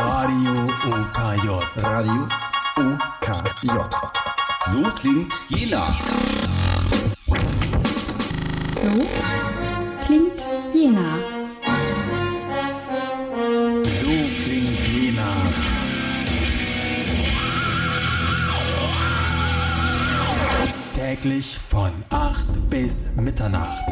Radio OKJ. Radio OKJ. So klingt Jena. So klingt Jena. So klingt Jena. Täglich von 8 bis Mitternacht.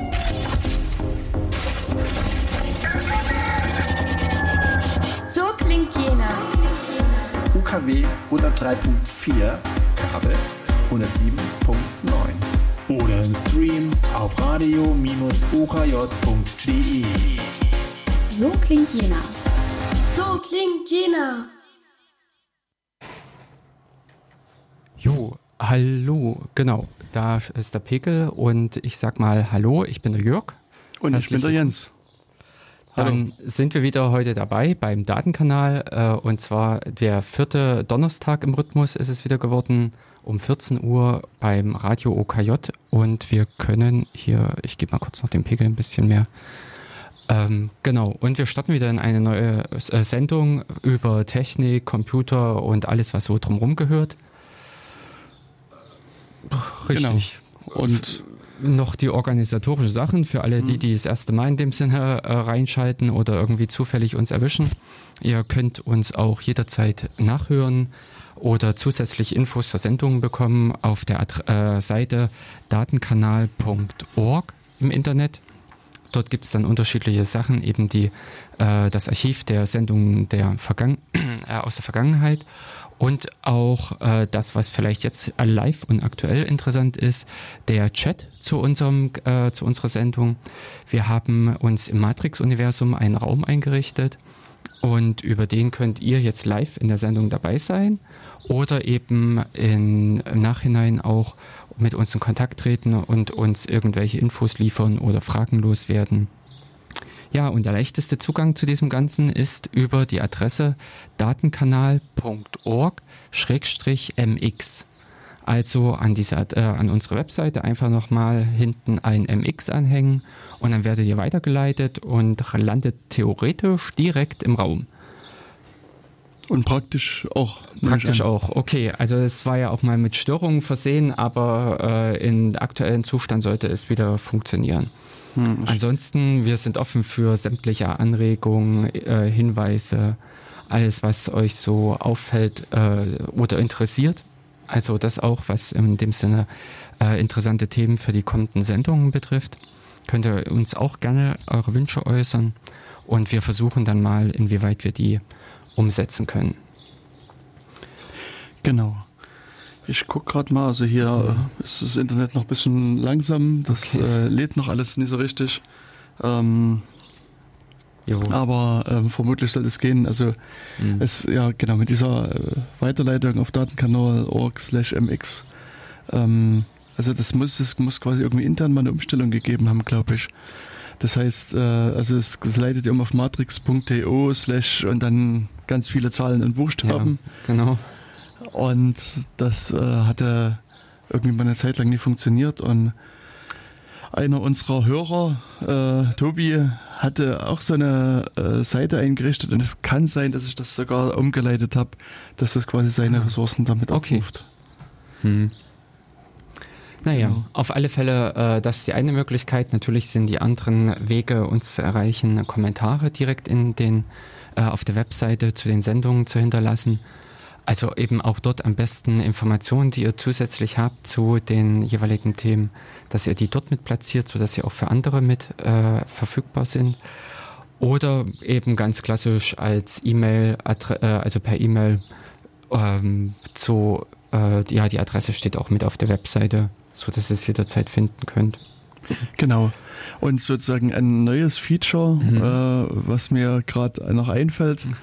UKW 103.4, Kabel 107.9. Oder im Stream auf radio-okj.de. So klingt Jena. So klingt Jena. Jo, hallo, genau. Da ist der Pekel und ich sag mal Hallo, ich bin der Jörg. Und ich bin der Jens. Hallo. Dann sind wir wieder heute dabei beim Datenkanal äh, und zwar der vierte Donnerstag im Rhythmus ist es wieder geworden um 14 Uhr beim Radio OKJ und wir können hier, ich gebe mal kurz noch den Pegel ein bisschen mehr. Ähm, genau, und wir starten wieder in eine neue äh, Sendung über Technik, Computer und alles, was so drumherum gehört. Richtig. Genau. Und noch die organisatorische Sachen für alle, die, die das erste Mal in dem Sinne äh, reinschalten oder irgendwie zufällig uns erwischen. Ihr könnt uns auch jederzeit nachhören oder zusätzlich Infos zur Sendung bekommen auf der Adre äh, Seite datenkanal.org im Internet. Dort gibt es dann unterschiedliche Sachen, eben die, äh, das Archiv der Sendungen der Vergangen äh, aus der Vergangenheit und auch äh, das, was vielleicht jetzt live und aktuell interessant ist, der Chat zu, unserem, äh, zu unserer Sendung. Wir haben uns im Matrix-Universum einen Raum eingerichtet und über den könnt ihr jetzt live in der Sendung dabei sein oder eben in, im Nachhinein auch mit uns in Kontakt treten und uns irgendwelche Infos liefern oder Fragen loswerden. Ja, und der leichteste Zugang zu diesem Ganzen ist über die Adresse datenkanal.org-mx. Also an, diese, äh, an unsere Webseite einfach nochmal hinten ein MX anhängen und dann werdet ihr weitergeleitet und landet theoretisch direkt im Raum. Und praktisch auch. Praktisch auch, okay. Also es war ja auch mal mit Störungen versehen, aber äh, im aktuellen Zustand sollte es wieder funktionieren. Hm. Ansonsten, wir sind offen für sämtliche Anregungen, äh, Hinweise, alles, was euch so auffällt äh, oder interessiert. Also das auch, was in dem Sinne äh, interessante Themen für die kommenden Sendungen betrifft. Könnt ihr uns auch gerne eure Wünsche äußern und wir versuchen dann mal, inwieweit wir die umsetzen können. Genau. Ich gucke gerade mal, also hier äh, ist das Internet noch ein bisschen langsam, das okay. äh, lädt noch alles nicht so richtig. Ähm, aber ähm, vermutlich soll es gehen. Also mhm. es, ja genau, mit dieser äh, Weiterleitung auf Datenkanal.org slash mx. Ähm, also das muss, es muss quasi irgendwie intern mal eine Umstellung gegeben haben, glaube ich. Das heißt, äh, also es leitet immer auf matrix.to slash und dann ganz viele Zahlen und Buchstaben. Ja, genau. Und das äh, hatte irgendwie mal eine Zeit lang nicht funktioniert und einer unserer Hörer, äh, Tobi, hatte auch so eine äh, Seite eingerichtet und es kann sein, dass ich das sogar umgeleitet habe, dass das quasi seine Ressourcen damit okay. abruft. Hm. Naja, genau. auf alle Fälle, äh, das ist die eine Möglichkeit. Natürlich sind die anderen Wege, uns zu erreichen, Kommentare direkt in den, äh, auf der Webseite zu den Sendungen zu hinterlassen. Also eben auch dort am besten Informationen, die ihr zusätzlich habt zu den jeweiligen Themen, dass ihr die dort mit platziert, sodass sie auch für andere mit äh, verfügbar sind. Oder eben ganz klassisch als E-Mail, äh, also per E-Mail ähm, zu, äh, ja, die Adresse steht auch mit auf der Webseite, sodass ihr es jederzeit finden könnt. Genau. Und sozusagen ein neues Feature, mhm. äh, was mir gerade noch einfällt. Mhm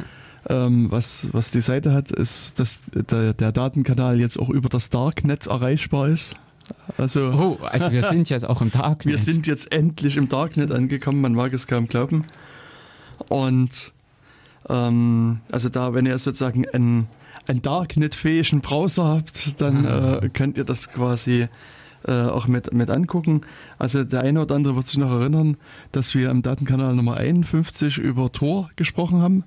ähm, was, was die Seite hat, ist, dass der, der Datenkanal jetzt auch über das Darknet erreichbar ist. Also, oh, also wir sind jetzt auch im Darknet. Wir sind jetzt endlich im Darknet angekommen, man mag es kaum glauben. Und ähm, also da, wenn ihr sozusagen einen, einen Darknet-fähigen Browser habt, dann ah. äh, könnt ihr das quasi äh, auch mit, mit angucken. Also der eine oder andere wird sich noch erinnern, dass wir im Datenkanal Nummer 51 über Tor gesprochen haben.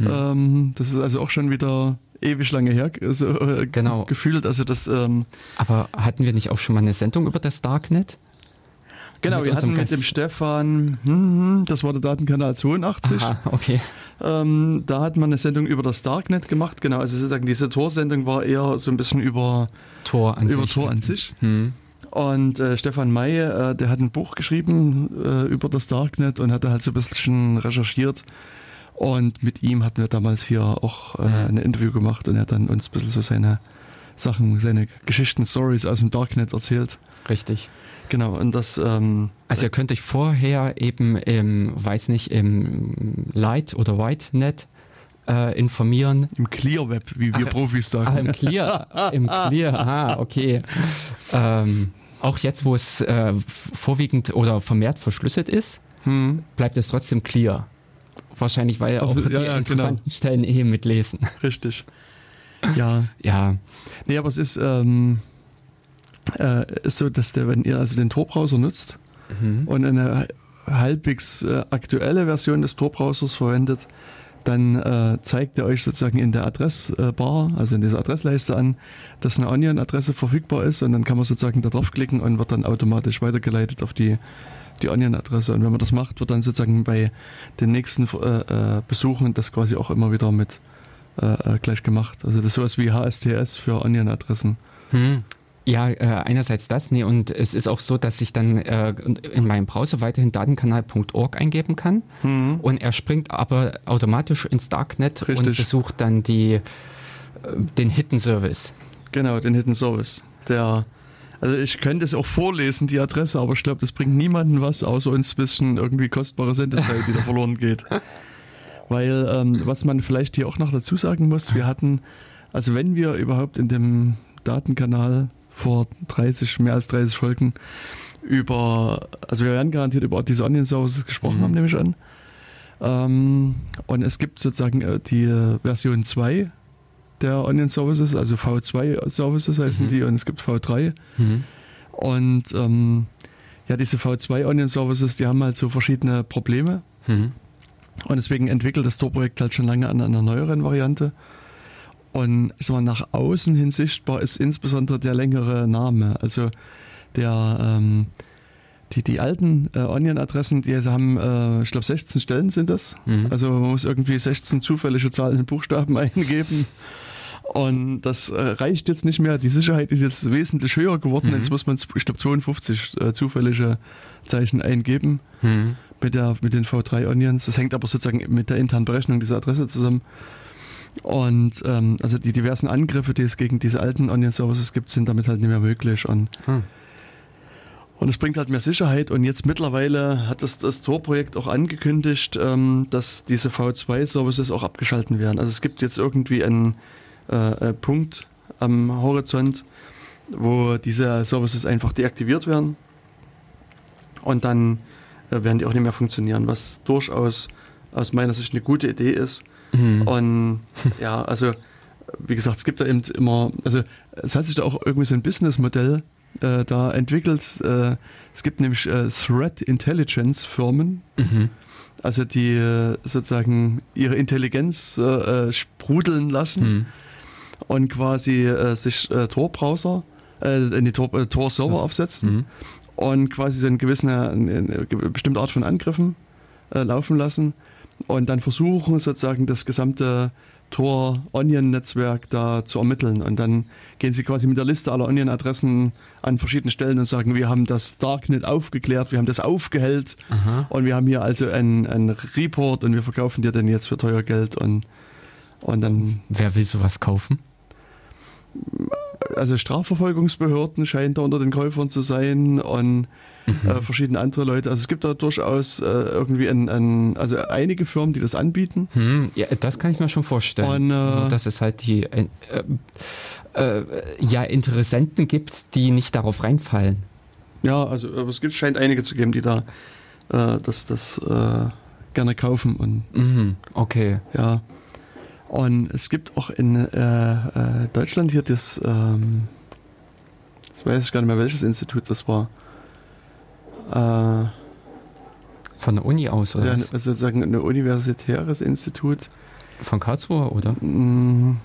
Hm. Ähm, das ist also auch schon wieder ewig lange her, also, äh, genau. gefühlt. Also das, ähm, Aber hatten wir nicht auch schon mal eine Sendung über das Darknet? Genau, wir hatten mit dem Stefan, hm, hm, das war der Datenkanal 82. Aha, okay. Ähm, da hat man eine Sendung über das Darknet gemacht. Genau, also sozusagen diese Tor-Sendung war eher so ein bisschen über Tor an über sich. Tor an sich. Hm. Und äh, Stefan May, äh, der hat ein Buch geschrieben äh, über das Darknet und hat da halt so ein bisschen recherchiert. Und mit ihm hatten wir damals hier auch äh, ein Interview gemacht und er hat dann uns ein bisschen so seine Sachen, seine Geschichten, Stories aus dem Darknet erzählt. Richtig. Genau, und das. Ähm, also, ihr könnt euch vorher eben im, weiß nicht, im Light- oder White-Net äh, informieren. Im Clear Web, wie wir ach, Profis sagen. Ach, im Clear. Im Clear, aha, okay. Ähm, auch jetzt, wo es äh, vorwiegend oder vermehrt verschlüsselt ist, hm. bleibt es trotzdem clear. Wahrscheinlich, weil auch ja, die ja, interessanten genau. Stellen eh mitlesen. Richtig. Ja. ja. Nee, aber es ist, ähm, äh, ist so, dass der, wenn ihr also den Tor-Browser nutzt mhm. und eine halbwegs äh, aktuelle Version des Tor-Browsers verwendet, dann äh, zeigt er euch sozusagen in der Adressbar, also in dieser Adressleiste an, dass eine Onion-Adresse verfügbar ist und dann kann man sozusagen da draufklicken und wird dann automatisch weitergeleitet auf die, die Onion-Adresse. Und wenn man das macht, wird dann sozusagen bei den nächsten äh, äh Besuchen das quasi auch immer wieder mit äh, äh, gleich gemacht. Also das ist sowas wie HSTS für Onion-Adressen. Hm. Ja, äh, einerseits das, nee, und es ist auch so, dass ich dann äh, in meinem Browser weiterhin datenkanal.org eingeben kann mhm. und er springt aber automatisch ins Darknet Richtig. und besucht dann die, äh, den Hidden Service. Genau, den Hidden Service. Der, also ich könnte es auch vorlesen, die Adresse, aber ich glaube, das bringt niemanden was, außer uns ein bisschen irgendwie kostbare Sendezeit, die da verloren geht. Weil, ähm, was man vielleicht hier auch noch dazu sagen muss, wir hatten, also wenn wir überhaupt in dem Datenkanal vor 30, mehr als 30 Folgen über, also wir werden garantiert über diese Onion Services gesprochen mhm. haben, nehme ich an. Ähm, und es gibt sozusagen äh, die Version 2 der Onion Services, also V2 Services heißen mhm. die und es gibt V3. Mhm. Und ähm, ja, diese V2 Onion Services, die haben halt so verschiedene Probleme. Mhm. Und deswegen entwickelt das Tor-Projekt halt schon lange an einer neueren Variante. Und ich sag mal, nach außen hin sichtbar ist insbesondere der längere Name. Also der ähm, die, die alten äh, Onion-Adressen, die haben, äh, ich glaube, 16 Stellen sind das. Mhm. Also man muss irgendwie 16 zufällige Zahlen in Buchstaben eingeben. Und das äh, reicht jetzt nicht mehr. Die Sicherheit ist jetzt wesentlich höher geworden. Mhm. Jetzt muss man, ich glaube, 52 äh, zufällige Zeichen eingeben mhm. mit, der, mit den V3 Onions. Das hängt aber sozusagen mit der internen Berechnung dieser Adresse zusammen. Und ähm, also die diversen Angriffe, die es gegen diese alten Onion-Services gibt, sind damit halt nicht mehr möglich. Und, hm. und es bringt halt mehr Sicherheit. Und jetzt mittlerweile hat das, das Tor-Projekt auch angekündigt, ähm, dass diese V2-Services auch abgeschalten werden. Also es gibt jetzt irgendwie einen äh, äh, Punkt am Horizont, wo diese Services einfach deaktiviert werden. Und dann äh, werden die auch nicht mehr funktionieren, was durchaus aus meiner Sicht eine gute Idee ist Mhm. Und ja, also wie gesagt, es gibt da eben immer, also es hat sich da auch irgendwie so ein Businessmodell äh, da entwickelt. Äh, es gibt nämlich äh, Threat Intelligence Firmen, mhm. also die äh, sozusagen ihre Intelligenz äh, sprudeln lassen mhm. Und quasi sich Tor-Browser, äh, die Tor-Server Tor so. aufsetzen mhm. und quasi so eine gewisse eine, eine bestimmte Art von Angriffen laufen lassen und dann versuchen sozusagen das gesamte Tor-Onion-Netzwerk da zu ermitteln. Und dann gehen sie quasi mit der Liste aller Onion-Adressen an verschiedenen Stellen und sagen, wir haben das Darknet aufgeklärt, wir haben das aufgehellt Aha. und wir haben hier also einen Report und wir verkaufen dir den jetzt für teuer Geld und, und dann. Wer will sowas kaufen? Also Strafverfolgungsbehörden scheinen da unter den Käufern zu sein und mhm. äh, verschiedene andere Leute. Also es gibt da durchaus äh, irgendwie ein, ein, also einige Firmen, die das anbieten. Mhm. Ja, das kann ich mir schon vorstellen. Und, äh, dass es halt die äh, äh, ja, Interessenten gibt, die nicht darauf reinfallen. Ja, also es gibt, scheint einige zu geben, die da äh, das, das gerne kaufen. Und, mhm. Okay. Ja. Und es gibt auch in Deutschland hier das, ähm, das weiß ich gar nicht mehr, welches Institut das war. Äh, Von der Uni aus, oder? Ja, also sozusagen ein universitäres Institut. Von Karlsruhe, oder? Mm,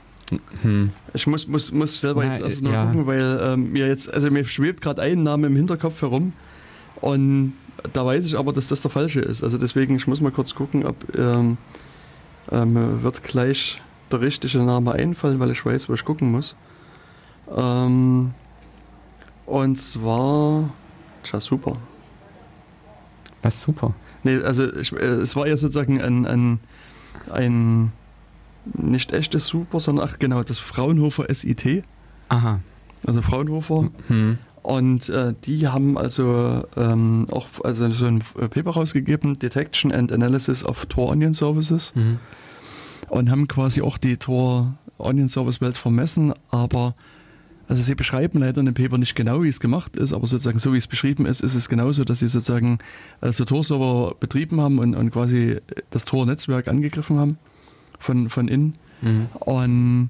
Hm. Ich muss, muss, muss selber Na, jetzt erst äh, noch ja. gucken, weil ähm, mir jetzt, also mir schwebt gerade ein Name im Hinterkopf herum und da weiß ich aber, dass das der falsche ist. Also deswegen, ich muss mal kurz gucken, ob ähm, ähm, mir wird gleich der richtige Name einfallen, weil ich weiß, wo ich gucken muss. Ähm, und zwar, tja, super. Was super. Nee, also ich, äh, es war ja sozusagen ein, ein, ein nicht echtes Super, sondern ach genau, das Fraunhofer SIT, Aha. also Fraunhofer. Hm. Und äh, die haben also ähm, auch also so ein äh, Paper rausgegeben, Detection and Analysis of Tor Onion Services. Hm. Und haben quasi auch die Tor Onion Service Welt vermessen, aber also sie beschreiben leider in dem Paper nicht genau, wie es gemacht ist, aber sozusagen so wie es beschrieben ist, ist es genauso, dass sie sozusagen also Tor-Server betrieben haben und, und quasi das Tor-Netzwerk angegriffen haben von, von innen. Hm. Und, und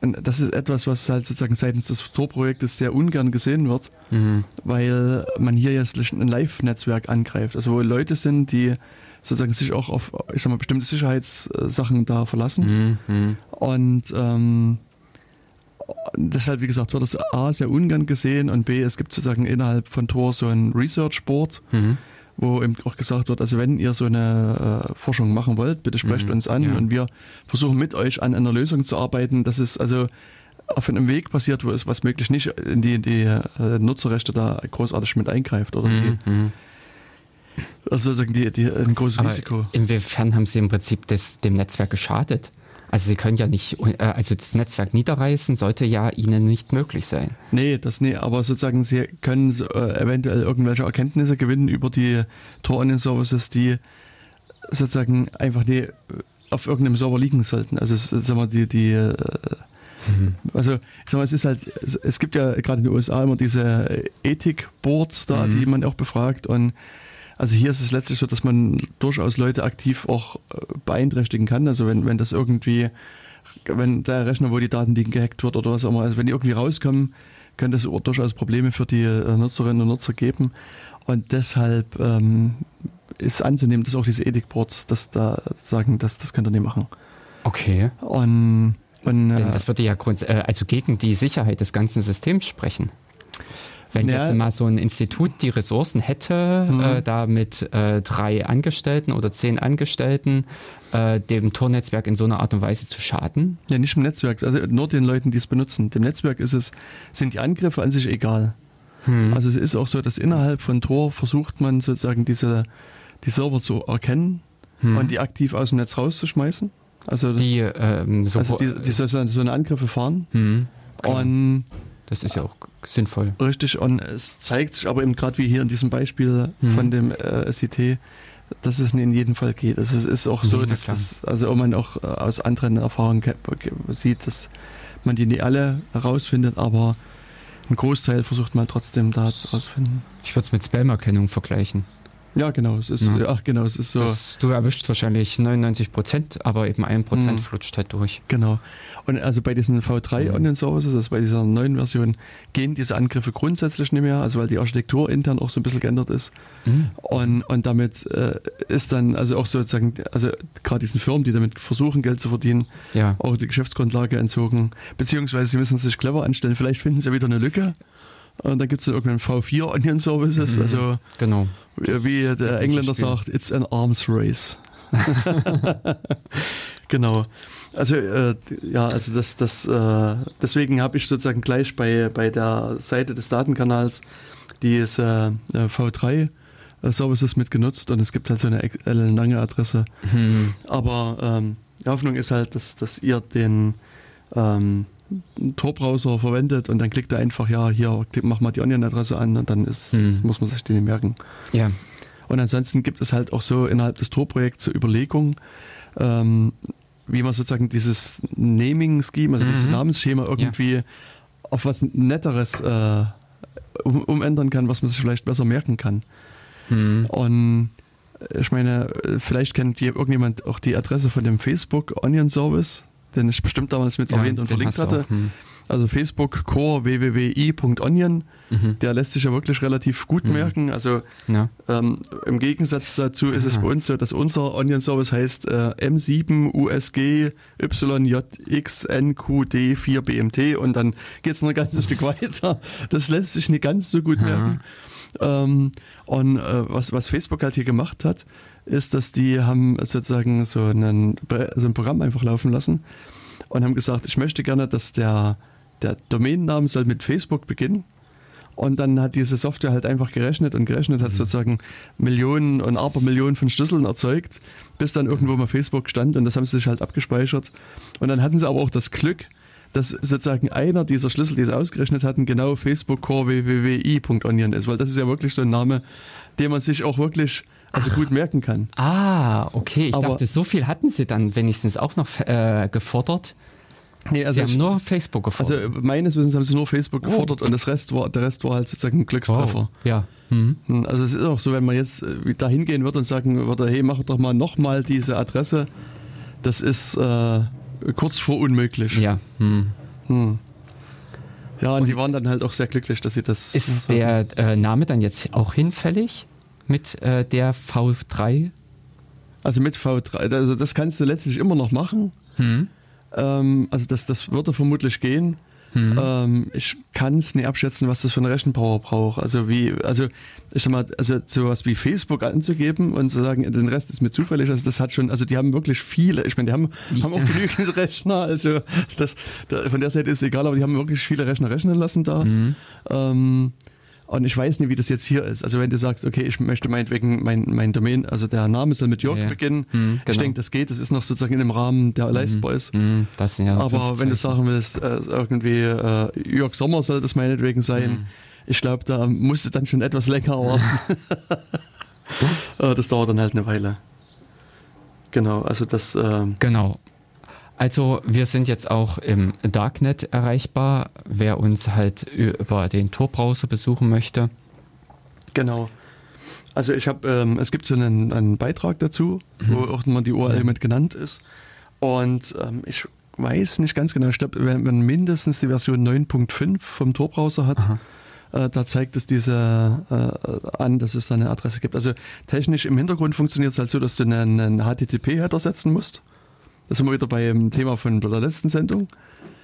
das ist etwas, was halt sozusagen seitens des Tor-Projektes sehr ungern gesehen wird, Hm. weil man hier jetzt ein Live-Netzwerk angreift. Also wo Leute sind, die sozusagen sich auch auf, ich sag mal, bestimmte Sicherheitssachen da verlassen. Hm. Hm. Und ähm, deshalb, wie gesagt, wird das A sehr ungern gesehen und B, es gibt sozusagen innerhalb von Tor so ein Research Board, Hm. Wo eben auch gesagt wird, also wenn ihr so eine äh, Forschung machen wollt, bitte sprecht Mhm, uns an ja. und wir versuchen mit euch an einer Lösung zu arbeiten, dass es also auf einem Weg passiert, wo es was möglich nicht in die, die äh, Nutzerrechte da großartig mit eingreift oder Hm. Hm. die, also sozusagen die, die, ein großes Aber Risiko. inwiefern haben Sie im Prinzip des, dem Netzwerk geschadet? Also Sie können ja nicht, äh, also das Netzwerk niederreißen sollte ja Ihnen nicht möglich sein. Nee, das nee, aber sozusagen sie können äh, eventuell irgendwelche Erkenntnisse gewinnen über die Tor Onion Services, die sozusagen einfach die äh, auf irgendeinem Server liegen sollten. Also es, sagen wir, die, die äh, also ich sag mal, es ist halt, es, es gibt ja gerade in den USA immer diese Ethik-Boards da, Mhm. die man auch befragt und also hier ist es letztlich so, dass man durchaus Leute aktiv auch äh, beeinträchtigen kann. Also wenn, wenn das irgendwie, wenn der Rechner, wo die Daten liegen, gehackt wird oder was auch immer, also wenn die irgendwie rauskommen, könnte es durchaus Probleme für die äh, Nutzerinnen und Nutzer geben. Und deshalb ähm, ist anzunehmen, dass auch diese Ethikboards das da sagen, dass das könnt ihr nicht machen. Okay. Und, und äh, das würde ja äh, also gegen die Sicherheit des ganzen Systems sprechen. Wenn Ja. jetzt mal so ein Institut die Ressourcen hätte, Mhm. äh, da mit äh, drei Angestellten oder zehn Angestellten äh, dem Tornetzwerk in so einer Art und Weise zu schaden. ja, nicht im Netzwerk, also nur den Leuten, die es benutzen. Dem Netzwerk ist es, sind die Angriffe an sich egal. Hm. Also es ist auch so, dass innerhalb von Tor versucht man sozusagen diese die Server zu erkennen Hm. und die aktiv aus dem Netz rauszuschmeißen. Also, die ähm, so, also die, die sozusagen so eine Angriffe fahren. hm, genau. Und das ist ja auch sinnvoll. richtig, und es zeigt sich aber eben gerade wie hier in diesem Beispiel Mhm. von dem äh, SIT, dass es nicht in jedem Fall geht. Also es ist auch so, na dass das, also man auch äh, aus anderen Erfahrungen sieht, dass man die nicht alle herausfindet, aber ein Großteil versucht man trotzdem da herauszufinden. Ich würde es mit Spam-Erkennung vergleichen. Ja, genau, es ist, Ja. ach genau, es ist so. Das, du erwischst wahrscheinlich 99 Prozent, aber eben ein Prozent Mhm. flutscht halt durch. Genau. Und also bei diesen V3 Mhm. Onion Services, also bei dieser neuen Version, gehen diese Angriffe grundsätzlich nicht mehr, also weil die Architektur intern auch so ein bisschen geändert ist. Mhm. Und, und damit äh, ist dann also auch sozusagen, also gerade diesen Firmen, die damit versuchen, Geld zu verdienen, Ja. auch die Geschäftsgrundlage entzogen. Beziehungsweise sie müssen sich clever anstellen. Vielleicht finden sie wieder eine Lücke. Und dann gibt es dann irgendwann V4 Onion Services. Mhm. Also Genau. Wie der Engländer sagt, it's an arms race. genau. Also äh, ja, also das, das äh, deswegen habe ich sozusagen gleich bei, bei der Seite des Datenkanals diese äh, V3 äh, Services mitgenutzt und es gibt halt so eine lange Adresse. Hm. Aber ähm, die Hoffnung ist halt, dass, dass ihr den ähm, Tor-Browser verwendet und dann klickt er einfach, ja, hier, mach mal die Onion-Adresse an und dann ist, Mhm. muss man sich die merken. Ja. Und ansonsten gibt es halt auch so innerhalb des Tor-Projekts so Überlegungen, ähm, wie man sozusagen dieses Naming-Scheme, also dieses Mhm. Namensschema irgendwie auf was Netteres äh, um, umändern kann, was man sich vielleicht besser merken kann. Hm. Und ich meine, vielleicht kennt irgendjemand auch die Adresse von dem Facebook Onion Service, den ich bestimmt damals mit ja erwähnt und verlinkt hatte. Hm. Also Facebook Core www.i.onion. Mhm. Der lässt sich ja wirklich relativ gut mhm. merken. Also ja. ähm, im Gegensatz dazu ist es bei uns so, dass unser Onion-Service heißt äh, M7 USG YJXNQD 4 BMT und dann geht es noch ein ganzes Stück weiter. Das lässt sich nicht ganz so gut merken. Ähm, und äh, was, was Facebook halt hier gemacht hat, ist, dass die haben sozusagen so, einen, so ein Programm einfach laufen lassen und haben gesagt, ich möchte gerne, dass der, der Domainname soll mit Facebook beginnen. Und dann hat diese Software halt einfach gerechnet und gerechnet, hat mhm. sozusagen Millionen und Abermillionen von Schlüsseln erzeugt, bis dann irgendwo mal Facebook stand und das haben sie sich halt abgespeichert. Und dann hatten sie aber auch das Glück, dass sozusagen einer dieser Schlüssel, die sie ausgerechnet hatten, genau Facebook Core www.i.onion ist, weil das ist ja wirklich so ein Name, den man sich auch wirklich also Ach. gut merken kann. Ah, okay. Ich Aber dachte, so viel hatten sie dann wenigstens auch noch äh, gefordert. Nee, also sie haben ich, nur Facebook gefordert. Also meines Wissens haben sie nur Facebook oh. gefordert und das Rest war, der Rest war halt sozusagen ein Glückstreffer. Oh. Ja. Mhm. Also es ist auch so, wenn man jetzt äh, da hingehen würde und sagen würde, hey, mach doch mal nochmal diese Adresse, das ist äh, kurz vor unmöglich. Ja. Mhm. Hm. Ja, und, und, die waren dann halt auch sehr glücklich, dass sie das. Ist der äh, Name dann jetzt auch hinfällig? Mit äh, der V3? Also mit V3, also das kannst du letztlich immer noch machen. Hm. Ähm, also das, das würde vermutlich gehen. Hm. Ähm, ich kann es nicht abschätzen, was das für eine Rechenpower braucht. Also wie, also ich sag mal, also sowas wie Facebook anzugeben und zu sagen, den Rest ist mir zufällig, also das hat schon, also die haben wirklich viele, ich meine, die haben, haben auch genügend Rechner, also das, da, von der Seite ist es egal, aber die haben wirklich viele Rechner rechnen lassen da. Hm. Ähm, und ich weiß nicht, wie das jetzt hier ist. Also wenn du sagst, okay, ich möchte meinetwegen mein, mein Domain, also der Name soll mit Jörg ja, beginnen. Mhm, genau. Ich denke, das geht. Das ist noch sozusagen in dem Rahmen, der mhm, leistbar ist. Sind ja Aber wenn du sagen willst, äh, irgendwie äh, Jörg Sommer soll das meinetwegen sein, mhm. ich glaube, da musst du dann schon etwas länger warten. Äh, das dauert dann halt eine Weile. Genau, also das. Ähm, genau. Also wir sind jetzt auch im Darknet erreichbar, wer uns halt über den Tor-Browser besuchen möchte. Genau. Also ich habe, ähm, es gibt so einen, einen Beitrag dazu, mhm. wo auch mal die URL mit genannt ist. Und ähm, ich weiß nicht ganz genau, ich glaube, wenn man mindestens die Version 9.5 vom Tor-Browser hat, äh, da zeigt es diese äh, an, dass es da eine Adresse gibt. Also technisch im Hintergrund funktioniert es halt so, dass du einen, einen HTTP-Header setzen musst. Da sind wir wieder beim Thema von der letzten Sendung.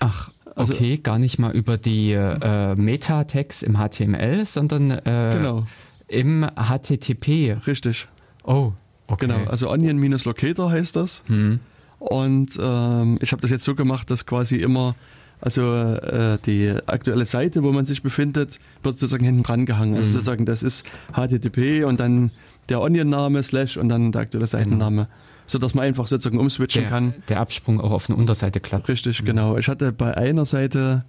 Ach, also okay, gar nicht mal über die äh, Meta-Tags im HTML, sondern äh, genau. im HTTP. Richtig. Oh, okay. Genau, also Onion-Locator heißt das. Hm. Und ähm, ich habe das jetzt so gemacht, dass quasi immer, also äh, die aktuelle Seite, wo man sich befindet, wird sozusagen hinten dran gehangen. Also hm. sozusagen, das ist HTTP und dann der Onion-Name, Slash und dann der aktuelle Seitenname. Hm sodass man einfach sozusagen umswitchen der, kann. Der Absprung auch auf eine Unterseite klappt. Richtig, mhm. genau. Ich hatte bei einer Seite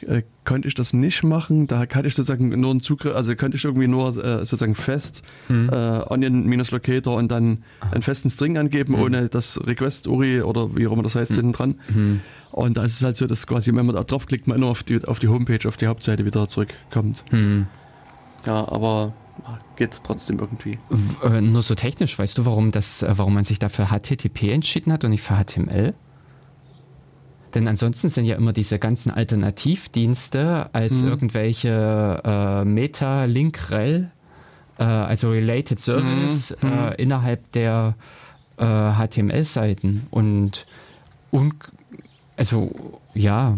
äh, konnte ich das nicht machen. Da hatte ich sozusagen nur einen Zugriff, also könnte ich irgendwie nur äh, sozusagen fest mhm. äh, Onion-Locator und dann ah. einen festen String angeben, mhm. ohne das Request-URI oder wie auch immer das heißt, mhm. hinten dran. Mhm. Und da ist es halt so, dass quasi, wenn man da draufklickt, man immer auf die, auf die Homepage, auf die Hauptseite wieder zurückkommt. Mhm. Ja, aber geht trotzdem irgendwie. Äh, nur so technisch, weißt du, warum, das, äh, warum man sich dafür HTTP entschieden hat und nicht für HTML? Denn ansonsten sind ja immer diese ganzen Alternativdienste als hm. irgendwelche äh, Meta-Link-Rel, äh, also Related Service hm. äh, innerhalb der HTML-Seiten. Äh, und, und also ja,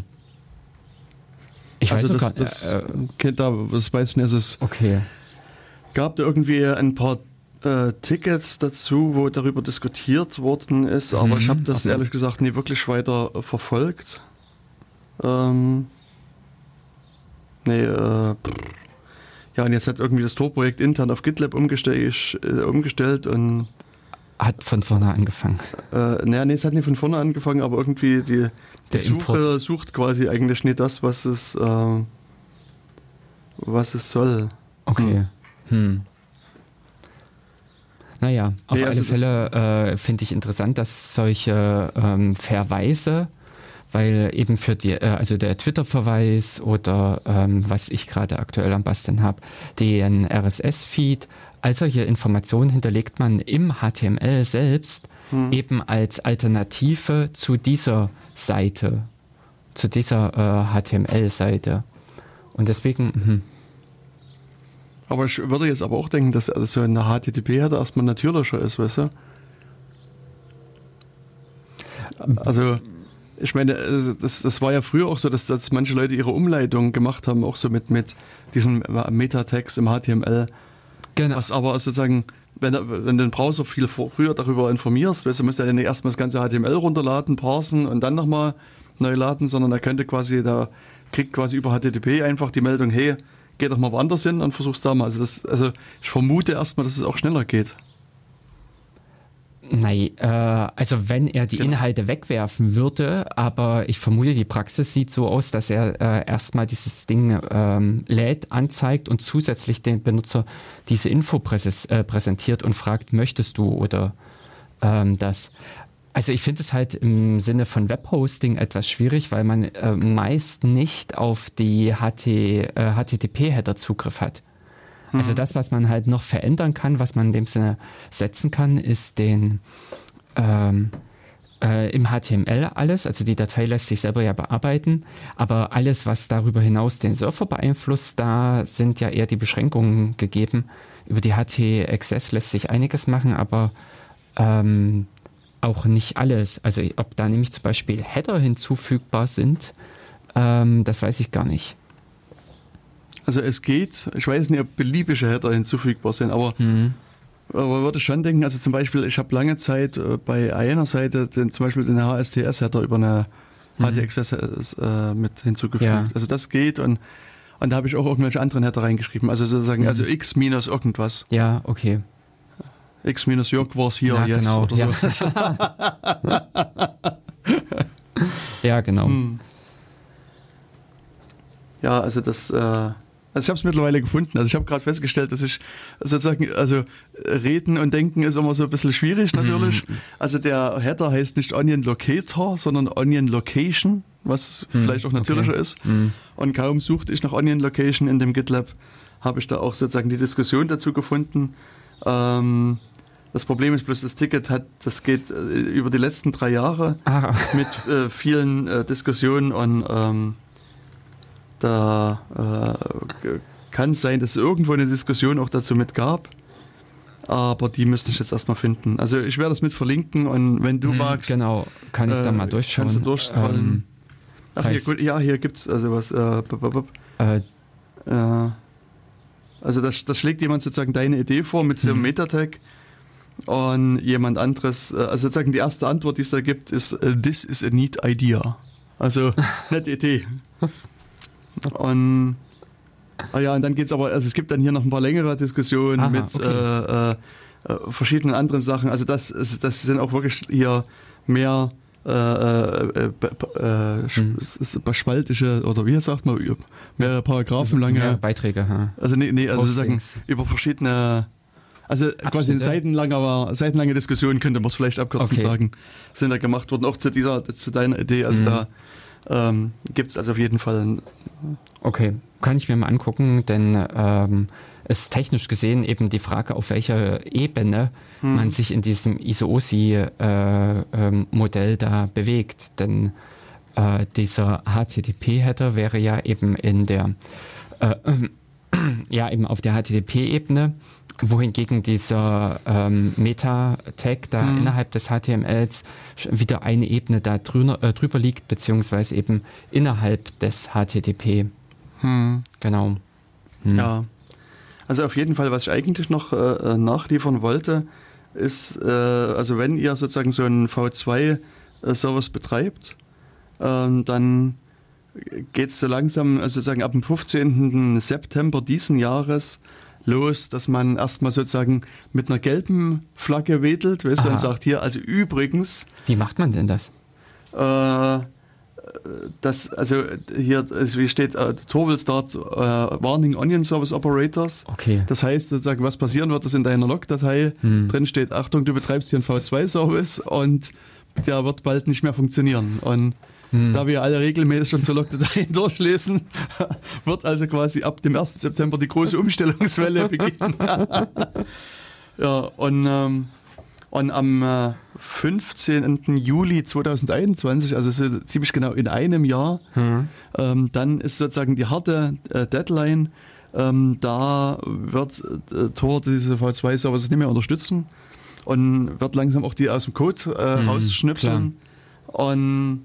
ich also weiß das, das, äh, kennt da, was weiß ich nicht, es okay gab da irgendwie ein paar äh, Tickets dazu, wo darüber diskutiert worden ist, aber mhm, ich habe das okay. ehrlich gesagt nie wirklich weiter äh, verfolgt. Ähm, nee, äh, ja, und jetzt hat irgendwie das Tor-Projekt intern auf GitLab umgestell, äh, umgestellt und hat von vorne angefangen. Äh, naja, nee, es hat nicht von vorne angefangen, aber irgendwie die, die Suche sucht quasi eigentlich nicht das, was es, äh, was es soll. Okay. Hm. Hm. Naja, auf nee, alle also Fälle äh, finde ich interessant, dass solche ähm, Verweise, weil eben für die, äh, also der Twitter-Verweis oder ähm, was ich gerade aktuell am Basteln habe, den RSS-Feed, all solche Informationen hinterlegt man im HTML selbst hm. eben als Alternative zu dieser Seite zu dieser äh, HTML-Seite. Und deswegen, hm. Aber ich würde jetzt aber auch denken, dass also so eine HTTP-Header erstmal natürlicher ist, weißt du? Also, ich meine, das, das war ja früher auch so, dass, dass manche Leute ihre Umleitung gemacht haben, auch so mit, mit diesen Metatext im HTML. Genau. Was aber sozusagen, wenn, wenn du den Browser viel früher darüber informierst, weißt du, musst ja nicht erstmal das ganze HTML runterladen, parsen und dann nochmal neu laden, sondern er könnte quasi, da kriegt quasi über HTTP einfach die Meldung, hey, geh doch mal woanders hin und versuch's da mal. Also, das, also ich vermute erstmal, dass es auch schneller geht. Nein, äh, also wenn er die genau. Inhalte wegwerfen würde, aber ich vermute, die Praxis sieht so aus, dass er äh, erstmal dieses Ding ähm, lädt, anzeigt und zusätzlich den Benutzer diese Info präses, äh, präsentiert und fragt, möchtest du oder ähm, das. Also ich finde es halt im Sinne von Webhosting etwas schwierig, weil man äh, meist nicht auf die HT, äh, HTTP-Header Zugriff hat. Also mhm. das, was man halt noch verändern kann, was man in dem Sinne setzen kann, ist den ähm, äh, im HTML alles. Also die Datei lässt sich selber ja bearbeiten, aber alles, was darüber hinaus den Surfer beeinflusst, da sind ja eher die Beschränkungen gegeben. Über die HTXS lässt sich einiges machen, aber ähm, auch nicht alles. Also ob da nämlich zum Beispiel Header hinzufügbar sind, ähm, das weiß ich gar nicht. Also es geht, ich weiß nicht, ob beliebige Header hinzufügbar sind, aber, mhm. aber würde schon denken, also zum Beispiel, ich habe lange Zeit äh, bei einer Seite den, zum Beispiel den HSTS-Header über eine mhm. HTXS äh, mit hinzugefügt. Ja. Also das geht und, und da habe ich auch irgendwelche anderen Header reingeschrieben. Also sozusagen, mhm. also x minus irgendwas. Ja, okay. X minus Jörg war es hier, ja, yes, genau. oder ja. so. ja, genau. Hm. Ja, also das, äh, also ich habe es mittlerweile gefunden. Also ich habe gerade festgestellt, dass ich sozusagen, also reden und denken ist immer so ein bisschen schwierig natürlich. Mhm. Also der Header heißt nicht Onion Locator, sondern Onion Location, was mhm. vielleicht auch natürlicher okay. ist. Mhm. Und kaum suchte ich nach Onion Location in dem GitLab, habe ich da auch sozusagen die Diskussion dazu gefunden. Ähm, das Problem ist bloß, das Ticket hat, das geht äh, über die letzten drei Jahre ah. mit äh, vielen äh, Diskussionen und ähm, da äh, kann es sein, dass es irgendwo eine Diskussion auch dazu mit gab. Aber die müsste ich jetzt erstmal finden. Also ich werde das mit verlinken und wenn du hm, magst. Genau, kann ich äh, da mal durchschauen. Kannst du durchscrollen. Ähm, Ach, hier, gut, ja, hier gibt es also was. Äh, äh, äh, also das, das schlägt jemand sozusagen deine Idee vor mit so einem mhm. Metatag und jemand anderes, äh, also sozusagen die erste Antwort, die es da gibt, ist uh, This is a neat idea. Also nette Idee. Und ah ja, und dann geht es aber, also es gibt dann hier noch ein paar längere Diskussionen Aha, mit okay. äh, äh, äh verschiedenen anderen Sachen. Also das, das sind auch wirklich hier mehr äh, äh, äh, hm. spaltische oder wie sagt man, mehrere Paragraphen lange ja, Beiträge. Ja. Also nee, nee also sozusagen über verschiedene also Abschnitte. quasi eine seitenlange, seitenlange Diskussion könnte man es vielleicht abkürzen okay. sagen, sind da gemacht worden, auch zu dieser, zu deiner Idee. Also mhm. da ähm, gibt es also auf jeden Fall. Okay, kann ich mir mal angucken, denn ähm, es ist technisch gesehen eben die Frage, auf welcher Ebene hm. man sich in diesem ISO-OSI-Modell äh, da bewegt. Denn äh, dieser HTTP-Header wäre ja eben in der äh, ja eben auf der HTTP-Ebene wohingegen dieser ähm, Meta-Tag da mhm. innerhalb des HTMLs wieder eine Ebene da drüber, äh, drüber liegt, beziehungsweise eben innerhalb des HTTP. Mhm. Genau. Mhm. Ja. Also auf jeden Fall, was ich eigentlich noch äh, äh nachliefern wollte, ist, äh, also wenn ihr sozusagen so einen V2-Service betreibt, ähm, dann geht es so langsam, also sozusagen ab dem 15. September diesen Jahres los, dass man erstmal sozusagen mit einer gelben Flagge wedelt weißt du, und sagt hier, also übrigens. Wie macht man denn das? Äh, das, also hier also wie steht, uh, Tor will start uh, warning onion service operators. Okay. Das heißt sozusagen, was passieren wird, dass in deiner Log-Datei hm. drin steht, Achtung, du betreibst hier einen V2-Service und der wird bald nicht mehr funktionieren. Und hm. Da wir alle regelmäßig schon zur Logdateien durchlesen, wird also quasi ab dem 1. September die große Umstellungswelle beginnen. ja, und, ähm, Und am äh, 15. Juli 2021, also so ziemlich genau in einem Jahr, Mhm. ähm, dann ist sozusagen die harte äh, Deadline. Ähm, da wird äh, Tor diese V2-Services nicht mehr unterstützen und wird langsam auch die aus dem Code äh, Mhm, rausschnipseln. Und,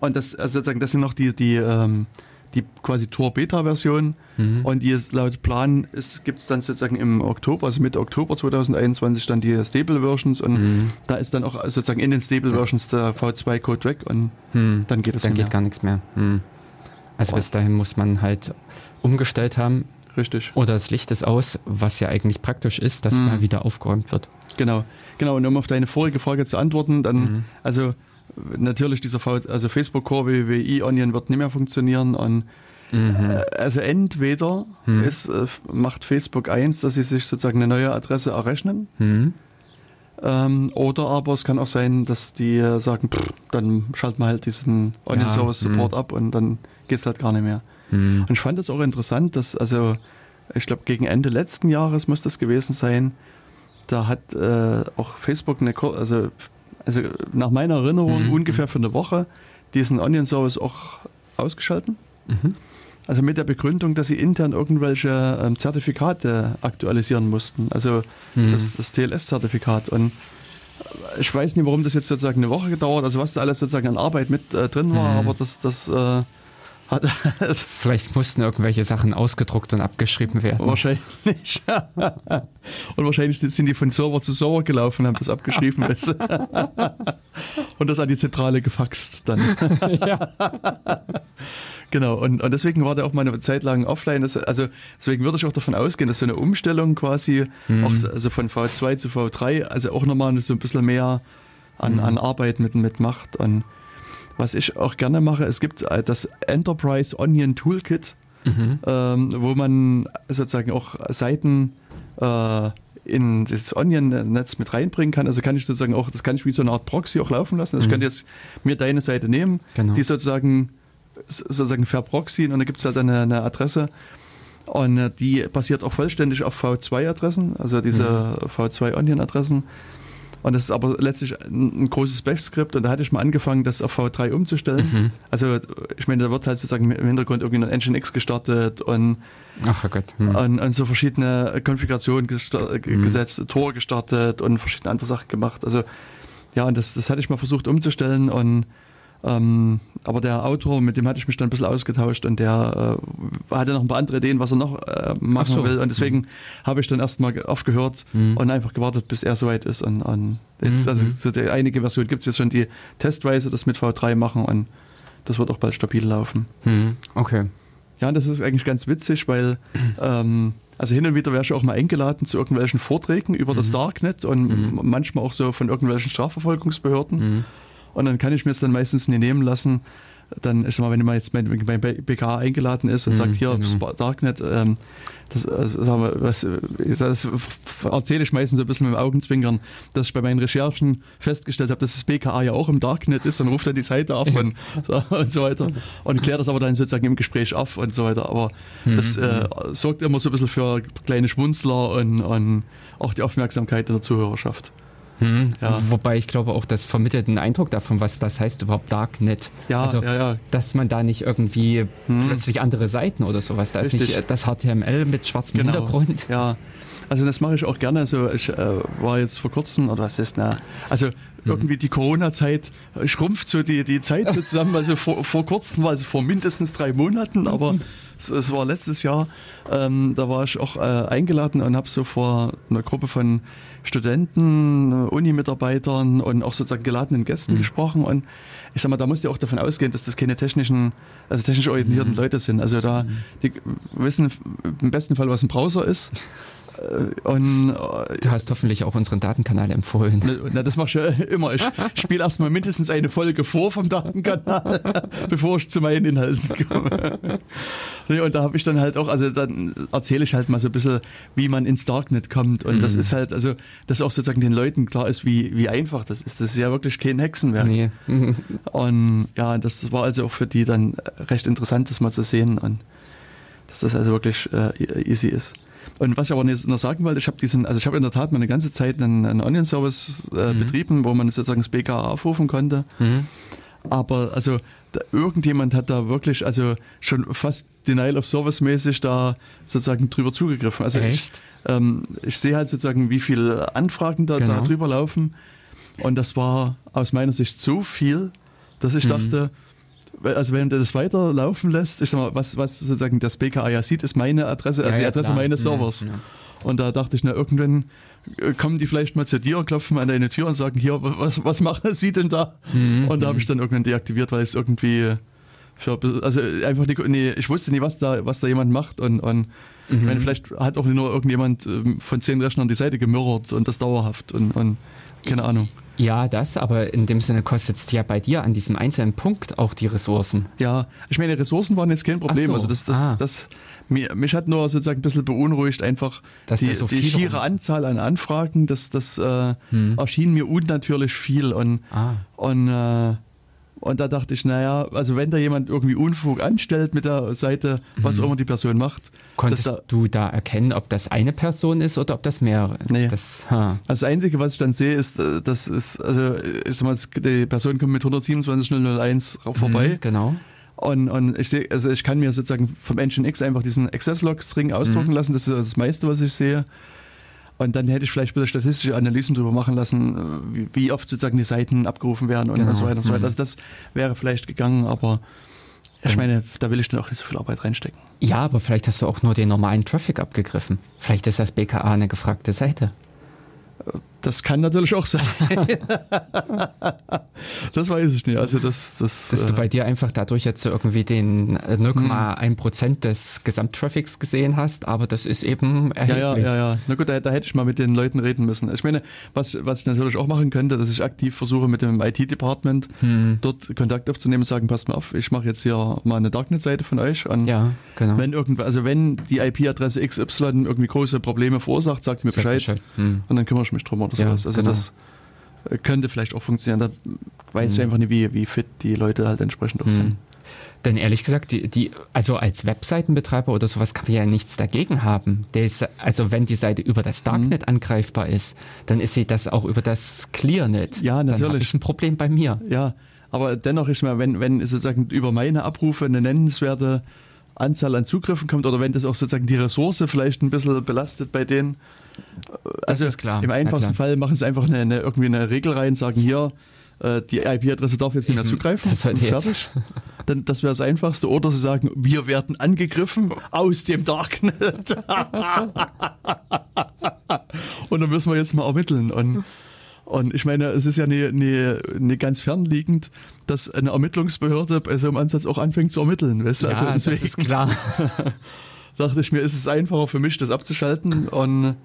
und das, also sozusagen, das sind noch die, die, ähm, die quasi Tor Beta-Version. Mhm. Und die ist laut Plan gibt es dann sozusagen im Oktober, also Mitte Oktober 2021, dann die Stable Versions und Mhm. da ist dann auch sozusagen in den Stable Versions der V2-Code weg und Hm. dann geht es Dann geht mehr. gar nichts mehr. Hm. Also bis dahin muss man halt umgestellt haben Richtig. oder das Licht ist aus, was ja eigentlich praktisch ist, dass Mhm. mal wieder aufgeräumt wird. Genau, genau. Und um auf deine vorige Frage zu antworten, dann, Mhm. also natürlich dieser v also Facebook Core WWI Onion wird nicht mehr funktionieren. Und, Mhm. äh, also entweder Mhm. ist, äh, macht Facebook eins, dass sie sich sozusagen eine neue Adresse errechnen, Hm. ähm, oder aber es kann auch sein, dass die äh, sagen, pff, dann schalten wir halt diesen Onion Ja, Service Support mhm. ab und dann geht es halt gar nicht mehr. Hm. Und ich fand es auch interessant, dass, also, ich glaube, gegen Ende letzten Jahres muss das gewesen sein, da hat äh, auch Facebook eine, also, also nach meiner Erinnerung Mhm. ungefähr für eine Woche diesen Onion Service auch ausgeschalten. Mhm. Also mit der Begründung, dass sie intern irgendwelche ähm, Zertifikate aktualisieren mussten, also Mhm. das, das TLS-Zertifikat. Und ich weiß nicht, warum das jetzt sozusagen eine Woche gedauert, also was da alles sozusagen an Arbeit mit äh, drin war, Mhm. aber das, das äh, hat Vielleicht mussten irgendwelche Sachen ausgedruckt und abgeschrieben werden. Wahrscheinlich. Und wahrscheinlich sind die von Server zu Server gelaufen und haben das abgeschrieben. du. und das an die Zentrale gefaxt dann. ja. Genau. Und, und deswegen war der auch mal eine Zeit lang offline. Das, also deswegen würde ich auch davon ausgehen, dass so eine Umstellung quasi Mhm. auch so- also von V2 zu V3, also auch nochmal so ein bisschen mehr an, Mhm. an Arbeit mit, mit macht. Und was ich auch gerne mache, es gibt äh, das Enterprise Onion Toolkit. Mhm. ähm, wo man sozusagen auch Seiten äh, in das Onion-Netz mit reinbringen kann. Also kann ich sozusagen auch, das kann ich wie so eine Art Proxy auch laufen lassen. Also ich Mhm. kann jetzt mir deine Seite nehmen, Genau. die sozusagen sozusagen verproxyen und dann gibt es halt eine, eine Adresse. Und äh, die basiert auch vollständig auf V2-Adressen, also diese Mhm. V2-Onion-Adressen. Und das ist aber letztlich ein, ein großes Bash-Skript und da hatte ich mal angefangen, das auf V3 umzustellen. Mhm. Also ich meine, da wird halt sozusagen im Hintergrund irgendwie ein Nginx gestartet und, Ach Gott. Hm. und, und so verschiedene Konfigurationen Mhm. gesetzt, Tor gestartet und verschiedene andere Sachen gemacht. Also ja, und das, das hatte ich mal versucht umzustellen und ähm, aber der Autor, mit dem hatte ich mich dann ein bisschen ausgetauscht und der äh, hatte noch ein paar andere Ideen, was er noch äh, machen Ach so. will. Und deswegen habe ich dann erstmal aufgehört Mhm. und einfach gewartet, bis er soweit ist. Und, und jetzt, Mhm. also so die, einige Versionen gibt es jetzt schon, die testweise das mit V3 machen und das wird auch bald stabil laufen. Hm. Okay. Ja, und das ist eigentlich ganz witzig, weil ähm, also hin und wieder werde ich auch mal eingeladen zu irgendwelchen Vorträgen über das Darknet und Mhm. manchmal auch so von irgendwelchen Strafverfolgungsbehörden. Und dann kann ich mir es dann meistens nicht nehmen lassen. Dann ist mal, wenn man jetzt beim, beim BK eingeladen ist und Mhm, sagt, hier, genau. Darknet, ähm, das, also, sagen wir, was, das erzähle ich meistens so ein bisschen mit dem Augenzwinkern, dass ich bei meinen Recherchen festgestellt habe, dass das BKA ja auch im Darknet ist und ruft dann die Seite ab und, so, und so weiter. Und klärt das aber dann sozusagen im Gespräch auf und so weiter. Aber das äh, sorgt immer so ein bisschen für kleine Schmunzler und, und auch die Aufmerksamkeit in der Zuhörerschaft. Hm. Ja. Wobei ich glaube auch, das vermittelt einen Eindruck davon, was das heißt überhaupt Darknet. Ja, also, ja, ja. dass man da nicht irgendwie Hm. plötzlich andere Seiten oder sowas, da ist Richtig. nicht äh, das HTML mit schwarzem Genau. Hintergrund. Ja, also das mache ich auch gerne. Also ich äh, war jetzt vor kurzem, oder was ist, na, also Mhm. irgendwie die Corona-Zeit schrumpft so die, die Zeit so zusammen. Also vor, vor kurzem war also vor mindestens drei Monaten, aber es, es war letztes Jahr. Ähm, da war ich auch äh, eingeladen und habe so vor einer Gruppe von Studenten, äh, Uni-Mitarbeitern und auch sozusagen geladenen Gästen gesprochen. Und ich sag mal, da musst du auch davon ausgehen, dass das keine technischen, also technisch orientierten Leute sind. Also da, die wissen im besten Fall, was ein Browser ist. Äh, Und Du hast hoffentlich auch unseren Datenkanal empfohlen. na, na, das mache ich ja immer. Ich spiele erstmal mindestens eine Folge vor vom Datenkanal, bevor ich zu meinen Inhalten komme. Und da habe ich dann halt auch, also dann erzähle ich halt mal so ein bisschen, wie man ins Darknet kommt. Und das Mhm. ist halt, also, dass auch sozusagen den Leuten klar ist, wie, wie einfach das ist. Das ist ja wirklich kein Hexenwerk. Nee. Und ja, das war also auch für die dann recht interessant, das mal zu sehen und dass das also wirklich äh, easy ist. Und was ich aber noch sagen wollte, ich habe diesen, also ich habe in der Tat mal eine ganze Zeit einen, einen Onion-Service äh, mhm. betrieben, wo man sozusagen das BKA aufrufen konnte. Mhm. Aber also da, irgendjemand hat da wirklich, also schon fast Denial of Service mäßig da sozusagen drüber zugegriffen. Also Echt? Ich, ähm, ich sehe halt sozusagen, wie viele Anfragen da, genau. da drüber laufen. Und das war aus meiner Sicht so viel, dass ich mhm. dachte, also wenn du das weiterlaufen lässt, ich sag mal, was, was sozusagen das BKA ja sieht, ist meine Adresse, also ja, die Adresse klar. meines Servers. Ja, ja. Und da dachte ich, na, irgendwann äh, kommen die vielleicht mal zu dir und klopfen an deine Tür und sagen, hier, was, was machen sie denn da? Mhm. Und da habe ich dann irgendwann deaktiviert, weil ich es irgendwie für, also einfach nicht, nee, ich wusste nie, was da, was da jemand macht und, und mhm. meine, vielleicht hat auch nur irgendjemand ähm, von zehn Rechnern die Seite gemirrort und das dauerhaft und, und keine Ahnung. Ja, das, aber in dem Sinne kostet es ja bei dir an diesem einzelnen Punkt auch die Ressourcen. Ja, ich meine, Ressourcen waren jetzt kein Problem. So. Also das, das, ah. das, mich, hat nur sozusagen ein bisschen beunruhigt, einfach Dass die, so die schiere Anzahl an Anfragen, das, das äh, hm. erschien mir unnatürlich viel. Und, ah. und äh, und da dachte ich, naja, also wenn da jemand irgendwie Unfug anstellt mit der Seite, was mhm. auch immer die Person macht. Konntest da, du da erkennen, ob das eine Person ist oder ob das mehrere? Nee. Das, also das Einzige, was ich dann sehe, ist, äh, das ist, also ich sag mal, die Person kommt mit 127.001 vorbei. Mhm, genau. Und, und ich sehe, also ich kann mir sozusagen vom Engine X einfach diesen Access-Log-String ausdrucken mhm. lassen. Das ist das meiste, was ich sehe. Und dann hätte ich vielleicht wieder statistische Analysen darüber machen lassen, äh, wie, oft sozusagen die Seiten abgerufen werden und genau. so weiter und so weiter. Mhm. Also das wäre vielleicht gegangen, aber ich meine, da will ich dann auch nicht so viel Arbeit reinstecken. Ja, aber vielleicht hast du auch nur den normalen Traffic abgegriffen. Vielleicht ist das BKA eine gefragte Seite. Das kann natürlich auch sein. das weiß ich nicht. Also das, das, Dass du äh, bei dir einfach dadurch jetzt irgendwie den 0,1 Prozent des Gesamttraffics gesehen hast, aber das ist eben erheblich. Ja, ja, ja. ja. Na gut, da, da, hätte ich mal mit den Leuten reden müssen. Ich meine, was, was ich natürlich auch machen könnte, dass ich aktiv versuche mit dem IT-Department hm. dort Kontakt aufzunehmen und sagen, passt mal auf, ich mache jetzt hier mal eine Darknet-Seite von euch. Und ja, genau. Wenn irgendwas, also wenn die IP-Adresse XY irgendwie große Probleme verursacht, sagt mir Bescheid, Bescheid. Hm. und dann kümmere ich mich drum oder sowas. Ja, also genau. das könnte vielleicht auch funktionieren. Da weiß mhm. ich einfach nicht, wie, wie fit die Leute halt entsprechend auch mhm. sind. Denn ehrlich gesagt, die, die, also als Webseitenbetreiber oder sowas kann man ja nichts dagegen haben. Ist, also wenn die Seite über das Darknet mhm. angreifbar ist, dann ist sie das auch über das Clearnet. Ja, natürlich. Dann habe ich ein Problem bei mir. Ja, aber dennoch ist mir, wenn, wenn sozusagen über meine Abrufe eine nennenswerte Anzahl an Zugriffen kommt oder wenn das auch sozusagen die Ressource vielleicht ein bisschen belastet bei denen, also ist klar. Im einfachsten Fall machen sie einfach eine, eine, irgendwie eine Regel rein, sagen hier, äh, die IP-Adresse darf jetzt nicht mehr zugreifen. Das. Jetzt. Dann, das wäre das Einfachste. Oder sie sagen, wir werden angegriffen aus dem Darknet. und dann müssen wir jetzt mal ermitteln. Und, und ich meine, es ist ja nicht, nicht, nicht ganz fernliegend, dass eine Ermittlungsbehörde bei so einem Ansatz auch anfängt zu ermitteln. Weißt? Ja, also deswegen, das ist klar. dachte ich mir, ist es einfacher für mich, das abzuschalten und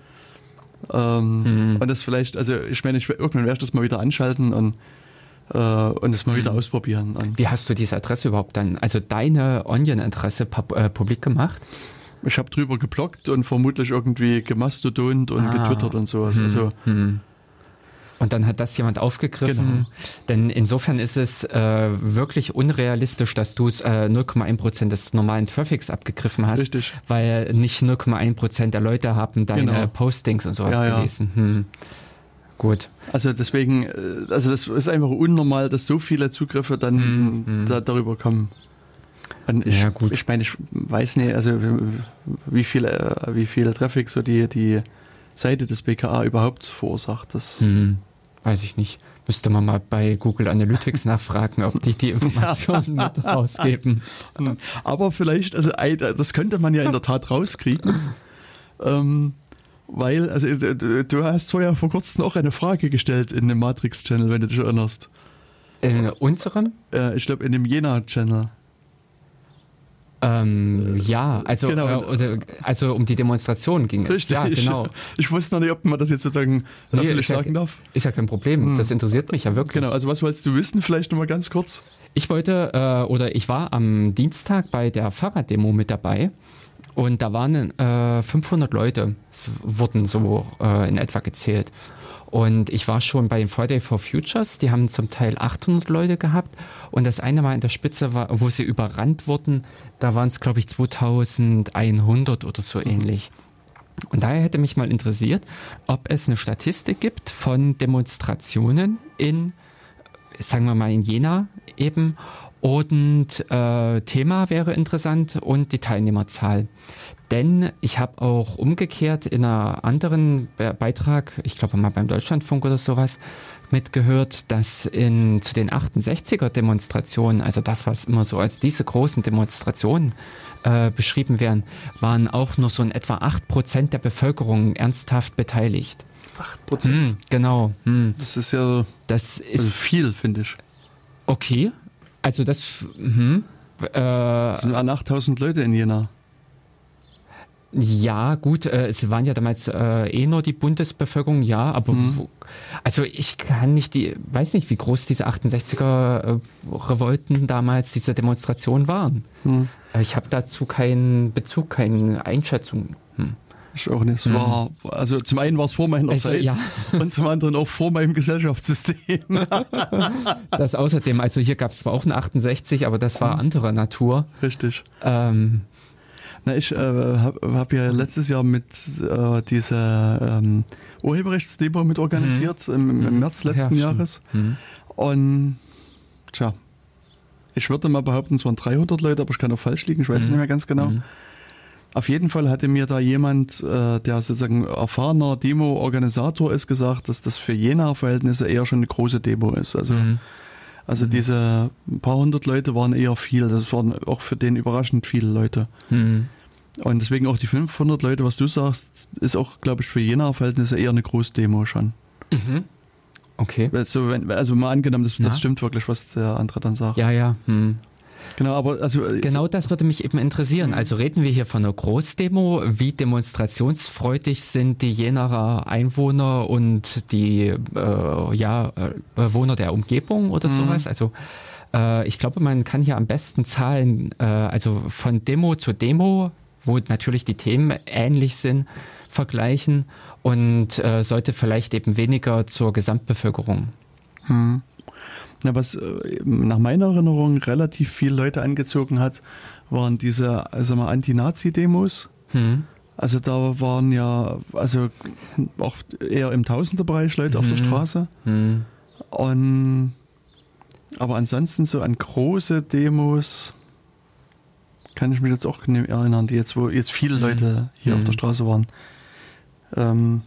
ähm, mhm. Und das vielleicht, also ich meine, ich, irgendwann werde ich das mal wieder anschalten und, äh, und das mal mhm. wieder ausprobieren. Und Wie hast du diese Adresse überhaupt dann, also deine Onion-Adresse äh, publik gemacht? Ich habe drüber geblockt und vermutlich irgendwie gemastodont und ah. getwittert und sowas. Mhm. Also, mhm. Und dann hat das jemand aufgegriffen. Genau. Denn insofern ist es äh, wirklich unrealistisch, dass du äh, 0,1 Prozent des normalen Traffics abgegriffen hast. Richtig. Weil nicht 0,1 Prozent der Leute haben deine genau. Postings und sowas ja, gelesen. Ja. Hm. Gut. Also deswegen, äh, also das ist einfach unnormal, dass so viele Zugriffe dann hm, hm. Da, darüber kommen. Und ich, ja, gut. ich meine, ich weiß nicht, also wie viel, wie viel Traffic so die, die Seite des BKA überhaupt verursacht. Das hm, weiß ich nicht. Müsste man mal bei Google Analytics nachfragen, ob die die Informationen mit rausgeben. Aber vielleicht, also das könnte man ja in der Tat rauskriegen. Ähm, weil, also du hast vorher vor kurzem auch eine Frage gestellt in dem Matrix-Channel, wenn du dich erinnerst. In unserem? Äh, ich glaube in dem Jena-Channel. Ähm, ja, also, genau. äh, also um die Demonstration ging es. Richtig, ja, genau. Ich, ich, wusste noch nicht, ob man das jetzt sozusagen nee, ist sagen ja, darf. Ist ja kein Problem, hm. das interessiert mich ja wirklich. Genau, also was wolltest du wissen, vielleicht nochmal ganz kurz? Ich wollte, äh, oder ich war am Dienstag bei der Fahrraddemo mit dabei und da waren äh, 500 Leute, es wurden so äh, in etwa gezählt. Und ich war schon bei den Friday for Futures, die haben zum Teil 800 Leute gehabt. Und das eine Mal in der Spitze war, wo sie überrannt wurden, da waren es, glaube ich, 2100 oder so mhm. ähnlich. Und daher hätte mich mal interessiert, ob es eine Statistik gibt von Demonstrationen in, sagen wir mal, in Jena eben. Und äh, Thema wäre interessant und die Teilnehmerzahl. Denn ich habe auch umgekehrt in einer anderen Be Beitrag, ich glaube mal beim Deutschlandfunk oder sowas, mitgehört, dass in, zu den 68er Demonstrationen, also das, was immer so als diese großen Demonstrationen äh, beschrieben werden, waren auch nur so in etwa 8% der Bevölkerung ernsthaft beteiligt. 8%? Hm, genau. Hm. Das ist ja das ist also viel, finde ich. Okay. Also das... Hm, äh, das sind 8000 Leute in Jena. Ja, gut, äh, es waren ja damals äh, eh nur die Bundesbevölkerung, ja, aber mhm. wo, also ich kann nicht die, weiß nicht, wie groß diese 68er äh, Revolten damals, diese Demonstrationen waren. Mhm. Äh, ich habe dazu keinen Bezug, keine Einschätzung. Hm. Ich auch nicht. Es mhm. war, also zum einen war es vor meiner also, Zeit ja. und zum anderen auch vor meinem Gesellschaftssystem. das außerdem, also hier gab es zwar auch eine 68, aber das war mhm. anderer Natur. Richtig. Ähm, na, ich äh, habe hab ja letztes Jahr mit äh, dieser ähm, Urheberrechtsdemo mit organisiert, mhm. im, im, mhm. März letzten ja, Jahres. Mhm. Und tja, ich würde mal behaupten, es waren 300 Leute, aber ich kann auch falsch liegen, ich weiß mhm. nicht mehr ganz genau. Mhm. Auf jeden Fall hatte mir da jemand, äh, der sozusagen erfahrener Demo-Organisator ist, gesagt, dass das für Jena-Verhältnisse eher schon eine große Demo ist. Also, mhm. also diese paar hundert Leute waren eher viel. Das waren auch für den überraschend viele Leute. Mhm. Und deswegen auch die 500 Leute, was du sagst, ist auch, glaube ich, für Jena-Verhältnisse eher eine Großdemo schon. Mhm. Okay. Also, wenn, also mal angenommen, das, ja. das, stimmt wirklich, was der andere dann sagt. Ja, ja. Hm. Genau, aber also äh, genau das würde mich eben interessieren. Mhm. Also reden wir hier von einer Großdemo. Wie demonstrationsfreudig sind die Jenaer Einwohner und die äh, ja, äh, Bewohner der Umgebung oder mhm. sowas? Also äh, ich glaube, man kann hier am besten Zahlen, äh, also von Demo zu Demo wo natürlich die Themen ähnlich sind, vergleichen und äh, sollte vielleicht eben weniger zur Gesamtbevölkerung. Hm. Na, was äh, nach meiner Erinnerung relativ viele Leute angezogen hat, waren diese also mal Anti-Nazi-Demos. Hm. Also da waren ja also auch eher im Tausenderbereich Leute hm. auf der hm. Straße. Hm. Und aber ansonsten so an große Demos kann ich mich jetzt auch erinnern, die jetzt, wo jetzt viele. Leute hier mhm. auf der mhm. Straße waren. Ähm,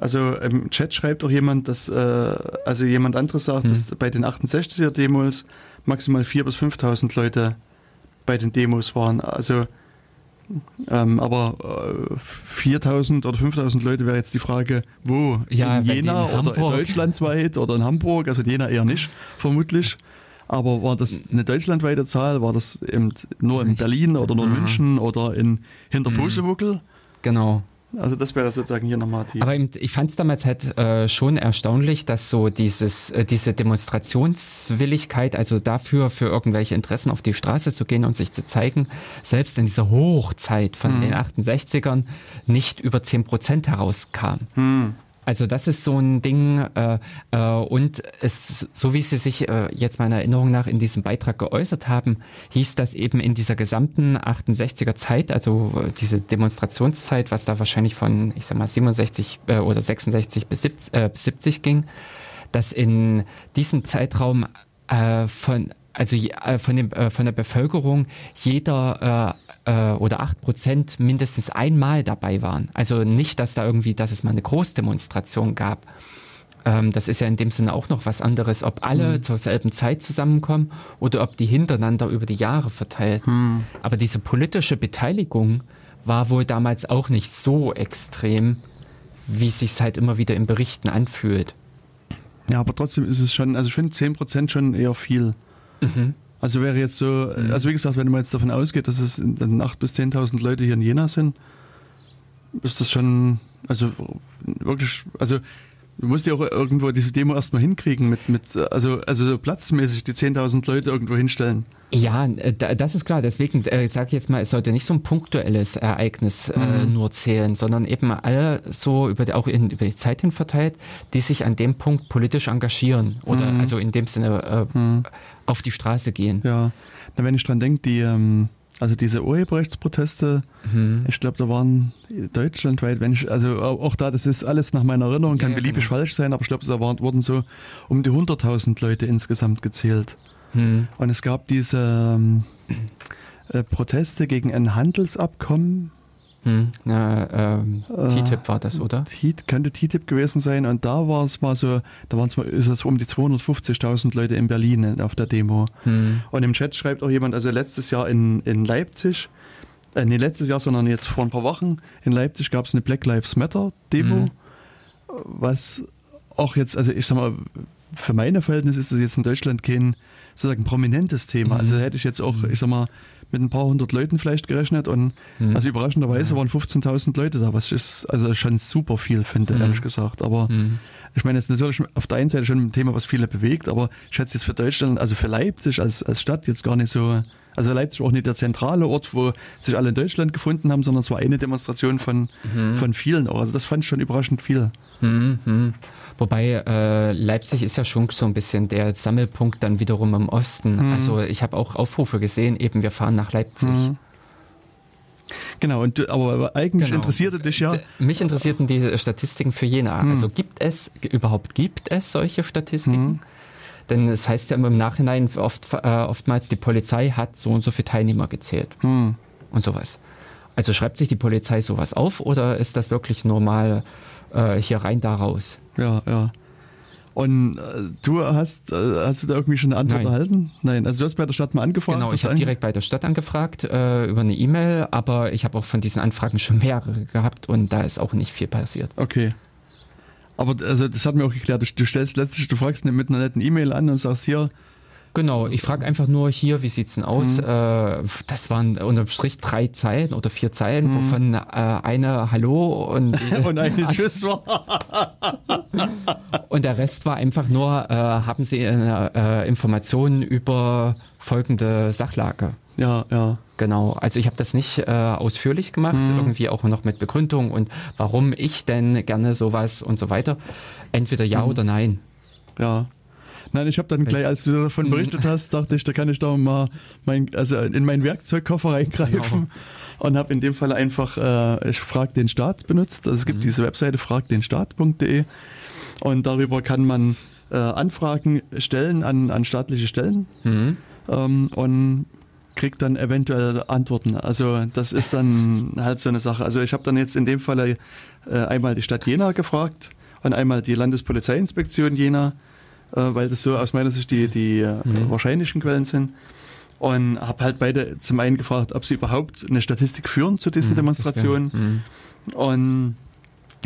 also im Chat schreibt auch jemand, dass, äh, also jemand anderes sagt, mhm. dass bei den 68er Demos maximal 4.000 bis 5.000 Leute bei den Demos waren. Also, ähm, aber äh, 4.000 oder 5.000 Leute wäre jetzt die Frage, wo? Ja, in Jena in oder in deutschlandweit oder in Hamburg? Also in Jena eher nicht, vermutlich. Aber war das eine deutschlandweite Zahl? War das eben nur in Berlin oder nur in München oder in Hinterposemuckel? Genau. Also das wäre sozusagen hier nochmal die. Aber ich fand es damals halt äh, schon erstaunlich, dass so dieses, äh, diese Demonstrationswilligkeit, also dafür für irgendwelche Interessen auf die Straße zu gehen und sich zu zeigen, selbst in dieser Hochzeit von hm. den 68ern nicht über 10 Prozent herauskam. Hm. Also das ist so ein Ding äh, äh, und es, so wie Sie sich äh, jetzt meiner Erinnerung nach in diesem Beitrag geäußert haben, hieß das eben in dieser gesamten 68er Zeit, also äh, diese Demonstrationszeit, was da wahrscheinlich von, ich sag mal, 67 äh, oder 66 bis 70, äh, bis 70 ging, dass in diesem Zeitraum äh, von also äh, von, dem, äh, von der Bevölkerung jeder äh, oder acht Prozent mindestens einmal dabei waren. Also nicht, dass da irgendwie, dass es mal eine Großdemonstration gab. Ähm, das ist ja in dem Sinne auch noch was anderes, ob alle mhm. zur selben Zeit zusammenkommen oder ob die hintereinander über die Jahre verteilt. Mhm. Aber diese politische Beteiligung war wohl damals auch nicht so extrem, wie es sich halt immer wieder in Berichten anfühlt. Ja, aber trotzdem ist es schon, also ich finde 10% schon eher viel. Mhm. Also wäre jetzt so, mhm. also wie gesagt, wenn man jetzt davon ausgeht, dass es dann 8.000 bis 10.000 Leute hier in Jena sind, ist das schon, also wirklich, also Du musst ja auch irgendwo diese Demo erstmal hinkriegen, mit, mit, also, also so platzmäßig die 10.000 Leute irgendwo hinstellen. Ja, äh, das ist klar. Deswegen äh, sage ich jetzt mal, es sollte nicht so ein punktuelles Ereignis äh, mhm. nur zählen, sondern eben alle so über die, auch in, über die Zeit hin verteilt, die sich an dem Punkt politisch engagieren oder mhm. also in dem Sinne äh, mhm. auf die Straße gehen. Ja, Na, wenn ich dran denke, die, ähm, Also diese Urheberrechtsproteste, mhm. ich glaube, da waren deutschlandweit, wenn ich, also auch da, das ist alles nach meiner Erinnerung, kann ja, beliebig genau. falsch sein, aber ich glaube, da waren, wurden so um die 100.000 Leute insgesamt gezählt. Mhm. Und es gab diese ähm, äh, Proteste gegen ein Handelsabkommen hm, na, ähm, äh, TTIP war das, oder? könnte TTIP gewesen sein. Und da war es mal so, da waren es mal so um die 250.000 Leute in Berlin auf der Demo. Hm. Und im Chat schreibt auch jemand, also letztes Jahr in, in Leipzig, äh, nicht letztes Jahr, sondern jetzt vor ein paar Wochen in Leipzig gab es eine Black Lives Matter Demo, hm. was auch jetzt, also ich sag mal, für meine Verhältnisse ist das jetzt in Deutschland kein sozusagen prominentes Thema. Mhm. Also hätte ich jetzt auch, ich sag mal, mit ein paar hundert Leuten vielleicht gerechnet und mhm. also überraschenderweise ja. waren 15.000 Leute da, was ich also schon super viel finde, mhm. ehrlich gesagt. Aber mhm. ich meine, es ist natürlich auf der einen Seite schon ein Thema, was viele bewegt, aber ich schätze jetzt für Deutschland, also für Leipzig als, als Stadt jetzt gar nicht so, also Leipzig war auch nicht der zentrale Ort, wo sich alle in Deutschland gefunden haben, sondern es war eine Demonstration von, mhm. von vielen auch. Also das fand ich schon überraschend viel. Wobei äh, Leipzig ist ja schon so ein bisschen der Sammelpunkt dann wiederum im Osten. Mhm. Also ich habe auch Aufrufe gesehen, eben wir fahren nach Leipzig. Mhm. Genau, und du, aber eigentlich genau. interessierte dich ja. Mich interessierten diese Statistiken für Jena. Mhm. Also gibt es überhaupt gibt es solche Statistiken? Mhm. Denn es heißt ja immer im Nachhinein oft, äh, oftmals, die Polizei hat so und so viele Teilnehmer gezählt mhm. und sowas. Also schreibt sich die Polizei sowas auf oder ist das wirklich normal äh, hier rein da raus? Ja, ja. Und äh, du hast, äh, hast du da irgendwie schon eine Antwort Nein. erhalten? Nein, also du hast bei der Stadt mal angefragt. Genau, ich habe direkt bei der Stadt angefragt äh, über eine E-Mail, aber ich habe auch von diesen Anfragen schon mehrere gehabt und da ist auch nicht viel passiert. Okay. Aber also das hat mir auch geklärt. Du, du stellst letztlich, du fragst mit einer netten E-Mail an und sagst hier, Genau, ich frage einfach nur hier, wie sieht's denn aus? Mhm. Äh, das waren unterm Strich drei Zeilen oder vier Zeilen, mhm. wovon äh, eine Hallo und, und eine Tschüss war. und der Rest war einfach nur, äh, haben Sie äh, Informationen über folgende Sachlage? Ja, ja. Genau, also ich habe das nicht äh, ausführlich gemacht, mhm. irgendwie auch noch mit Begründung und warum ich denn gerne sowas und so weiter. Entweder ja mhm. oder nein. Ja. Nein, ich habe dann gleich, als du davon berichtet hast, dachte ich, da kann ich doch mal mein, also in meinen Werkzeugkoffer reingreifen. Genau. Und habe in dem Fall einfach, äh, ich frag den Staat benutzt. Also es gibt mhm. diese Webseite fragdenstaat.de und darüber kann man äh, Anfragen stellen an, an staatliche Stellen mhm. ähm, und kriegt dann eventuell Antworten. Also das ist dann halt so eine Sache. Also ich habe dann jetzt in dem Fall äh, einmal die Stadt Jena gefragt und einmal die Landespolizeiinspektion Jena weil das so aus meiner Sicht die, die äh, mhm. wahrscheinlichen Quellen sind. Und habe halt beide zum einen gefragt, ob sie überhaupt eine Statistik führen zu diesen mhm, Demonstrationen. Mhm. Und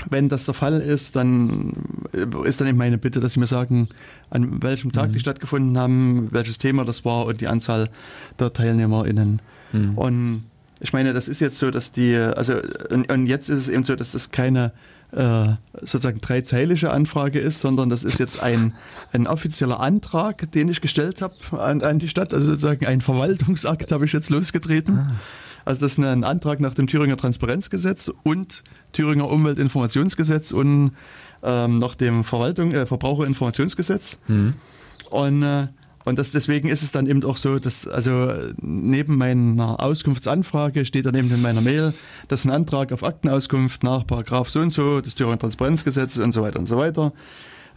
wenn das der Fall ist, dann äh, ist dann eben meine Bitte, dass Sie mir sagen, an welchem Tag mhm. die stattgefunden haben, welches Thema das war und die Anzahl der TeilnehmerInnen. Mhm. Und ich meine, das ist jetzt so, dass die, also und, und, jetzt ist es eben so, dass das keine äh, sozusagen dreizeilige Anfrage ist, sondern das ist jetzt ein, ein offizieller Antrag, den ich gestellt habe an, an die Stadt. Also sozusagen ein Verwaltungsakt habe ich jetzt losgetreten. Ah. Also das ist ein Antrag nach dem Thüringer Transparenzgesetz und Thüringer Umweltinformationsgesetz und ähm, nach dem Verwaltung, äh, Verbraucherinformationsgesetz. Mhm. Und äh, und das, deswegen ist es dann eben auch so, dass also neben meiner Auskunftsanfrage steht dann eben in meiner Mail, dass ein Antrag auf Aktenauskunft nach Paragraph so und so des Thüringer Transparenzgesetzes und so weiter und so weiter.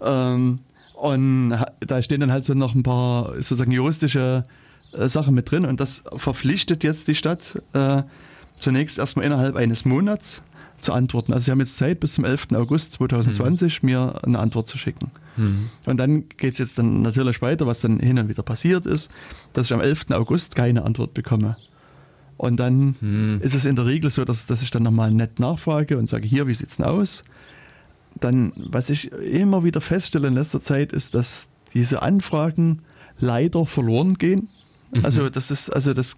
Ähm, und da stehen dann halt so noch ein paar sozusagen juristische äh, Sachen mit drin und das verpflichtet jetzt die Stadt äh, zunächst erstmal innerhalb eines Monats zu antworten. Also Sie haben jetzt Zeit bis zum 11. August 2020 mhm. mir eine Antwort zu schicken. Mhm. Und dann geht es jetzt dann natürlich weiter, was dann hin und wieder passiert ist, dass ich am 11. August keine Antwort bekomme. Und dann mhm. ist es in der Regel so, dass, dass ich dann nochmal nett nachfrage und sage, hier, wie sieht es denn aus? Dann, was ich immer wieder feststelle in letzter Zeit, ist, dass diese Anfragen leider verloren gehen. Mhm. Also das ist, also das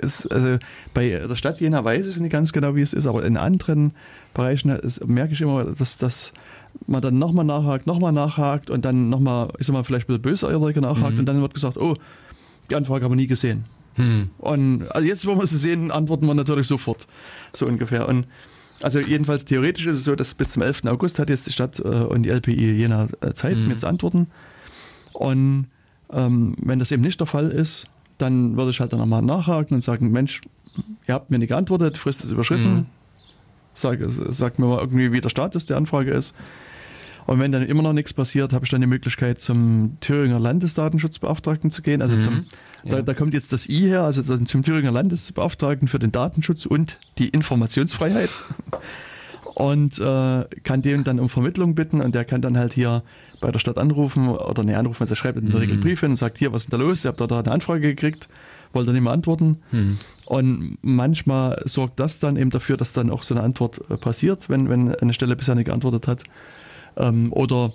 ist, also bei der Stadt Jena weiß ich nicht ganz genau, wie es ist, aber in anderen Bereichen ist, merke ich immer, dass das man dann nochmal nachhakt, nochmal nachhakt und dann nochmal, ich sag mal, vielleicht ein bisschen bösartiger nachhakt mhm. und dann wird gesagt, oh, die Anfrage haben wir nie gesehen. Mhm. Und also jetzt, wo wir sie sehen, antworten wir natürlich sofort. So ungefähr. Und also jedenfalls theoretisch ist es so, dass bis zum 11. August hat jetzt die Stadt äh, und die LPI jener Zeit, mhm. mir zu antworten. Und ähm, wenn das eben nicht der Fall ist, dann würde ich halt dann nochmal nachhaken und sagen, Mensch, ihr habt mir nicht geantwortet, Frist ist überschritten. Mhm. Sag, sagt mir mal irgendwie, wie der Status der Anfrage ist. Und wenn dann immer noch nichts passiert, habe ich dann die Möglichkeit, zum Thüringer Landesdatenschutzbeauftragten zu gehen. Also Mhm. zum, da, Ja. da kommt jetzt das I her, also zum Thüringer Landesbeauftragten für den Datenschutz und die Informationsfreiheit. Und äh, kann den dann um Vermittlung bitten und der kann dann halt hier bei der Stadt anrufen oder ne, anrufen, der schreibt in der Regel Mhm. Brief hin und sagt, hier, was ist denn da los? Ihr habt da, da eine Anfrage gekriegt, wollt ihr nicht mehr antworten? Hm. Und manchmal sorgt das dann eben dafür, dass dann auch so eine Antwort äh, passiert, wenn, wenn eine Stelle bisher nicht geantwortet hat. Ähm, oder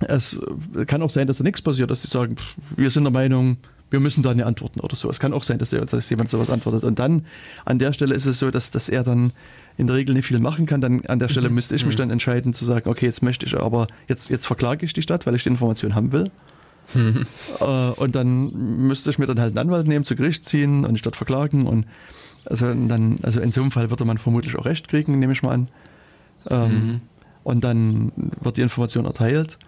es kann auch sein, dass da nichts passiert, dass sie sagen, wir sind der Meinung, wir müssen da nicht antworten oder so. Es kann auch sein, dass, dass jemand sowas antwortet. Und dann an der Stelle ist es so, dass, dass er dann in der Regel nicht viel machen kann. Dann an der Stelle müsste ich mich dann entscheiden zu sagen, okay, jetzt möchte ich aber, jetzt, jetzt verklage ich die Stadt, weil ich die Information haben will. Äh, und dann müsste ich mir dann halt einen Anwalt nehmen, zu Gericht ziehen und die Stadt verklagen. Und also dann, also in so einem Fall würde man vermutlich auch Recht kriegen, nehme ich mal an. Ähm, Mhm. Und dann wird die Information erteilt.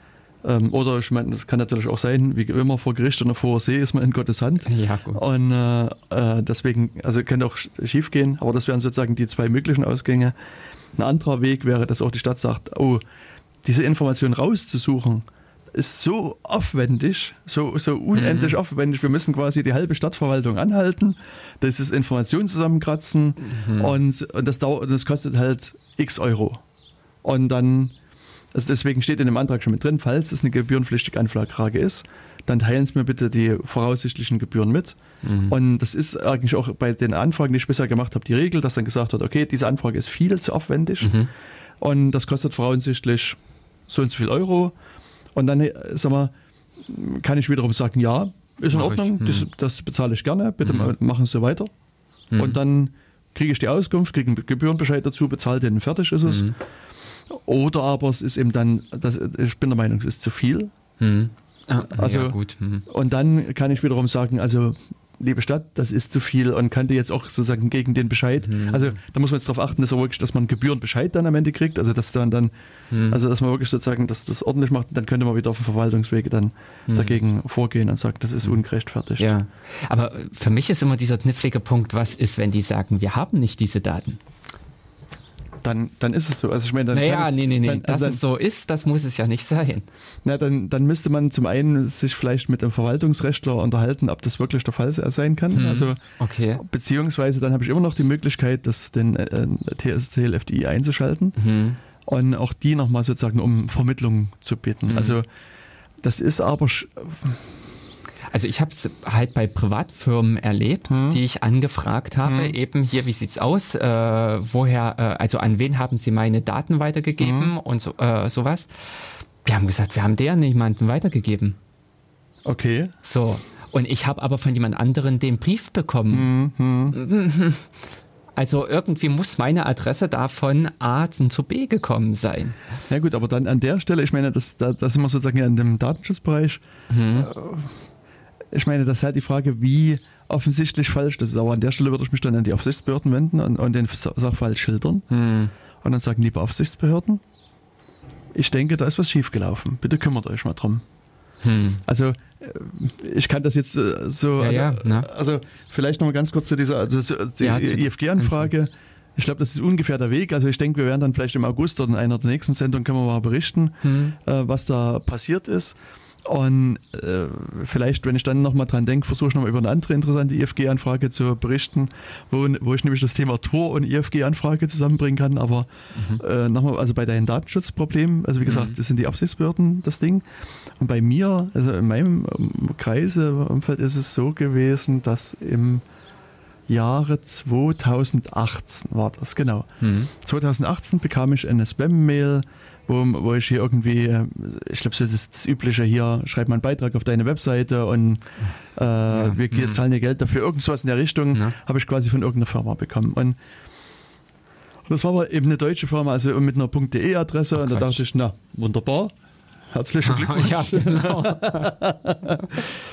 Ähm, oder ich meine, das kann natürlich auch sein, wie immer vor Gericht oder vor See ist man in Gottes Hand. Ja, gut. Und äh, äh, deswegen, also könnte auch schief gehen, aber das wären sozusagen die zwei möglichen Ausgänge. Ein anderer Weg wäre, dass auch die Stadt sagt, oh, diese Information rauszusuchen, ist so aufwendig, so, so unendlich Mhm. aufwendig. Wir müssen quasi die halbe Stadtverwaltung anhalten, das ist Information zusammenkratzen Mhm. und, und das dauert, und das kostet halt x Euro. Und dann, also deswegen steht in dem Antrag schon mit drin, falls es eine gebührenpflichtige Anfrage ist, dann teilen Sie mir bitte die voraussichtlichen Gebühren mit. Mhm. Und das ist eigentlich auch bei den Anfragen, die ich bisher gemacht habe, die Regel, dass dann gesagt wird, okay, diese Anfrage ist viel zu aufwendig Mhm. und das kostet voraussichtlich so und so viel Euro. Und dann, äh, sag mal, kann ich wiederum sagen, ja, ist in Mach. Ordnung, Mhm. das, das bezahle ich gerne, bitte Mhm. machen Sie weiter. Mhm. Und dann kriege ich die Auskunft, kriege einen Gebührenbescheid dazu, bezahle den, fertig ist es. Oder aber es ist eben dann, das, ich bin der Meinung, es ist zu viel. Mhm. Ah, Also- ja, gut. Mhm. Und dann kann ich wiederum sagen, also liebe Stadt, das ist zu viel und kann dir jetzt auch sozusagen gegen den Bescheid. Mhm. Also da muss man jetzt darauf achten, dass, wirklich, dass man Gebührenbescheid dann am Ende kriegt. Also dass dann dann, Mhm. also dass man wirklich sozusagen das, das ordentlich macht, dann könnte man wieder auf dem Verwaltungswege dann Mhm. dagegen vorgehen und sagen, das ist ungerechtfertigt. Ja, aber für mich ist immer dieser knifflige Punkt, was ist, wenn die sagen, wir haben nicht diese Daten? Dann, dann ist es so. Also ich meine, dann Naja, kann- nee, nee, nee, dann, dass also dann, es so ist, das muss es ja nicht sein. na, dann, dann müsste man zum einen sich vielleicht mit dem Verwaltungsrechtler unterhalten, ob das wirklich der Fall sein kann. Hm. Also Okay. beziehungsweise dann habe ich immer noch die Möglichkeit, das den äh, TSTLFDI einzuschalten. Mhm. und auch die nochmal sozusagen um Vermittlung zu bitten. Mhm. Also das ist aber Also ich habe es halt bei Privatfirmen erlebt, Mhm. die ich angefragt habe, Mhm. eben hier, wie sieht's aus, äh, woher, äh, also an wen haben sie meine Daten weitergegeben Mhm. und so, äh, sowas. Die haben gesagt, wir haben deren niemanden weitergegeben. okay. So. Und ich habe aber von jemand anderen den Brief bekommen. Mhm. Also irgendwie muss meine Adresse da von A zu B gekommen sein. Ja gut, aber dann an der Stelle, ich meine, das, da, da sind wir sozusagen ja in dem Datenschutzbereich. Mhm. Ich meine, das ist halt die Frage, wie offensichtlich falsch das ist. Aber an der Stelle würde ich mich dann an die Aufsichtsbehörden wenden und, und den Sa- Sachverhalt schildern. Hm. Und dann sagen, liebe Aufsichtsbehörden, ich denke, da ist was schiefgelaufen. Bitte kümmert euch mal drum. Hm. Also äh, ich kann das jetzt äh, so, Ja, also, ja, also vielleicht noch mal ganz kurz zu dieser also so, die Ja, IFG-Anfrage. Ich glaube, das ist ungefähr der Weg. Also ich denke, wir werden dann vielleicht im August oder in einer der nächsten Sendungen können wir mal berichten, Hm. äh, was da passiert ist. Und äh, vielleicht, wenn ich dann nochmal dran denke, versuche ich nochmal über eine andere interessante IFG-Anfrage zu berichten, wo, wo ich nämlich das Thema Tor und IFG-Anfrage zusammenbringen kann. Aber äh, nochmal, also bei deinen Datenschutzproblemen, also wie gesagt, Mhm. das sind die Aufsichtsbehörden das Ding. Und bei mir, also in meinem ähm, Kreise, Umfeld ist es so gewesen, dass im Jahre 2018 war das, genau. Hm. 2018 bekam ich eine Spam-Mail, wo, wo ich hier irgendwie, äh, ich glaube, das ist das Übliche hier, schreib mal einen Beitrag auf deine Webseite und äh, wir mhm. zahlen dir Geld dafür. Irgendwas in der Richtung Ja. habe ich quasi von irgendeiner Firma bekommen. Und, das war aber eben eine deutsche Firma, also mit einer .de-Adresse. Und da dachte ich, na, wunderbar. Herzlichen Glückwunsch. ja, genau.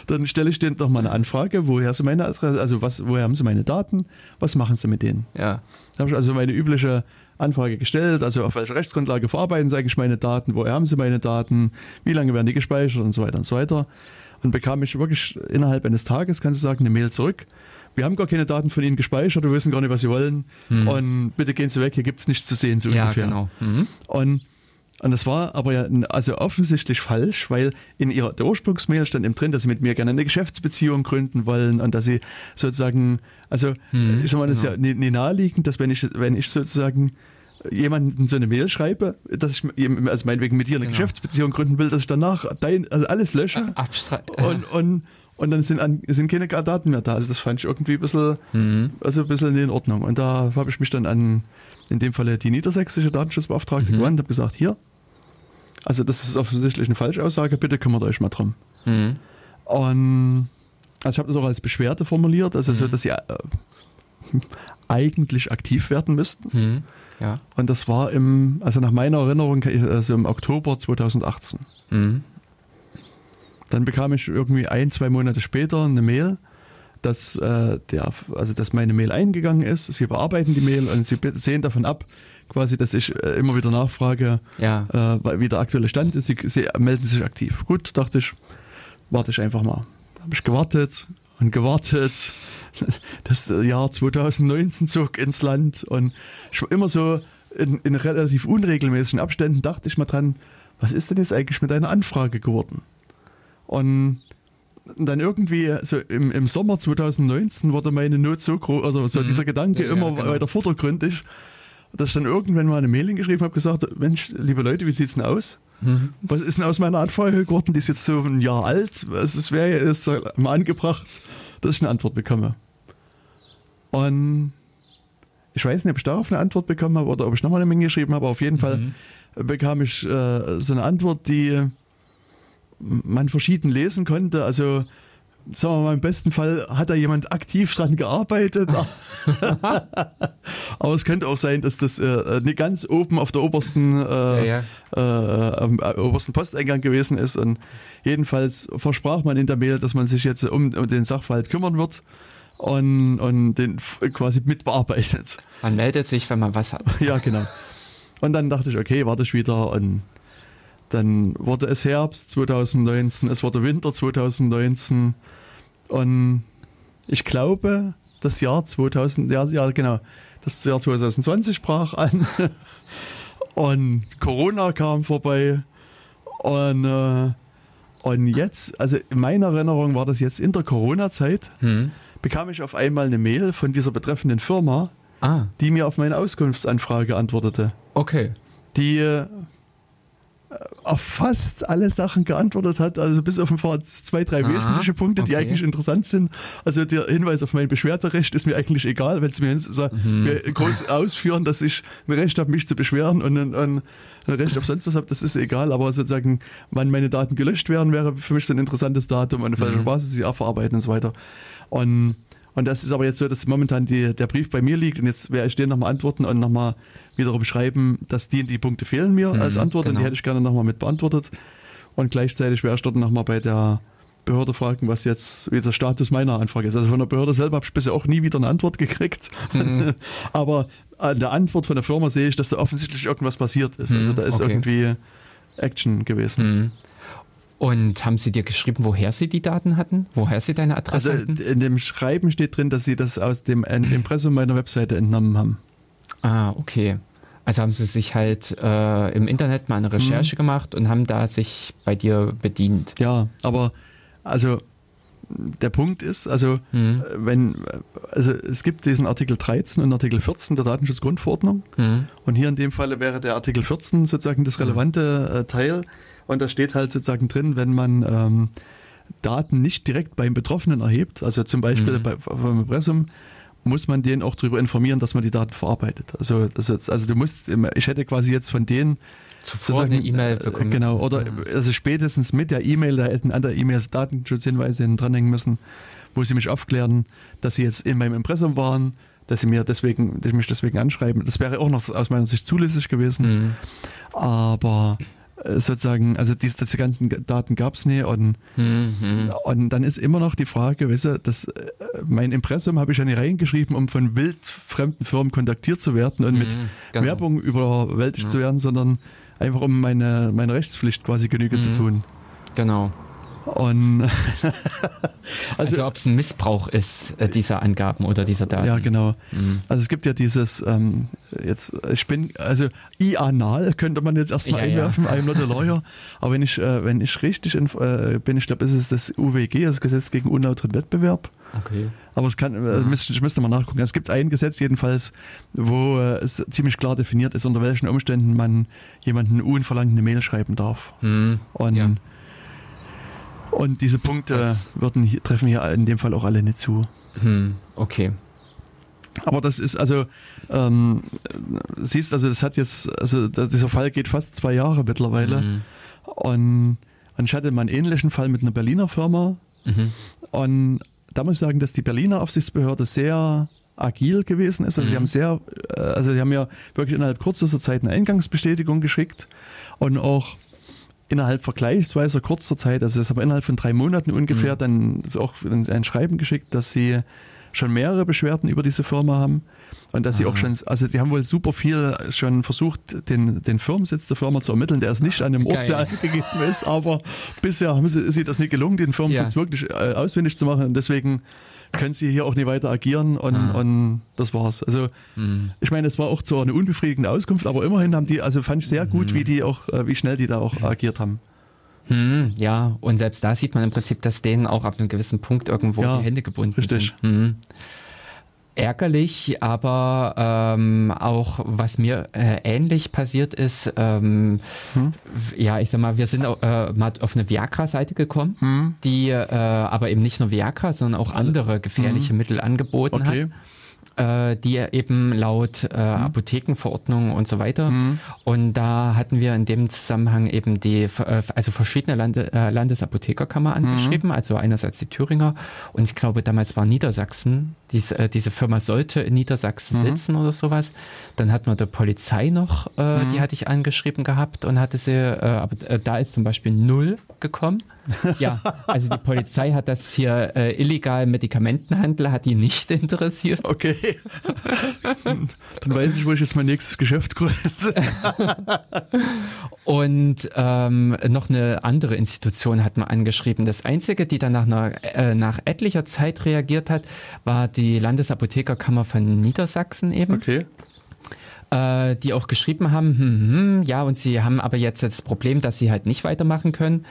Dann stelle ich denen doch mal eine Anfrage, woher sie meine Adresse, also was, woher haben sie meine Daten, was machen sie mit denen? ja. Da habe ich also meine übliche Anfrage gestellt, also auf welcher Rechtsgrundlage verarbeiten sie eigentlich meine Daten, woher haben sie meine Daten, wie lange werden die gespeichert und so weiter und so weiter. und bekam ich wirklich innerhalb eines Tages, kannst du sagen, eine Mail zurück. Wir haben gar keine Daten von Ihnen gespeichert, wir wissen gar nicht, was Sie wollen. Hm. Und bitte gehen Sie weg, hier gibt es nichts zu sehen, so Ja, ungefähr. genau. Mhm. Und, und das war aber ja also offensichtlich falsch, weil in ihrer der Ursprungsmail stand eben drin, dass sie mit mir gerne eine Geschäftsbeziehung gründen wollen und dass sie sozusagen, also Hm, ich sag mal, das ist genau. ja nie, nie naheliegend, dass wenn ich, wenn ich sozusagen jemanden so eine Mail schreibe, dass ich also meinetwegen mit dir eine Genau. Geschäftsbeziehung gründen will, dass ich danach dein, also alles lösche Abstre und, und, und dann sind, an, sind keine Daten mehr da. Also das fand ich irgendwie ein bisschen, Mhm. also ein bisschen in Ordnung. Und da habe ich mich dann an, in dem Falle die niedersächsische Datenschutzbeauftragte Mhm. gewandt und habe gesagt, hier, also das ist offensichtlich eine Falschaussage, bitte kümmert euch mal drum. Mhm. Und also ich habe das auch als Beschwerde formuliert, also Mhm. so, dass sie äh, eigentlich aktiv werden müssten. Ja. Und das war im, also nach meiner Erinnerung, also im Oktober 2018. Mhm. Dann bekam ich irgendwie ein, zwei Monate später eine Mail, dass, äh, der, also dass meine Mail eingegangen ist. Sie bearbeiten die Mail und sie sehen davon ab, quasi, dass ich äh, immer wieder nachfrage, Ja. äh, weil- wie der aktuelle Stand ist. Sie, sie melden sich aktiv. Gut, dachte ich, warte ich einfach mal. Habe ich gewartet und gewartet. Das Jahr 2019 zog ins Land und ich war immer so in, in relativ unregelmäßigen Abständen dachte ich mal dran, was ist denn jetzt eigentlich mit deiner Anfrage geworden? Und dann irgendwie so im, im Sommer 2019 wurde meine Not so groß, oder so Mhm. dieser Gedanke Ja, ja, immer genau. weiter vordergründig, dass ich dann irgendwann mal eine Mail geschrieben habe, gesagt, Mensch, liebe Leute, wie sieht's denn aus? Mhm. Was ist denn aus meiner Anfrage geworden? Die ist jetzt so ein Jahr alt. Es wäre ja jetzt mal angebracht, dass ich eine Antwort bekomme. Und ich weiß nicht, ob ich darauf eine Antwort bekommen habe oder ob ich nochmal eine Menge geschrieben habe. Auf jeden Fall Mhm. bekam ich äh, so eine Antwort, die man verschieden lesen konnte. Also sagen wir mal, im besten Fall hat da jemand aktiv dran gearbeitet. Aber es könnte auch sein, dass das äh, nicht ganz oben auf der obersten, äh, Ja, Äh, am äh, obersten Posteingang gewesen ist. Und jedenfalls versprach man in der Mail, dass man sich jetzt um, um den Sachverhalt kümmern wird und, und den quasi mitbearbeitet. Man meldet sich, wenn man was hat. Ja, genau. Und dann dachte ich, okay, warte ich wieder und dann wurde es Herbst 2019, es wurde Winter 2019 und ich glaube, das Jahr 2000, ja, ja genau, das Jahr 2020 brach an und Corona kam vorbei und, äh, und jetzt, also in meiner Erinnerung war das jetzt in der Corona-Zeit, Mhm. Bekam ich auf einmal eine Mail von dieser betreffenden Firma, Ah, die mir auf meine Auskunftsanfrage antwortete okay. die äh, auf fast alle Sachen geantwortet hat, also bis auf ein paar zwei, drei Aha, wesentliche Punkte, die okay. eigentlich interessant sind. Also der Hinweis auf mein Beschwerderecht ist mir eigentlich egal, wenn es mir, so, Mhm. mir groß ausführen, dass ich ein Recht habe, mich zu beschweren und ein, ein, ein Recht auf sonst was habe, das ist egal, aber sozusagen, wann meine Daten gelöscht werden, wäre für mich so ein interessantes Datum und auf welcher Mhm. Basis sie verarbeiten und so weiter. Und und das ist aber jetzt so, dass momentan die, der Brief bei mir liegt und jetzt werde ich den nochmal antworten und nochmal wiederum schreiben, dass die und die Punkte fehlen mir Mhm, als Antwort und genau. die hätte ich gerne nochmal mit beantwortet. Und gleichzeitig werde ich dort nochmal bei der Behörde fragen, was jetzt wie der Status meiner Anfrage ist. Also von der Behörde selber habe ich bisher auch nie wieder eine Antwort gekriegt. Mhm. aber an der Antwort von der Firma sehe ich, dass da offensichtlich irgendwas passiert ist. Also Mhm, da ist okay. irgendwie Action gewesen. Mhm. Und haben sie dir geschrieben, woher sie die Daten hatten? Woher sie deine Adresse Also hatten? in dem Schreiben steht drin, dass sie das aus dem Impressum meiner Webseite entnommen haben. Ah, okay. Also haben sie sich halt äh, im Internet mal eine Mhm. Recherche gemacht und haben da sich bei dir bedient. Ja, aber also der Punkt ist, also Mhm. wenn, also es gibt diesen Artikel 13 und Artikel 14 der Datenschutzgrundverordnung Mhm. und hier in dem Falle wäre der Artikel 14 sozusagen das relevante äh, Teil und da steht halt sozusagen drin, wenn man ähm, Daten nicht direkt beim Betroffenen erhebt, also zum Beispiel Mhm. bei, beim Impressum, muss man den auch darüber informieren, dass man die Daten verarbeitet. Also, das ist, also du musst, ich hätte quasi jetzt von denen Zuvor eine E-Mail äh, bekommen. Genau, oder Mhm. also spätestens mit der E-Mail, da hätten an der E-Mail Datenschutzhinweise dranhängen müssen, wo sie mich aufklären, dass sie jetzt in meinem Impressum waren, dass sie mir deswegen, dass mich deswegen anschreiben. Das wäre auch noch aus meiner Sicht zulässig gewesen. Mhm. Aber sozusagen, also diese, diese ganzen Daten gab es nie und, Mhm. und dann ist immer noch die Frage, weißt du, das, äh, mein Impressum habe ich ja nicht reingeschrieben, um von wildfremden Firmen kontaktiert zu werden und mit Mhm, genau. Werbung überwältigt zu werden, sondern einfach um meine, meine Rechtspflicht quasi Genüge zu Mhm. tun. Genau. Und also, also ob es ein Missbrauch ist, äh, dieser Angaben oder dieser Daten. Ja, genau. Mhm. Also es gibt ja dieses, ähm, jetzt, ich bin, also I-Anal könnte man jetzt erstmal ja, einwerfen, ja. I'm not a lawyer. Aber wenn ich, äh, wenn ich richtig äh, bin, ich glaube, ist es das UWG, das Gesetz gegen unlauteren Wettbewerb. Okay. Aber es kann, äh, müsste, ich müsste mal nachgucken. Es gibt ein Gesetz jedenfalls, wo äh, es ziemlich klar definiert ist, unter welchen Umständen man jemanden unverlangt eine Mail schreiben darf. Mhm. Und ja und diese Punkte das würden hier, treffen hier in dem Fall auch alle nicht zu. Hm, okay. Aber das ist also, ähm, siehst also, das hat jetzt, also dieser Fall geht fast zwei Jahre mittlerweile. Mhm. Und, und ich hatte mal einen ähnlichen Fall mit einer Berliner Firma. Mhm. Und da muss ich sagen, dass die Berliner Aufsichtsbehörde sehr agil gewesen ist. Also mhm. sie haben sehr, äh, also sie haben ja wirklich innerhalb kürzester Zeit eine Eingangsbestätigung geschickt und auch innerhalb vergleichsweise kurzer Zeit, also das aber innerhalb von drei Monaten ungefähr, mhm. dann auch ein, Schreiben geschickt, dass sie schon mehrere Beschwerden über diese Firma haben und dass Aha. sie auch schon, also die haben wohl super viel schon versucht, den, den Firmensitz der Firma zu ermitteln, der ist nicht an dem Ort, Geil. der angegeben ist, aber bisher haben sie, ist sie das nicht gelungen, den Firmensitz ja. wirklich äh, ausfindig zu machen und deswegen können sie hier auch nicht weiter agieren und, ah. und das war's. Also mhm. ich meine, es war auch zwar eine unbefriedigende Auskunft, aber immerhin haben die, also fand ich sehr gut, mhm. wie die auch, äh, wie schnell die da auch agiert haben. Hm, ja, und selbst da sieht man im Prinzip, dass denen auch ab einem gewissen Punkt irgendwo ja, die Hände gebunden richtig. sind. Hm ärgerlich, aber ähm, auch was mir äh, ähnlich passiert ist, ähm, hm? ja, ich sag mal, wir sind äh, mal auf eine Viagra-Seite gekommen, hm? die äh, aber eben nicht nur Viagra, sondern auch andere gefährliche hm? Mittel angeboten okay. hat äh, die eben laut äh, mhm. Apothekenverordnung und so weiter. Mhm. Und da hatten wir in dem Zusammenhang eben die, äh, also verschiedene Lande, äh, Landesapothekerkammer mhm. angeschrieben, mhm. also einerseits die Thüringer und ich glaube damals war Niedersachsen, diese, äh, diese Firma sollte in Niedersachsen mhm. sitzen oder sowas. Dann hatten wir der Polizei noch, äh, die mhm. hatte ich angeschrieben gehabt und hatte sie, aber da ist zum Beispiel null gekommen. Ja, also die Polizei hat das hier äh, illegal Medikamentenhandel, hat die nicht interessiert. Okay. Dann weiß ich, wo ich jetzt mein nächstes Geschäft gründe. Und ähm, noch eine andere Institution hat man angeschrieben. Das Einzige, die dann nach, einer, äh, nach etlicher Zeit reagiert hat, war die Landesapothekerkammer von Niedersachsen eben. Okay äh, die auch geschrieben haben, hm, hm, ja, und sie haben aber jetzt das Problem, dass sie halt nicht weitermachen können.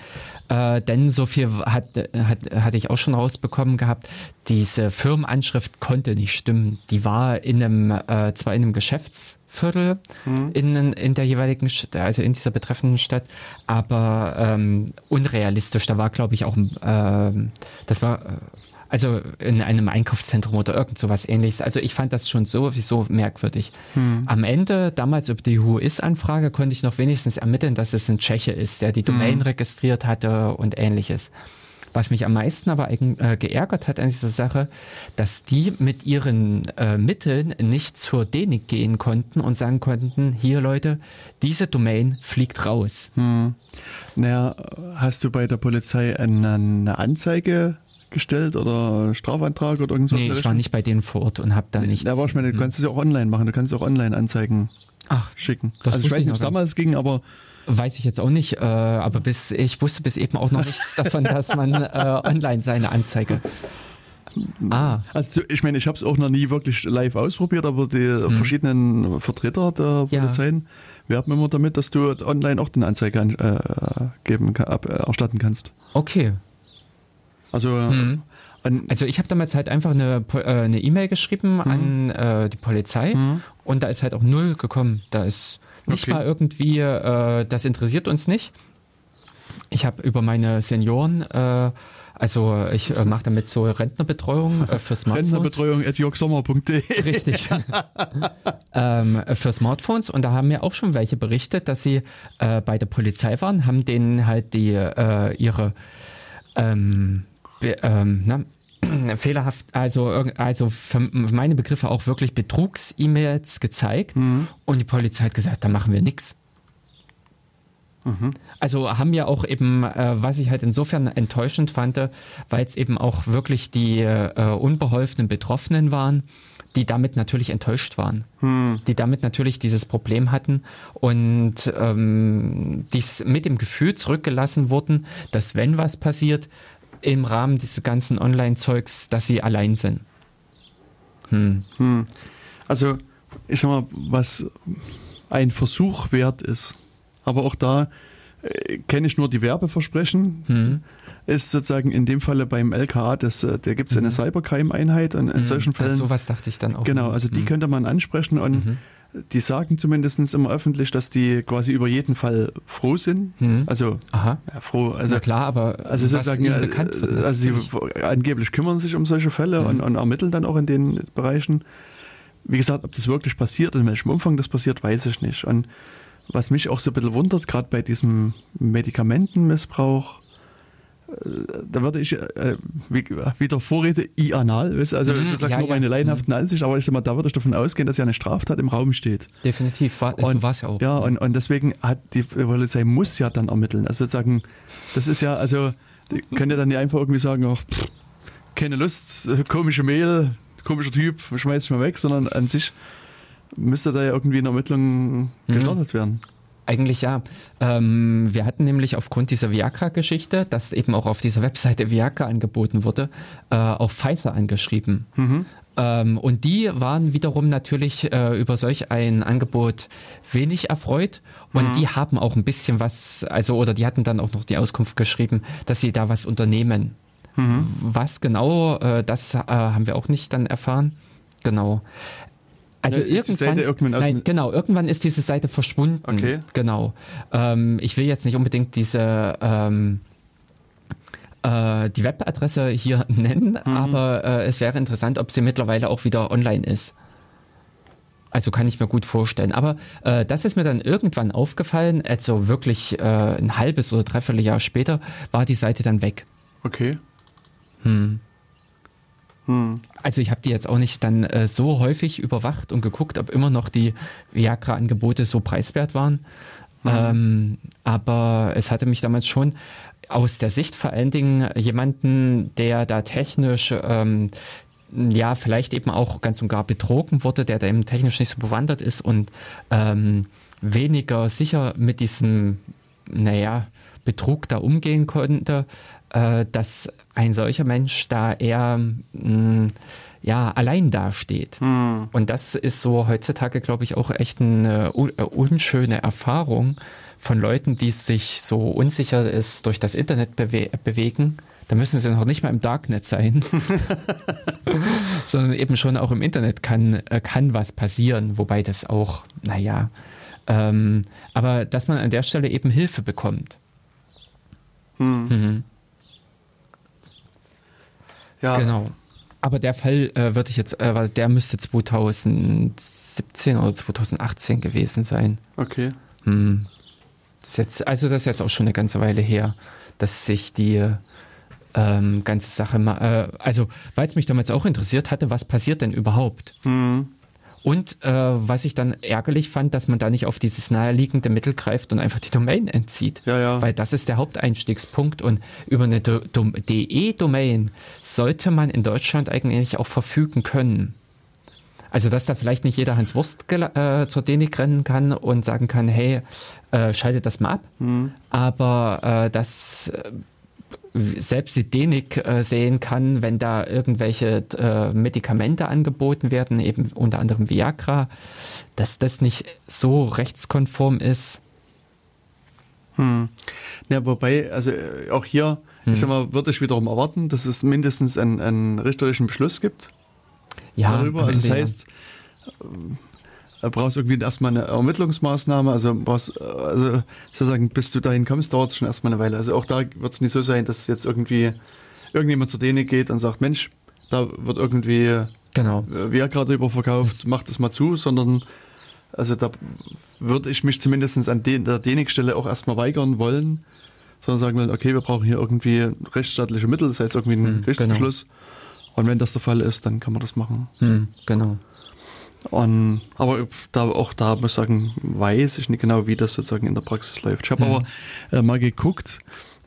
Äh, denn so viel hat, hat, hatte ich auch schon rausbekommen gehabt, diese Firmenanschrift konnte nicht stimmen. Die war in einem, äh, zwar in einem Geschäftsviertel mhm. in, in der jeweiligen, also in dieser betreffenden Stadt, aber ähm, unrealistisch. Da war, glaube ich, auch, äh, das war äh, also in einem Einkaufszentrum oder irgend sowas ähnliches. Also ich fand das schon sowieso merkwürdig. Hm. Am Ende, damals über die Who-Is-Anfrage, konnte ich noch wenigstens ermitteln, dass es ein Tscheche ist, der die Domain hm. registriert hatte und ähnliches. Was mich am meisten aber äh, geärgert hat an dieser Sache, dass die mit ihren äh, Mitteln nicht zur DENIC gehen konnten und sagen konnten, hier Leute, diese Domain fliegt raus. Hm. Naja, hast du bei der Polizei eine, eine Anzeige gestellt oder Strafantrag oder irgendwas? Nee, ich war nicht bei denen vor Ort und habe da nee, nichts. Aber ich meine, du kannst es ja auch online machen, du kannst auch online Anzeigen Ach, schicken. also ich weiß nicht, ob es damals ging, aber Weiß ich jetzt auch nicht, äh, aber bis ich wusste bis eben auch noch nichts davon, dass man äh, online seine Anzeige. Ah. Also ich meine, ich habe es auch noch nie wirklich live ausprobiert, aber die hm. verschiedenen Vertreter der Polizeien ja. werben immer damit, dass du online auch eine Anzeige an, äh, geben, ab, äh, erstatten kannst. Okay, also, mhm. also ich habe damals halt einfach eine äh, eine E-Mail geschrieben mhm. an äh, die Polizei mhm. und da ist halt auch null gekommen. Da ist nicht okay. mal irgendwie, äh, das interessiert uns nicht. Ich habe über meine Senioren, äh, also ich äh, mache damit so Rentnerbetreuung äh, für Smartphones. Rentnerbetreuung at jörgsommer.de Richtig. ähm, für Smartphones und da haben mir auch schon welche berichtet, dass sie äh, bei der Polizei waren, haben denen halt die äh, ihre ähm, ähm, na, fehlerhaft, also, also für meine Begriffe auch wirklich Betrugs-E-Mails gezeigt mhm. und die Polizei hat gesagt, da machen wir nichts. Mhm. Also haben wir auch eben, äh, was ich halt insofern enttäuschend fand, weil es eben auch wirklich die äh, unbeholfenen Betroffenen waren, die damit natürlich enttäuscht waren, hm. die damit natürlich dieses Problem hatten und ähm, dies mit dem Gefühl zurückgelassen wurden, dass wenn was passiert im Rahmen dieses ganzen Online-Zeugs, dass sie allein sind. Hm. Hm. Also ich sag mal, was ein Versuch wert ist, aber auch da äh, kenne ich nur die Werbeversprechen. Hm ist sozusagen in dem Falle beim LKA, das, äh, da gibt es eine mhm. Cybercrime-Einheit und in mhm. solchen Fällen. Also sowas dachte ich dann auch. Genau, also die mhm. könnte man ansprechen und. Die sagen zumindest immer öffentlich, dass die quasi über jeden Fall froh sind. Mhm. Also Aha. Ja, froh. Also, Na klar, aber also sozusagen, bekannt wird, also sie angeblich kümmern sich um solche Fälle und, und ermitteln dann auch in den Bereichen. Wie gesagt, ob das wirklich passiert und in welchem Umfang das passiert, weiß ich nicht. Und was mich auch so ein bisschen wundert, gerade bei diesem Medikamentenmissbrauch, da würde ich äh, wie, wieder Vorrede i-anal, also mhm, ist ja, nur meine ja. laienhaften mhm. Ansicht, aber ich sag mal, da würde ich davon ausgehen, dass ja eine Straftat im Raum steht. Definitiv, war, und, so war es ja auch. Ja, und, und deswegen hat die Polizei muss ja dann ermitteln. Also sozusagen, das ist ja, also, die können ja dann nicht einfach irgendwie sagen, ach, pff, keine Lust, komische Mail, komischer Typ, schmeiß ich mal weg, sondern an sich müsste da ja irgendwie eine Ermittlung mhm. gestartet werden. Eigentlich ja. Ähm, wir hatten nämlich aufgrund dieser Viagra-Geschichte, dass eben auch auf dieser Webseite Viagra angeboten wurde, äh, auch Pfizer angeschrieben. Mhm. Ähm, und die waren wiederum natürlich äh, über solch ein Angebot wenig erfreut. Und mhm. die haben auch ein bisschen was, also, oder die hatten dann auch noch die Auskunft geschrieben, dass sie da was unternehmen. Mhm. Was genau, äh, das äh, haben wir auch nicht dann erfahren. Genau. Also ja, irgendwann, irgendwann nein, genau, irgendwann ist diese Seite verschwunden. Okay. Genau. Ähm, ich will jetzt nicht unbedingt diese ähm, äh, die Webadresse hier nennen, mhm. aber äh, es wäre interessant, ob sie mittlerweile auch wieder online ist. Also kann ich mir gut vorstellen. Aber äh, das ist mir dann irgendwann aufgefallen, also wirklich äh, ein halbes oder dreiviertel Jahr später war die Seite dann weg. Okay. Hm. Hm. Also ich habe die jetzt auch nicht dann äh, so häufig überwacht und geguckt, ob immer noch die Viagra-Angebote so preiswert waren. Mhm. Ähm, aber es hatte mich damals schon aus der Sicht vor allen Dingen jemanden, der da technisch ähm, ja vielleicht eben auch ganz und gar betrogen wurde, der da eben technisch nicht so bewandert ist und ähm, weniger sicher mit diesem, naja, Betrug da umgehen konnte, äh, dass ein solcher Mensch da eher mh, mm, ja, allein dasteht. Hm. Und das ist so heutzutage, glaube ich, auch echt eine äh, unschöne Erfahrung von Leuten, die sich so unsicher ist durch das Internet bewe bewegen. Da müssen sie noch nicht mal im Darknet sein, sondern eben schon auch im Internet kann, äh, kann was passieren, wobei das auch, naja, ähm, aber dass man an der Stelle eben Hilfe bekommt. Hm. Mhm. Ja. Genau. Aber der Fall äh, würde ich jetzt, äh, der müsste 2017 oder 2018 gewesen sein. Okay. Hm. Das jetzt, also das ist jetzt auch schon eine ganze Weile her, dass sich die ähm, ganze Sache mal, äh, also weil es mich damals auch interessiert hatte, was passiert denn überhaupt? Mhm. Und äh, was ich dann ärgerlich fand, dass man da nicht auf dieses naheliegende Mittel greift und einfach die Domain entzieht. Ja, ja. Weil das ist der Haupteinstiegspunkt. Und über eine DE-Domain sollte man in Deutschland eigentlich auch verfügen können. Also, dass da vielleicht nicht jeder Hans Wurst äh, zur DENIC rennen kann und sagen kann, hey, äh, schaltet das mal ab. Mhm. Aber äh, dass äh, selbst die DENIC äh, sehen kann, wenn da irgendwelche äh, Medikamente angeboten werden, eben unter anderem Viagra, dass das nicht so rechtskonform ist. Hm. Ja, wobei, also äh, auch hier, hm. ich sag mal, würde ich wiederum erwarten, dass es mindestens einen, einen richterlichen Beschluss gibt ja, darüber. Also das heißt, ja brauchst irgendwie erstmal eine Ermittlungsmaßnahme, also brauchst, also sozusagen, bis du dahin kommst, dauert es schon erstmal eine Weile. Also auch da wird es nicht so sein, dass jetzt irgendwie irgendjemand zur Däne geht und sagt, Mensch, da wird irgendwie genau. Viagra gerade überverkauft, mach das mal zu, sondern also da würde ich mich zumindest an der Dänikstelle auch erstmal weigern wollen, sondern sagen wollen, okay, wir brauchen hier irgendwie rechtsstaatliche Mittel, das heißt irgendwie einen hm, Gerichtsbeschluss. Genau. Und wenn das der Fall ist, dann kann man das machen. Hm, genau. Und, aber da, auch da muss ich sagen, weiß ich nicht genau, wie das sozusagen in der Praxis läuft. Ich habe mhm. aber äh, mal geguckt,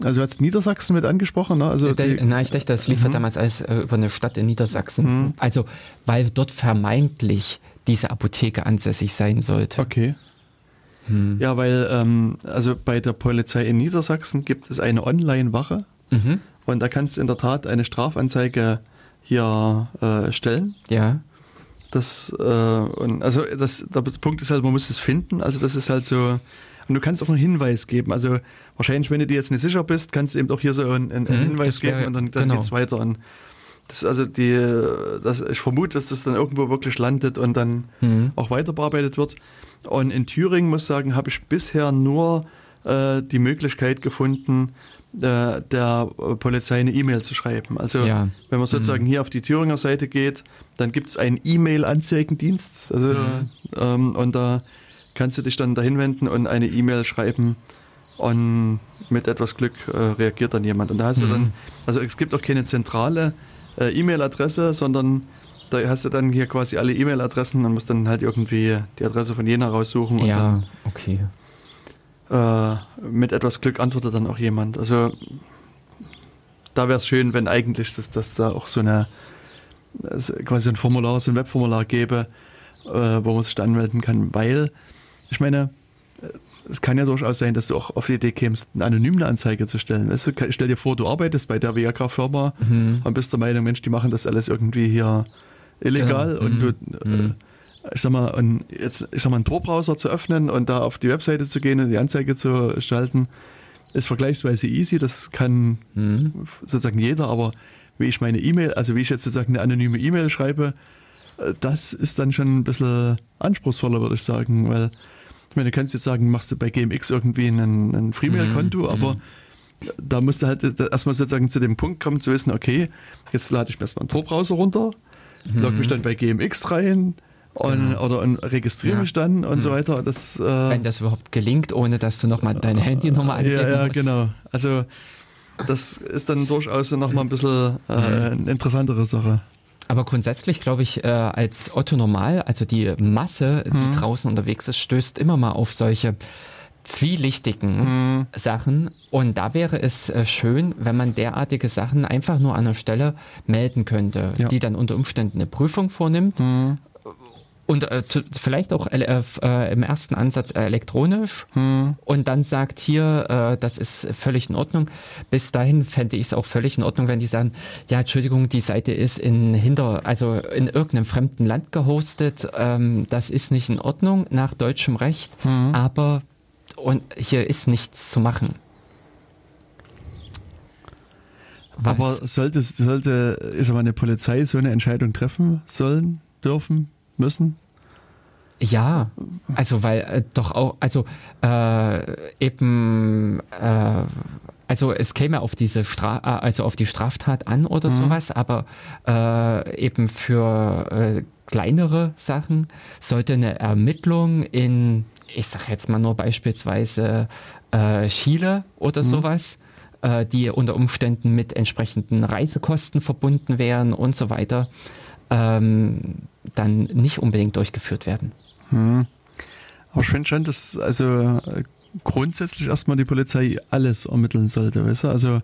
Also du hast Niedersachsen mit angesprochen, ne? Also Der, die, na, ich dachte, das liefert Mhm. damals alles äh, über eine Stadt in Niedersachsen. Also, weil dort vermeintlich diese Apotheke ansässig sein sollte. okay. Hm. Ja, weil ähm, also bei der Polizei in Niedersachsen gibt es eine Online-Wache Mhm. und da kannst du in der Tat eine Strafanzeige hier äh, stellen. Ja. Das, äh, und also das, der Punkt ist halt, man muss es finden. Also das ist halt so. Und du kannst auch einen Hinweis geben. Also wahrscheinlich, wenn du dir jetzt nicht sicher bist, kannst du eben auch hier so einen, einen Mhm, Hinweis wäre- geben und dann, dann genau. geht's weiter. Und das ist also die, das, ich vermute, dass das dann irgendwo wirklich landet und dann Mhm. auch weiter bearbeitet wird. Und in Thüringen, muss ich sagen, habe ich bisher nur äh, die Möglichkeit gefunden, äh, der äh, Polizei eine E-Mail zu schreiben. Also Ja. wenn man sozusagen hier auf die Thüringer Seite geht, dann gibt es einen E-Mail-Anzeigendienst. Also, ähm, und da kannst du dich dann dahin wenden und eine E-Mail schreiben. Und mit etwas Glück äh, reagiert dann jemand. Und da hast du dann, also es gibt auch keine zentrale äh, E-Mail-Adresse, sondern da hast du dann hier quasi alle E-Mail-Adressen und musst dann halt irgendwie die Adresse von Jena raussuchen und Ja, okay. dann äh, mit etwas Glück antwortet dann auch jemand. Also da wäre es schön, wenn eigentlich das, das da auch so eine quasi ein Formular, so ein Webformular gäbe, äh, wo man sich anmelden kann, weil ich meine, äh, es kann ja durchaus sein, dass du auch auf die Idee kämst, eine anonyme Anzeige zu stellen. Weißt du, stell dir vor, du arbeitest bei der Viagra-Firma und bist der Meinung, Mensch, die machen das alles irgendwie hier illegal Genau. und Mhm. du, äh, ich sag mal, und jetzt, ich sag mal, einen Tor-Browser zu öffnen und da auf die Webseite zu gehen und die Anzeige zu schalten, ist vergleichsweise easy. Das kann Mhm. sozusagen jeder, aber wie ich meine E-Mail, also wie ich jetzt sozusagen eine anonyme E-Mail schreibe, äh, das ist dann schon ein bisschen anspruchsvoller, würde ich sagen, weil ich meine, du kannst jetzt sagen, machst du bei GMX irgendwie ein, ein Freemail-Konto, aber da musst du halt erstmal sozusagen zu dem Punkt kommen, zu wissen, okay, jetzt lade ich mir erstmal einen Tor-Browser runter, log mich dann bei GMX rein und, oder und registriere Ja. mich dann und so weiter. Das, äh, Wenn das überhaupt gelingt, ohne dass du nochmal deine Handynummer angeben ja, ja, musst. genau. Also das ist dann durchaus nochmal ein bisschen äh, eine interessantere Sache. Aber grundsätzlich glaube ich, äh, als Otto Normal, also die Masse, Mhm. die draußen unterwegs ist, stößt immer mal auf solche zwielichtigen Mhm. Sachen. Und da wäre es äh, schön, wenn man derartige Sachen einfach nur an einer Stelle melden könnte, Ja. Mhm. die dann unter Umständen eine Prüfung vornimmt. Und äh, vielleicht auch äh, f- äh, im ersten Ansatz äh, elektronisch Mhm. und dann sagt hier, äh, das ist völlig in Ordnung. Bis dahin fände ich es auch völlig in Ordnung, wenn die sagen, ja, Entschuldigung, die Seite ist in hinter, also in irgendeinem fremden Land gehostet. Ähm, das ist nicht in Ordnung nach deutschem Recht, aber und hier ist nichts zu machen. Was? Aber sollte, sollte sag mal, eine Polizei so eine Entscheidung treffen sollen, dürfen, müssen? Ja, also weil äh, doch auch, also äh, eben, äh, also es käme auf diese Stra äh, also auf die Straftat an oder sowas, aber äh, eben für äh, kleinere Sachen sollte eine Ermittlung in, ich sag jetzt mal nur beispielsweise Chile oder sowas, äh, die unter Umständen mit entsprechenden Reisekosten verbunden wären und so weiter, ähm, dann nicht unbedingt durchgeführt werden. Aber ich finde schon, dass also grundsätzlich erstmal die Polizei alles ermitteln sollte, weißt du? Also,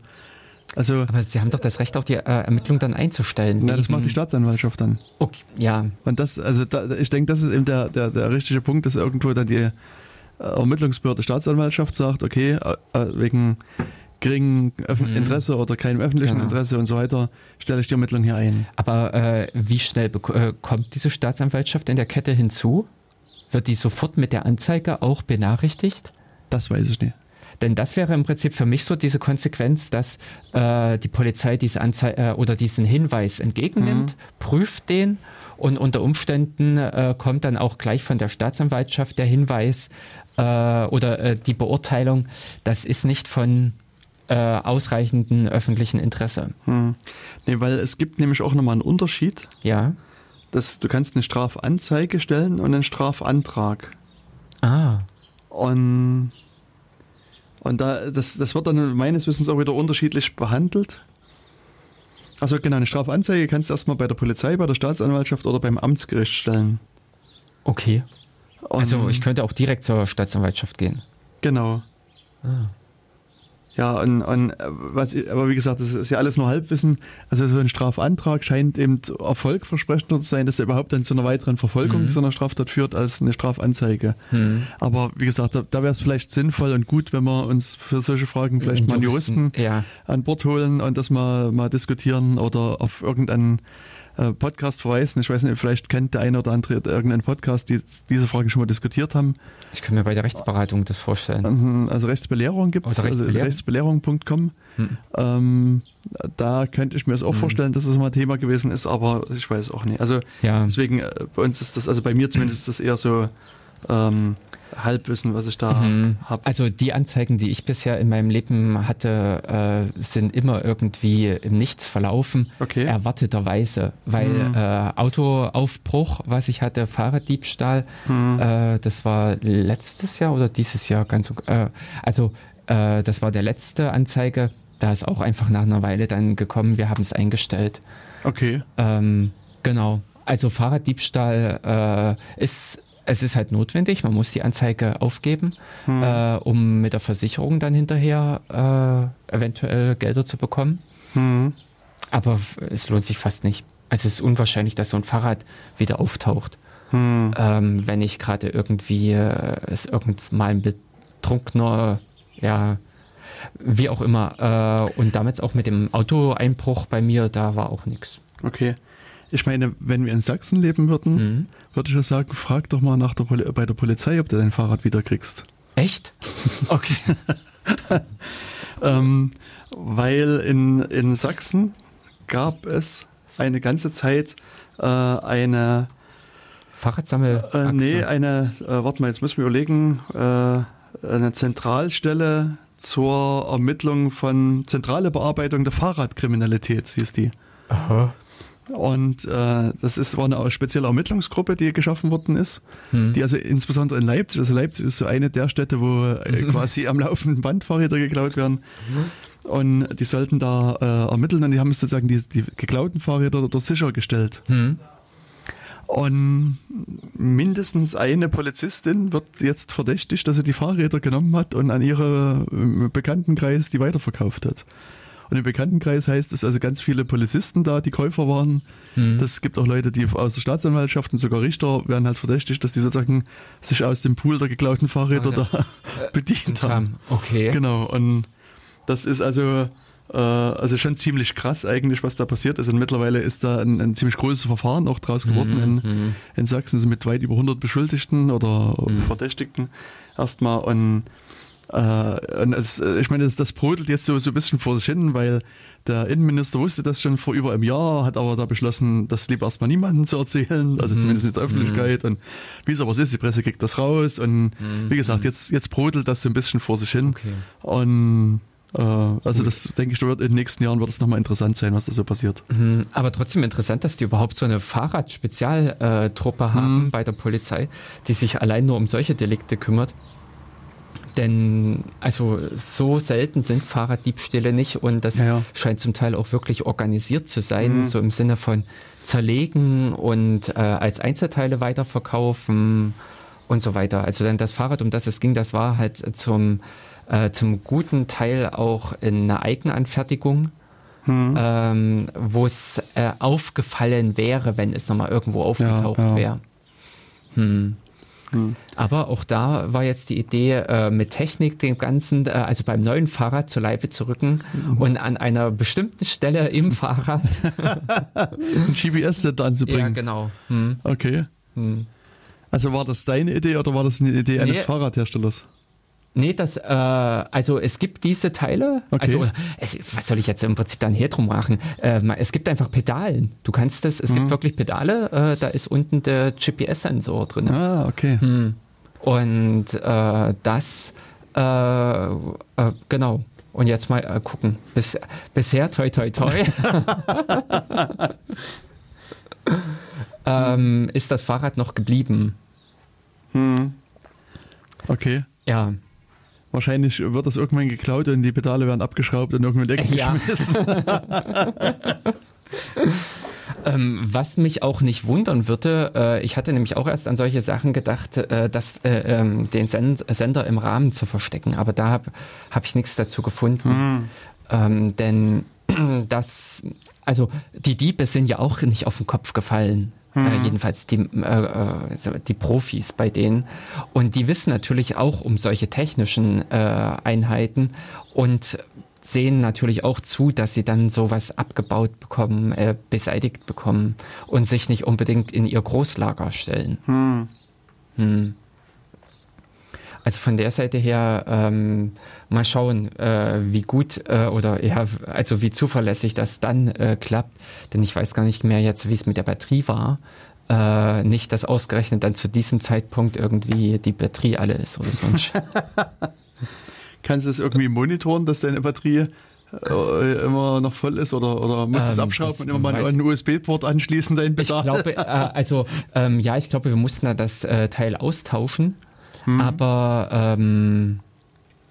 also Aber Sie haben doch das Recht, auch die äh, Ermittlung dann einzustellen. na, das macht die Staatsanwaltschaft dann. Okay, ja, Und das, also da, ich denke, das ist eben der, der, der richtige Punkt, dass irgendwo dann die äh, Ermittlungsbehörde Staatsanwaltschaft sagt, okay, äh, äh, wegen geringem Öffn Mhm. Interesse oder keinem öffentlichen Genau. Interesse und so weiter, stelle ich die Ermittlung hier ein. aber äh, wie schnell äh, kommt diese Staatsanwaltschaft in der Kette hinzu? Wird die sofort mit der Anzeige auch benachrichtigt? Das weiß ich nicht. Denn das wäre im Prinzip für mich so diese Konsequenz, dass äh, die Polizei diese Anzei äh, oder diesen Hinweis entgegennimmt, prüft den und unter Umständen äh, kommt dann auch gleich von der Staatsanwaltschaft der Hinweis äh, oder äh, die Beurteilung, das ist nicht von äh, ausreichenden öffentlichen Interesse. Hm. Nee, weil es gibt nämlich auch nochmal einen Unterschied. Ja. Dass du kannst eine Strafanzeige stellen und einen Strafantrag. Ah. Und, und da, das, das wird dann meines Wissens auch wieder unterschiedlich behandelt. Also genau, eine Strafanzeige kannst du erstmal bei der Polizei, bei der Staatsanwaltschaft oder beim Amtsgericht stellen. Okay. Und, Also ich könnte auch direkt zur Staatsanwaltschaft gehen. Genau. Ja, und, und äh, was, aber wie gesagt, das ist ja alles nur Halbwissen. Also so ein Strafantrag scheint eben erfolgversprechender zu sein, dass er überhaupt dann zu einer weiteren Verfolgung Mhm. so einer Straftat führt, als eine Strafanzeige. Hm. Aber wie gesagt, da, da wäre es vielleicht sinnvoll und gut, wenn wir uns für solche Fragen vielleicht mal einen Juristen Ja, an Bord holen und das mal, mal diskutieren oder auf irgendeinen äh, Podcast verweisen. Ich weiß nicht, vielleicht kennt der eine oder andere irgendeinen Podcast, die diese Frage schon mal diskutiert haben. ich kann mir bei der Rechtsberatung das vorstellen. Mhm, Also Rechtsbelehrung gibt es, also Rechtsbelehrung? rechtsbelehrung.com. Hm. Ähm, da könnte ich mir es auch Hm. vorstellen, dass es mal Thema gewesen ist, aber ich weiß auch nicht. Also Ja, deswegen, äh, bei uns ist das, also bei mir zumindest ist das eher so ähm, Halbwissen, was ich da Mhm. habe. Also die Anzeigen, die ich bisher in meinem Leben hatte, äh, sind immer irgendwie im Nichts verlaufen, Okay. erwarteterweise. Weil Mhm. äh, Autoaufbruch, was ich hatte, Fahrraddiebstahl, Hm. äh, das war letztes Jahr oder dieses Jahr ganz so- äh, Also äh, das war der letzte Anzeige. Da ist auch einfach nach einer Weile dann gekommen, wir haben es eingestellt. Okay. Ähm, genau. Also Fahrraddiebstahl äh, ist, es ist halt notwendig, man muss die Anzeige aufgeben, Hm. äh, um mit der Versicherung dann hinterher äh, eventuell Gelder zu bekommen. Hm. Aber es lohnt sich fast nicht. Also es ist unwahrscheinlich, dass so ein Fahrrad wieder auftaucht. Hm. Ähm, wenn nicht gerade irgendwie äh, es irgend mal ein betrunkener, ja, wie auch immer. Äh, und damals auch mit dem Autoeinbruch bei mir, da war auch nichts. Okay. Ich meine, wenn wir in Sachsen leben würden, Mhm. Würde ich ja sagen, frag doch mal nach der Poli bei der Polizei, ob du dein Fahrrad wieder kriegst. Echt? Okay. Ähm, weil in, in Sachsen gab es eine ganze Zeit äh, eine, Fahrradsammel. äh, nee, eine, äh, warte mal, jetzt müssen wir überlegen, äh, eine Zentralstelle zur Ermittlung von zentrale Bearbeitung der Fahrradkriminalität, hieß die. Aha. Und äh, das ist, war eine spezielle Ermittlungsgruppe, die geschaffen worden ist, Hm. die also insbesondere in Leipzig, also Leipzig ist so eine der Städte, wo äh, quasi am laufenden Band Fahrräder geklaut werden. Und die sollten da äh, ermitteln und die haben sozusagen die, die geklauten Fahrräder dort sichergestellt. Hm. Und mindestens eine Polizistin wird jetzt verdächtigt, dass sie die Fahrräder genommen hat und an ihre äh, Bekanntenkreis die weiterverkauft hat. Und im Bekanntenkreis heißt es also ganz viele Polizisten da, die Käufer waren. Hm. Das gibt auch Leute, die aus der Staatsanwaltschaft und sogar Richter werden halt verdächtigt, dass die sozusagen sich aus dem Pool der geklauten Fahrräder Ah, da bedient haben. Okay. Genau, und das ist also, äh, also schon ziemlich krass eigentlich, was da passiert ist. Und mittlerweile ist da ein, ein ziemlich großes Verfahren auch draus geworden in, Mhm. in Sachsen, also mit weit über 100 Beschuldigten oder Mhm. Verdächtigten erstmal. Und, äh, und es, ich meine, das, das brodelt jetzt so, so ein bisschen vor sich hin, weil der Innenminister wusste das schon vor über einem Jahr, hat aber da beschlossen, das lieber erstmal niemandem zu erzählen, also Mhm. zumindest in der Öffentlichkeit. Und wie es aber so ist, die Presse kriegt das raus. Und wie gesagt, jetzt, jetzt brodelt das so ein bisschen vor sich hin. Mhm. Okay. Und äh, also das denke ich, wird in den nächsten Jahren wird es nochmal interessant sein, was da so passiert. Mhm. Aber trotzdem interessant, dass die überhaupt so eine Fahrradspezialtruppe haben Mhm. bei der Polizei, die sich allein nur um solche Delikte kümmert. Denn also so selten sind Fahrraddiebstähle nicht und das Ja, ja. scheint zum Teil auch wirklich organisiert zu sein, Mhm. so im Sinne von zerlegen und äh, als Einzelteile weiterverkaufen und so weiter. Also dann das Fahrrad, um das es ging, das war halt zum, äh, zum guten Teil auch in einer Eigenanfertigung Mhm. ähm, wo es äh, aufgefallen wäre, wenn es nochmal irgendwo aufgetaucht ja. wäre. Hm. Hm. Aber auch da war jetzt die Idee, äh, mit Technik dem Ganzen, äh, also beim neuen Fahrrad zur Leibe zu rücken Mhm. und an einer bestimmten Stelle im Fahrrad. Ein GPS-Set ja, anzubringen. genau. Hm. Okay. Hm. Also war das deine Idee oder war das eine Idee eines Nee. Fahrradherstellers? Nee, das, äh, also es gibt diese Teile, Okay. also es, was soll ich jetzt im Prinzip dann hier drum machen? Äh, es gibt einfach Pedalen. Du kannst das, es Mhm. gibt wirklich Pedale, äh, da ist unten der GPS-Sensor drin. Ah, okay. Hm. Und äh, das, äh, äh, genau. Und jetzt mal äh, gucken. Bis, bisher, toi, toi, toi, ähm, ist das Fahrrad noch geblieben. Hm. Okay. Ja. Wahrscheinlich wird das irgendwann geklaut und die Pedale werden abgeschraubt und irgendwann Ja. weggeschmissen. Ähm, was mich auch nicht wundern würde, äh, ich hatte nämlich auch erst an solche Sachen gedacht, äh, dass äh, ähm, den Send Sender im Rahmen zu verstecken, aber da habe hab ich nichts dazu gefunden. Hm. Ähm, denn das, also die Diebe sind ja auch nicht auf den Kopf gefallen. Hm. Äh, jedenfalls die, äh, äh, die Profis bei denen. Und die wissen natürlich auch um solche technischen äh, Einheiten und sehen natürlich auch zu, dass sie dann sowas abgebaut bekommen, äh, beseitigt bekommen und sich nicht unbedingt in ihr Großlager stellen. Hm. Hm. Also von der Seite her ähm, mal schauen, äh, wie gut äh, oder ja, also wie zuverlässig das dann äh, klappt. Denn ich weiß gar nicht mehr jetzt, wie es mit der Batterie war. Äh, nicht, dass ausgerechnet dann zu diesem Zeitpunkt irgendwie die Batterie alle ist oder sonst. Kannst du das irgendwie monitoren, dass deine Batterie äh, immer noch voll ist oder, oder musst du ähm, es abschrauben und immer mal einen USB-Port anschließen, dein Bedarf? Ich glaube, äh, also ähm, ja, ich glaube, wir mussten da das Teil austauschen, hm. aber ähm,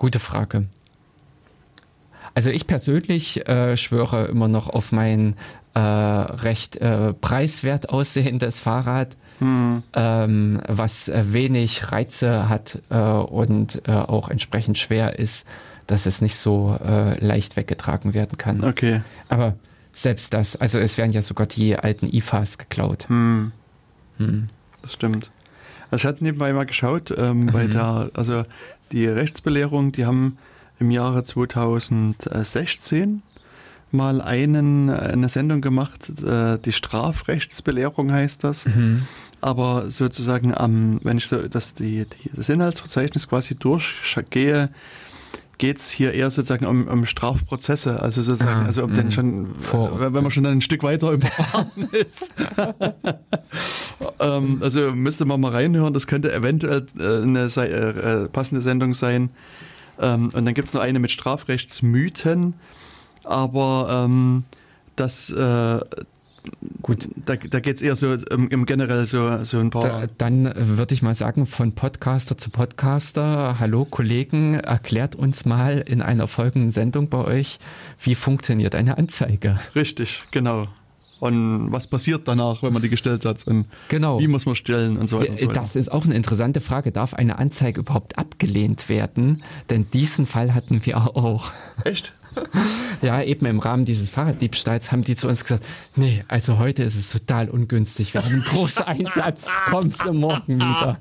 gute Frage. Also ich persönlich äh, schwöre immer noch auf mein äh, recht äh, preiswert aussehendes Fahrrad hm. ähm, was wenig Reize hat äh, und äh, auch entsprechend schwer ist, dass es nicht so äh, leicht weggetragen werden kann. Okay. Aber selbst das, also es werden ja sogar die alten IFAs geklaut. Hm. Hm. Das stimmt. Also ich hatte nebenbei mal geschaut, ähm, mhm. bei der, also die Rechtsbelehrung, die haben im Jahre 2016 mal einen, eine Sendung gemacht, äh, die Strafrechtsbelehrung heißt das. Mhm aber sozusagen am, wenn ich so die, das Inhaltsverzeichnis quasi durchgehe, geht es hier eher sozusagen um, um Strafprozesse, also sozusagen, ah, also ob denn mhm. schon, Vor wenn man schon ein Stück weiter im Verfahren ist. ähm, also müsste man mal reinhören, das könnte eventuell äh, eine äh, passende Sendung sein. Ähm, und dann gibt es noch eine mit Strafrechtsmythen, aber ähm, das, äh, Gut. Da, da geht es eher so im, im, generell so, so ein paar. Da, dann würde ich mal sagen, von Podcaster zu Podcaster. Hallo Kollegen, erklärt uns mal in einer folgenden Sendung bei euch, wie funktioniert eine Anzeige. Richtig, genau. Und was passiert danach, wenn man die gestellt hat? Und genau. Wie muss man stellen und so weiter. Und so weiter. Das ist auch eine interessante Frage. Darf eine Anzeige überhaupt abgelehnt werden? Denn diesen Fall hatten wir auch. Echt? Ja, eben im Rahmen dieses Fahrraddiebstahls haben die zu uns gesagt, nee, also heute ist es total ungünstig. Wir haben einen großen Einsatz. Kommst du morgen wieder?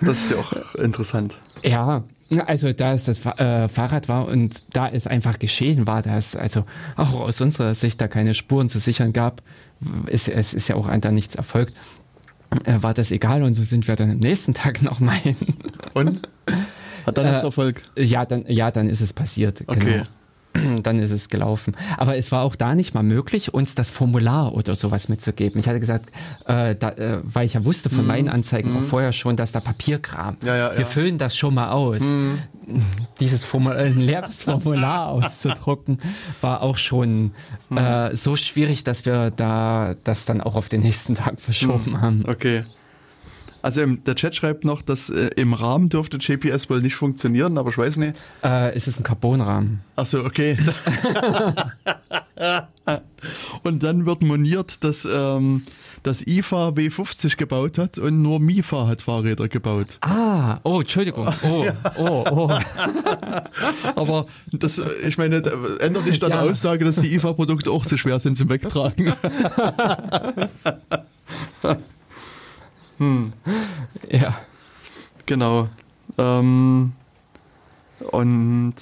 Das ist ja auch interessant. Ja, also da es das äh, Fahrrad war und da es einfach geschehen war, dass es also auch aus unserer Sicht da keine Spuren zu sichern gab, ist, es ist ja auch da nichts erfolgt, äh, war das egal und so sind wir dann am nächsten Tag nochmal hin. Und? Hat dann äh, jetzt Erfolg? Ja, dann, ja, dann ist es passiert. Okay. Genau dann ist es gelaufen. Aber es war auch da nicht mal möglich, uns das Formular oder sowas mitzugeben. Ich hatte gesagt, äh, da, äh, weil ich ja wusste von mhm. meinen Anzeigen mhm. auch vorher schon, dass da Papierkram. Ja, ja, Wir ja. füllen das schon mal aus. Mhm. Dieses Formular, ein leeres Formular auszudrucken, war auch schon mhm. äh, so schwierig, dass wir da das dann auch auf den nächsten Tag verschoben mhm. haben. Okay. Also ähm, der Chat schreibt noch, dass äh, im Rahmen dürfte GPS wohl nicht funktionieren, aber ich weiß nicht. Äh, ist es ein Carbonrahmen? Achso, okay. und dann wird moniert, dass ähm, das IFA W50 gebaut hat und nur MIFA hat Fahrräder gebaut. Ah, oh, Entschuldigung. Oh, oh, oh. aber das, äh, ich meine, ändert nicht dann ja. Aussage, dass die IFA-Produkte auch zu schwer sind zum Wegtragen. Hm. Ja. Genau. Ähm, und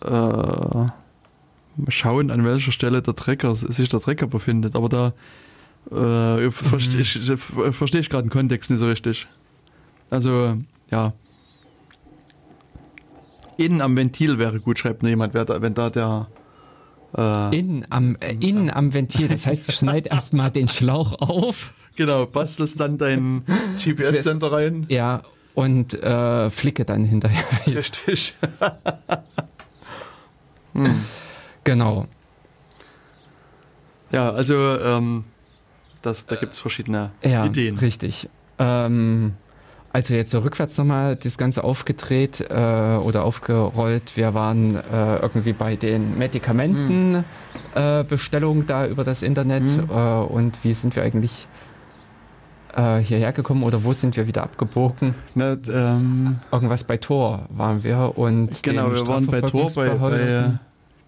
äh, schauen, an welcher Stelle der Trecker, sich der Trecker befindet. Aber da äh, mhm. verstehe ich, versteh ich gerade den Kontext nicht so richtig. Also, ja. Innen am Ventil wäre gut, schreibt jemand, wenn da der. Äh, innen, am, äh, innen am Ventil, das heißt, du schneid erstmal den Schlauch auf. Genau, bastelst dann deinen GPS-Sender rein. Ja, und äh, flicke dann hinterher. Richtig. hm. Genau. Ja, also ähm, das, da gibt es verschiedene ja, Ideen. Richtig. Ähm, Also jetzt so rückwärts nochmal das Ganze aufgedreht äh, oder aufgerollt. Wir waren äh, irgendwie bei den Medikamentenbestellungen Hm. äh, da über das Internet Mhm. äh, und wie sind wir eigentlich äh, hierher gekommen oder wo sind wir wieder abgebogen? Na, ähm, Irgendwas bei Tor waren wir und genau, wir waren bei Tor bei, bei Strafverfolgungsbehörden.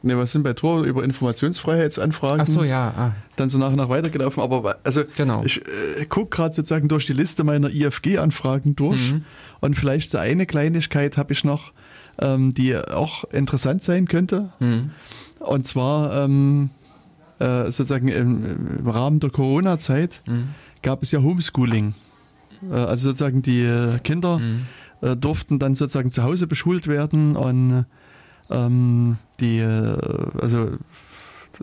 Ne, wir sind bei Tor über Informationsfreiheitsanfragen. Ach so, ja, ah, Dann so nach und nach weitergelaufen, aber also genau. ich äh, gucke gerade sozusagen durch die Liste meiner IFG-Anfragen durch Mhm. und vielleicht so eine Kleinigkeit habe ich noch, ähm, die auch interessant sein könnte. Mhm. Und zwar ähm, äh, sozusagen im, im Rahmen der Corona-Zeit Mhm. gab es ja Homeschooling. Äh, also sozusagen die äh, Kinder Mhm. äh, durften dann sozusagen zu Hause beschult werden und ähm, die, äh, also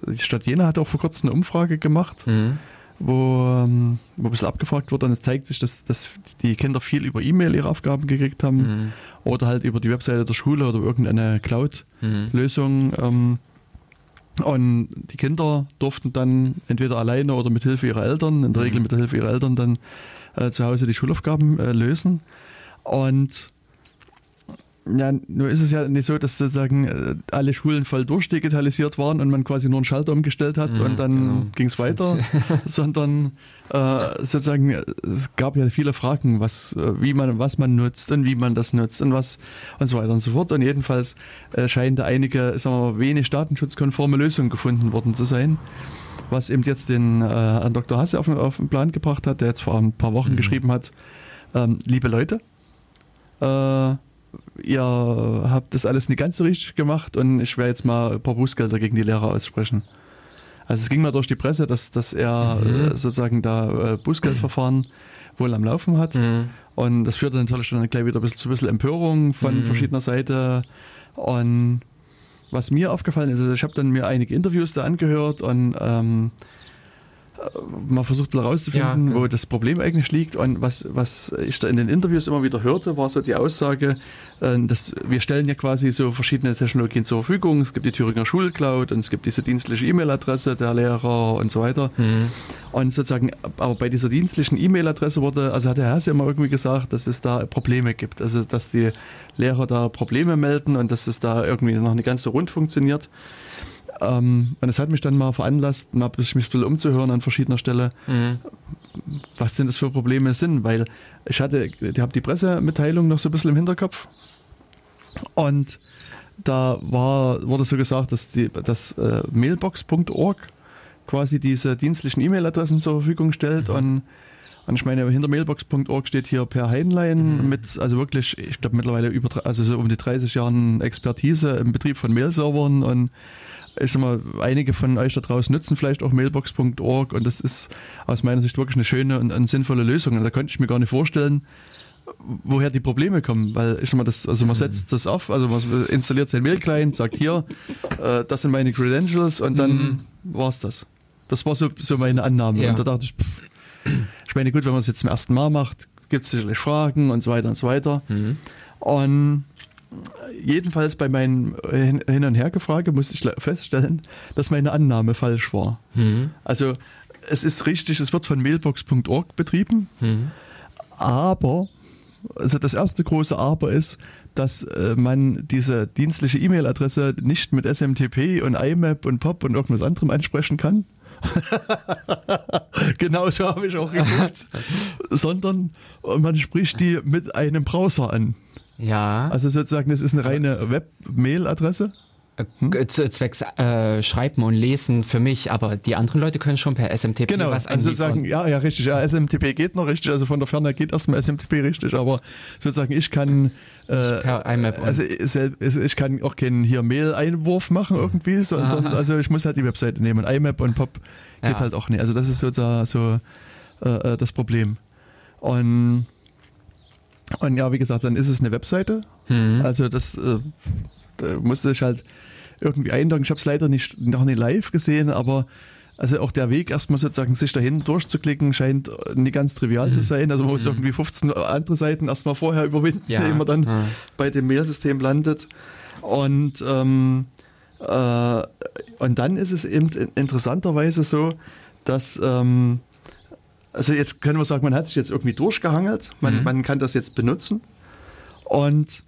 die Stadt Jena hat auch vor kurzem eine Umfrage gemacht, Mhm. wo, ähm, wo ein bisschen abgefragt wurde und es zeigt sich, dass, dass die Kinder viel über E-Mail ihre Aufgaben gekriegt haben Mhm. oder halt über die Webseite der Schule oder irgendeine Mhm. Cloud-Lösung. Ähm, und die Kinder durften dann entweder alleine oder mit Hilfe ihrer Eltern, in der Mhm. Regel mit der Hilfe ihrer Eltern, dann äh, zu Hause die Schulaufgaben äh, lösen. Und ja, nur ist es ja nicht so, dass sozusagen äh, alle Schulen voll durchdigitalisiert waren und man quasi nur einen Schalter umgestellt hat Mhm, und dann genau. ging es weiter, sondern äh, sozusagen es gab ja viele Fragen, was, äh, wie man, was man nutzt und wie man das nutzt und was und so weiter und so fort. Und jedenfalls äh, scheinen da einige, sagen wir mal, wenig datenschutzkonforme Lösungen gefunden worden zu sein. Was eben jetzt den äh, Dr. Hasse auf, den- auf den Plan gebracht hat, der jetzt vor ein paar Wochen Mhm. geschrieben hat, ähm, liebe Leute, äh, ihr habt das alles nicht ganz so richtig gemacht und ich werde jetzt mal ein paar Bußgelder gegen die Lehrer aussprechen. Also es ging mal durch die Presse, dass, dass er Mhm. äh, sozusagen da äh, Bußgeldverfahren wohl am Laufen hat. Mhm. Und das führte natürlich dann gleich wieder ein bisschen, zu ein bisschen Empörung von Mhm. verschiedener Seite. Und was mir aufgefallen ist, also ich habe dann mir einige Interviews da angehört und ähm, äh, mal versucht ein bisschen rauszufinden, Ja, ja. wo das Problem eigentlich liegt. Und was, was ich da in den Interviews immer wieder hörte, war so die Aussage, äh, dass wir stellen ja quasi so verschiedene Technologien zur Verfügung. Es gibt die Thüringer Schulcloud und es gibt diese dienstliche E-Mail-Adresse der Lehrer und so weiter. Mhm. Und sozusagen, aber bei dieser dienstlichen E-Mail-Adresse wurde, also hat der Hasse immer irgendwie gesagt, dass es da Probleme gibt. Also, dass die Lehrer da Probleme melden und dass es da irgendwie noch nicht ganz so rund funktioniert. Ähm, und das hat mich dann mal veranlasst, mal mich ein bisschen umzuhören an verschiedener Stelle, Mhm. was denn das für Probleme sind, weil ich hatte, ich habe die Pressemitteilung noch so ein bisschen im Hinterkopf und da war, wurde so gesagt, dass die, dass äh, mailbox.org quasi diese dienstlichen E-Mail-Adressen zur Verfügung stellt und und ich meine, hinter mailbox.org steht hier Per Heinlein mit, also wirklich, ich glaube mittlerweile über, also so um die 30 Jahren Expertise im Betrieb von Mail-Servern und ich sag mal, einige von euch da draußen nutzen vielleicht auch mailbox.org und das ist aus meiner Sicht wirklich eine schöne und, und sinnvolle Lösung. Und da konnte ich mir gar nicht vorstellen, woher die Probleme kommen, weil ich sag mal, das, also man setzt das auf, also man installiert sein Mail-Client, sagt hier, äh, das sind meine Credentials und dann war's das. Das war so, so meine Annahme. Ja. Und da dachte ich, pff, ich meine, gut, wenn man es jetzt zum ersten Mal macht, gibt es sicherlich Fragen und so weiter und so weiter. Mhm. Und jedenfalls bei meinem Hin Hin- und Hergefrage musste ich le- feststellen, dass meine Annahme falsch war. Mhm. Also es ist richtig, es wird von mailbox.org betrieben, Mhm. aber also das erste große Aber ist, dass äh, man diese dienstliche E-Mail-Adresse nicht mit SMTP und IMAP und POP und irgendwas anderem ansprechen kann. genau so habe ich auch geguckt. Sondern man spricht die mit einem Browser an. Ja. Also sozusagen, das ist eine reine Web-Mail-Adresse. Äh, zu- Zwecks äh, Schreiben und Lesen für mich, aber die anderen Leute können schon per SMTP Genau, was also anliefern. sozusagen, ja, ja, richtig, ja, SMTP geht noch richtig, also von der Ferne geht erstmal SMTP richtig, aber sozusagen ich kann äh, per IMAP und- also ich, also kann auch keinen hier Mail-Einwurf machen irgendwie, sondern also ich muss halt die Webseite nehmen. IMAP und POP geht Ja. halt auch nicht. Also das ist sozusagen so äh, äh, das Problem. Und und ja, wie gesagt, dann ist es eine Webseite. Mhm. Also das äh, da musste ich halt irgendwie einloggen. Ich habe es leider nicht, noch nicht live gesehen, aber also auch der Weg erstmal sozusagen sich dahin durchzuklicken scheint nicht ganz trivial zu sein. Also man muss irgendwie 15 andere Seiten erstmal vorher überwinden, Ja. ehe man dann Ja. bei dem Mailsystem landet. Und, ähm, äh, und dann ist es eben in- interessanterweise so, dass ähm, also jetzt können wir sagen, man hat sich jetzt irgendwie durchgehangelt, man, Mhm. man kann das jetzt benutzen. Und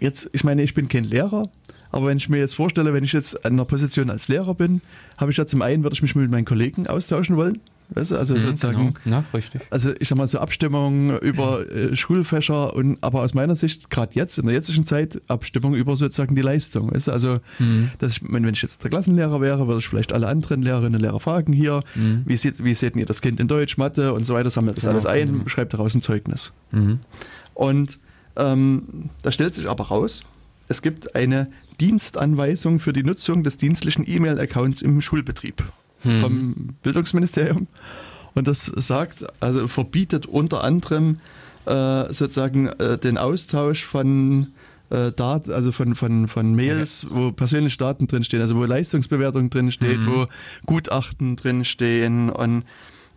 jetzt, ich meine, ich bin kein Lehrer, aber wenn ich mir jetzt vorstelle, wenn ich jetzt an einer Position als Lehrer bin, habe ich ja zum einen, würde ich mich mit meinen Kollegen austauschen wollen. Weißt du, also Mhm, sozusagen, genau. Na, richtig. also ich sag mal so Abstimmung über äh, Schulfächer und aber aus meiner Sicht gerade jetzt in der jetzigen Zeit Abstimmung über sozusagen die Leistung. Weißt du? Also Mhm. dass ich, wenn wenn ich jetzt der Klassenlehrer wäre, würde ich vielleicht alle anderen Lehrerinnen und Lehrer fragen hier, Mhm. wie seht wie seht ihr das Kind in Deutsch, Mathe und so weiter, sammelt das Genau, alles ein, genau. schreibt daraus ein Zeugnis. Mhm. Und ähm, da stellt sich aber raus, es gibt eine Dienstanweisung für die Nutzung des dienstlichen E-Mail-Accounts im Schulbetrieb Hm. vom Bildungsministerium. Und das sagt, also verbietet unter anderem äh, sozusagen äh, den Austausch von äh, Daten, also von, von, von Mails, wo persönliche Daten drinstehen, also wo Leistungsbewertung drinsteht, Mhm. wo Gutachten drinstehen und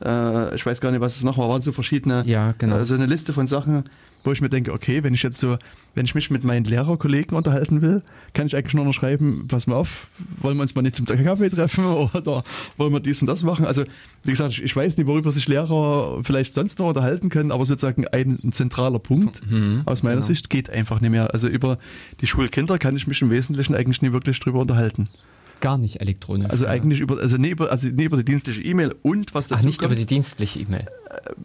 äh, ich weiß gar nicht, was es noch war, waren so verschiedene, Ja, genau. also eine Liste von Sachen, wo ich mir denke, okay, wenn ich jetzt so, wenn ich mich mit meinen Lehrerkollegen unterhalten will, kann ich eigentlich nur noch schreiben, pass mal auf, wollen wir uns mal nicht zum Kaffee treffen oder wollen wir dies und das machen? Also, wie gesagt, ich, ich weiß nicht, worüber sich Lehrer vielleicht sonst noch unterhalten können, aber sozusagen ein, ein zentraler Punkt Mhm, aus meiner genau. Sicht geht einfach nicht mehr. Also über die Schulkinder kann ich mich im Wesentlichen eigentlich nie wirklich drüber unterhalten. Gar nicht elektronisch. Also ja. eigentlich über, also nie über, also nie über die dienstliche E-Mail und was Ach, dazu nicht kommt, über die dienstliche E-Mail.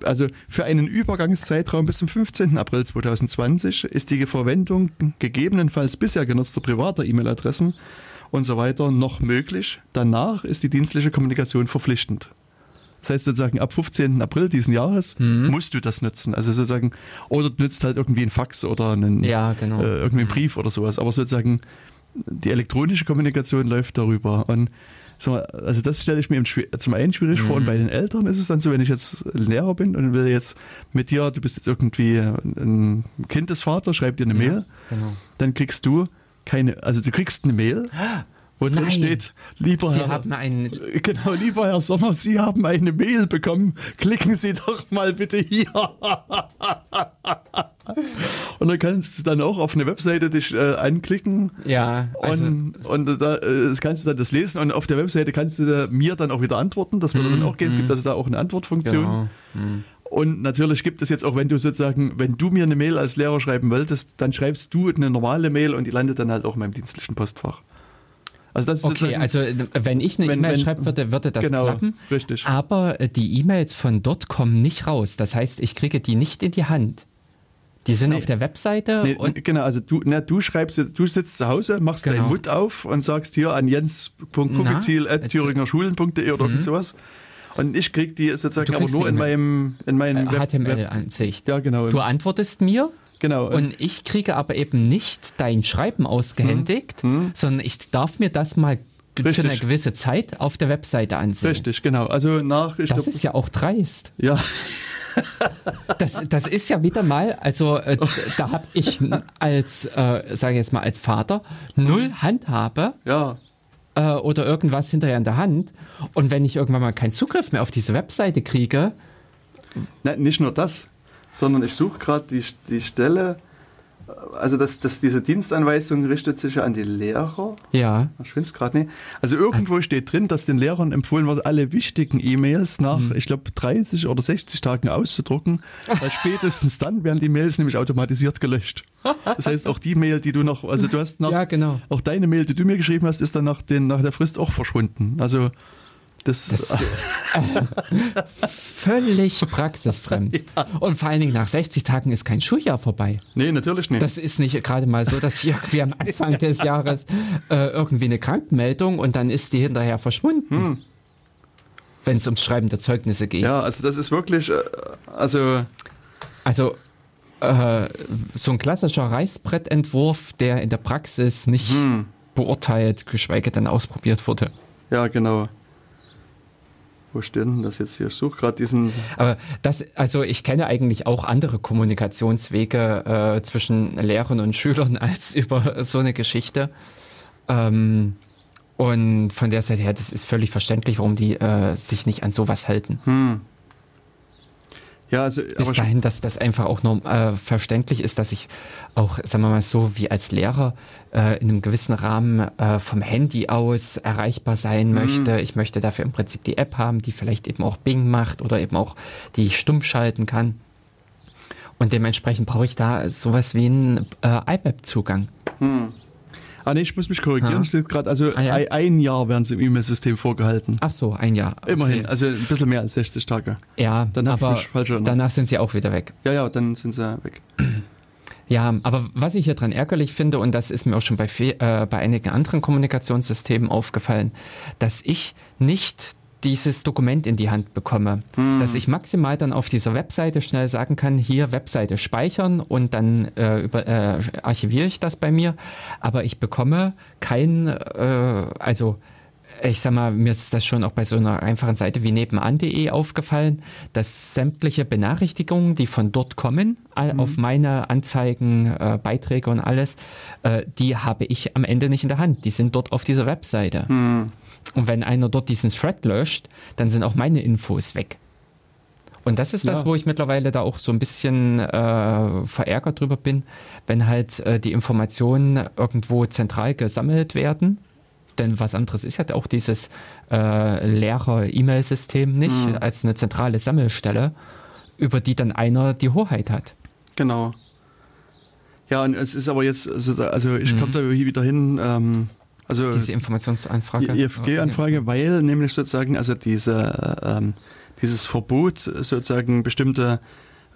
also für einen Übergangszeitraum bis zum 15. April 2020 ist die Verwendung gegebenenfalls bisher genutzter privater E-Mail-Adressen und so weiter noch möglich. Danach ist die dienstliche Kommunikation verpflichtend. Das heißt sozusagen ab 15. April diesen Jahres Mhm. musst du das nutzen. Also sozusagen, oder du nutzt halt irgendwie ein Fax oder einen, Ja, genau. äh, irgendwie einen Brief oder sowas. Aber sozusagen die elektronische Kommunikation läuft darüber. Und also das stelle ich mir zum einen schwierig vor. Und Mhm. bei den Eltern ist es dann so, wenn ich jetzt Lehrer bin und will jetzt mit dir, du bist jetzt irgendwie ein Kindesvater, schreib dir eine Mail, Genau. dann kriegst du keine, also du kriegst eine Mail, wo drin steht, lieber Sie Herr, haben einen. Genau, lieber Herr Sommer, Sie haben eine Mail bekommen. Klicken Sie doch mal bitte hier. Und dann kannst du dann auch auf eine Webseite dich äh, anklicken Ja, also. und, und da äh, kannst du dann das lesen und auf der Webseite kannst du mir dann auch wieder antworten. Das würde dann auch gehen. Es gibt also da auch eine Antwortfunktion. genau. Hm. Und natürlich gibt es jetzt auch, wenn du sozusagen, wenn du mir eine Mail als Lehrer schreiben wolltest, dann schreibst du eine normale Mail und die landet dann halt auch in meinem dienstlichen Postfach. Also das ist Okay, also wenn ich eine E-Mail schreiben würde, würde das genau, klappen. richtig. Aber die E-Mails von dort kommen nicht raus. Das heißt, ich kriege die nicht in die Hand. Die sind Nee. auf der Webseite Nee, und genau, also du, na, du schreibst jetzt, du sitzt zu Hause, machst Genau. deinen Mund auf und sagst hier an jens.kubizil.thüringerschulen.de oder irgend sowas. Und ich krieg die sozusagen Mhm. Aber nur in meinem, in meinem HTML-Ansicht. Ja, genau. Du antwortest mir genau. und ich kriege aber eben nicht dein Schreiben ausgehändigt, sondern ich darf mir das mal für Mhm. Richtig. eine gewisse Zeit auf der Webseite ansehen. Richtig, genau. Also nach, Das glaub, ist ja auch dreist. ja, Das, das ist ja wieder mal, also äh, da habe ich als, äh, sage ich jetzt mal, als Vater null Handhabe ja, äh, oder irgendwas hinterher in der Hand. Und wenn ich irgendwann mal keinen Zugriff mehr auf diese Webseite kriege, Nein, nicht nur das, sondern ich suche gerade die, die Stelle, also das, das, diese Dienstanweisung richtet sich ja an die Lehrer. ja, Ich finde es gerade nicht. Also irgendwo steht drin, dass den Lehrern empfohlen wird, alle wichtigen E-Mails nach, Mhm. ich glaube, 30 oder 60 Tagen auszudrucken, weil spätestens dann werden die Mails nämlich automatisiert gelöscht. Das heißt, auch die Mail, die du noch, also du hast nach, ja, genau. auch deine Mail, die du mir geschrieben hast, ist dann nach, den, nach der Frist auch verschwunden. Also das, Das, äh, völlig praxisfremd. Und vor allen Dingen nach 60 Tagen ist kein Schuljahr vorbei. nee, natürlich nicht. Das ist nicht gerade mal so, dass ich irgendwie am Anfang des Jahres äh, irgendwie eine Krankmeldung und dann ist die hinterher verschwunden. Wenn es ums Schreiben der Zeugnisse geht. ja, also das ist wirklich, äh, also Also äh, so ein klassischer Reißbrettentwurf, der in der Praxis nicht beurteilt, geschweige denn ausprobiert wurde. ja, genau. Wo steht denn das jetzt hier? Ich suche gerade diesen, Aber das, also ich kenne eigentlich auch andere Kommunikationswege äh, zwischen Lehrern und Schülern als über so eine Geschichte. Ähm, und von der Seite her, das ist völlig verständlich, warum die äh, sich nicht an sowas halten. Ja, also bis dahin, dass das einfach auch nur äh, verständlich ist, dass ich auch, sagen wir mal so, wie als Lehrer äh, in einem gewissen Rahmen äh, vom Handy aus erreichbar sein mhm. möchte. Ich möchte dafür im Prinzip die App haben, die vielleicht eben auch Bing macht oder eben auch die ich stumm schalten kann. Und dementsprechend brauche ich da sowas wie einen äh, IMAP-Zugang. Hm. Ah nee, ich muss mich korrigieren. Ja. Gerade also ah, ja. ein Jahr werden sie im E-Mail-System vorgehalten. Ach so, ein Jahr. Okay. Immerhin, also ein bisschen mehr als 60 Tage. Ja, dann aber danach sind sie auch wieder weg. Ja, ja, dann sind sie weg. Ja, aber was ich hier dran ärgerlich finde, und das ist mir auch schon bei, äh, bei einigen anderen Kommunikationssystemen aufgefallen, dass ich nicht dieses Dokument in die Hand bekomme. Hm. Dass ich maximal dann auf dieser Webseite schnell sagen kann, hier Webseite speichern und dann äh, über, äh, archiviere ich das bei mir. Aber ich bekomme kein, äh, also ich sag mal, mir ist das schon auch bei so einer einfachen Seite wie nebenan.de aufgefallen, dass sämtliche Benachrichtigungen, die von dort kommen, mhm. auf meine Anzeigen, äh, Beiträge und alles, äh, die habe ich am Ende nicht in der Hand. Die sind dort auf dieser Webseite. Mhm. Und wenn einer dort diesen Thread löscht, dann sind auch meine Infos weg. Und das ist ja. das, wo ich mittlerweile da auch so ein bisschen äh, verärgert drüber bin, wenn halt äh, die Informationen irgendwo zentral gesammelt werden. Denn was anderes ist ja auch dieses äh, leere E-Mail-System nicht mhm. als eine zentrale Sammelstelle, über die dann einer die Hoheit hat. Genau. Ja, und es ist aber jetzt, also, also ich mhm. komme da wieder hin, ähm, also diese Informationsanfrage? IFG-Anfrage, weil nämlich sozusagen also diese, ähm, dieses Verbot sozusagen bestimmte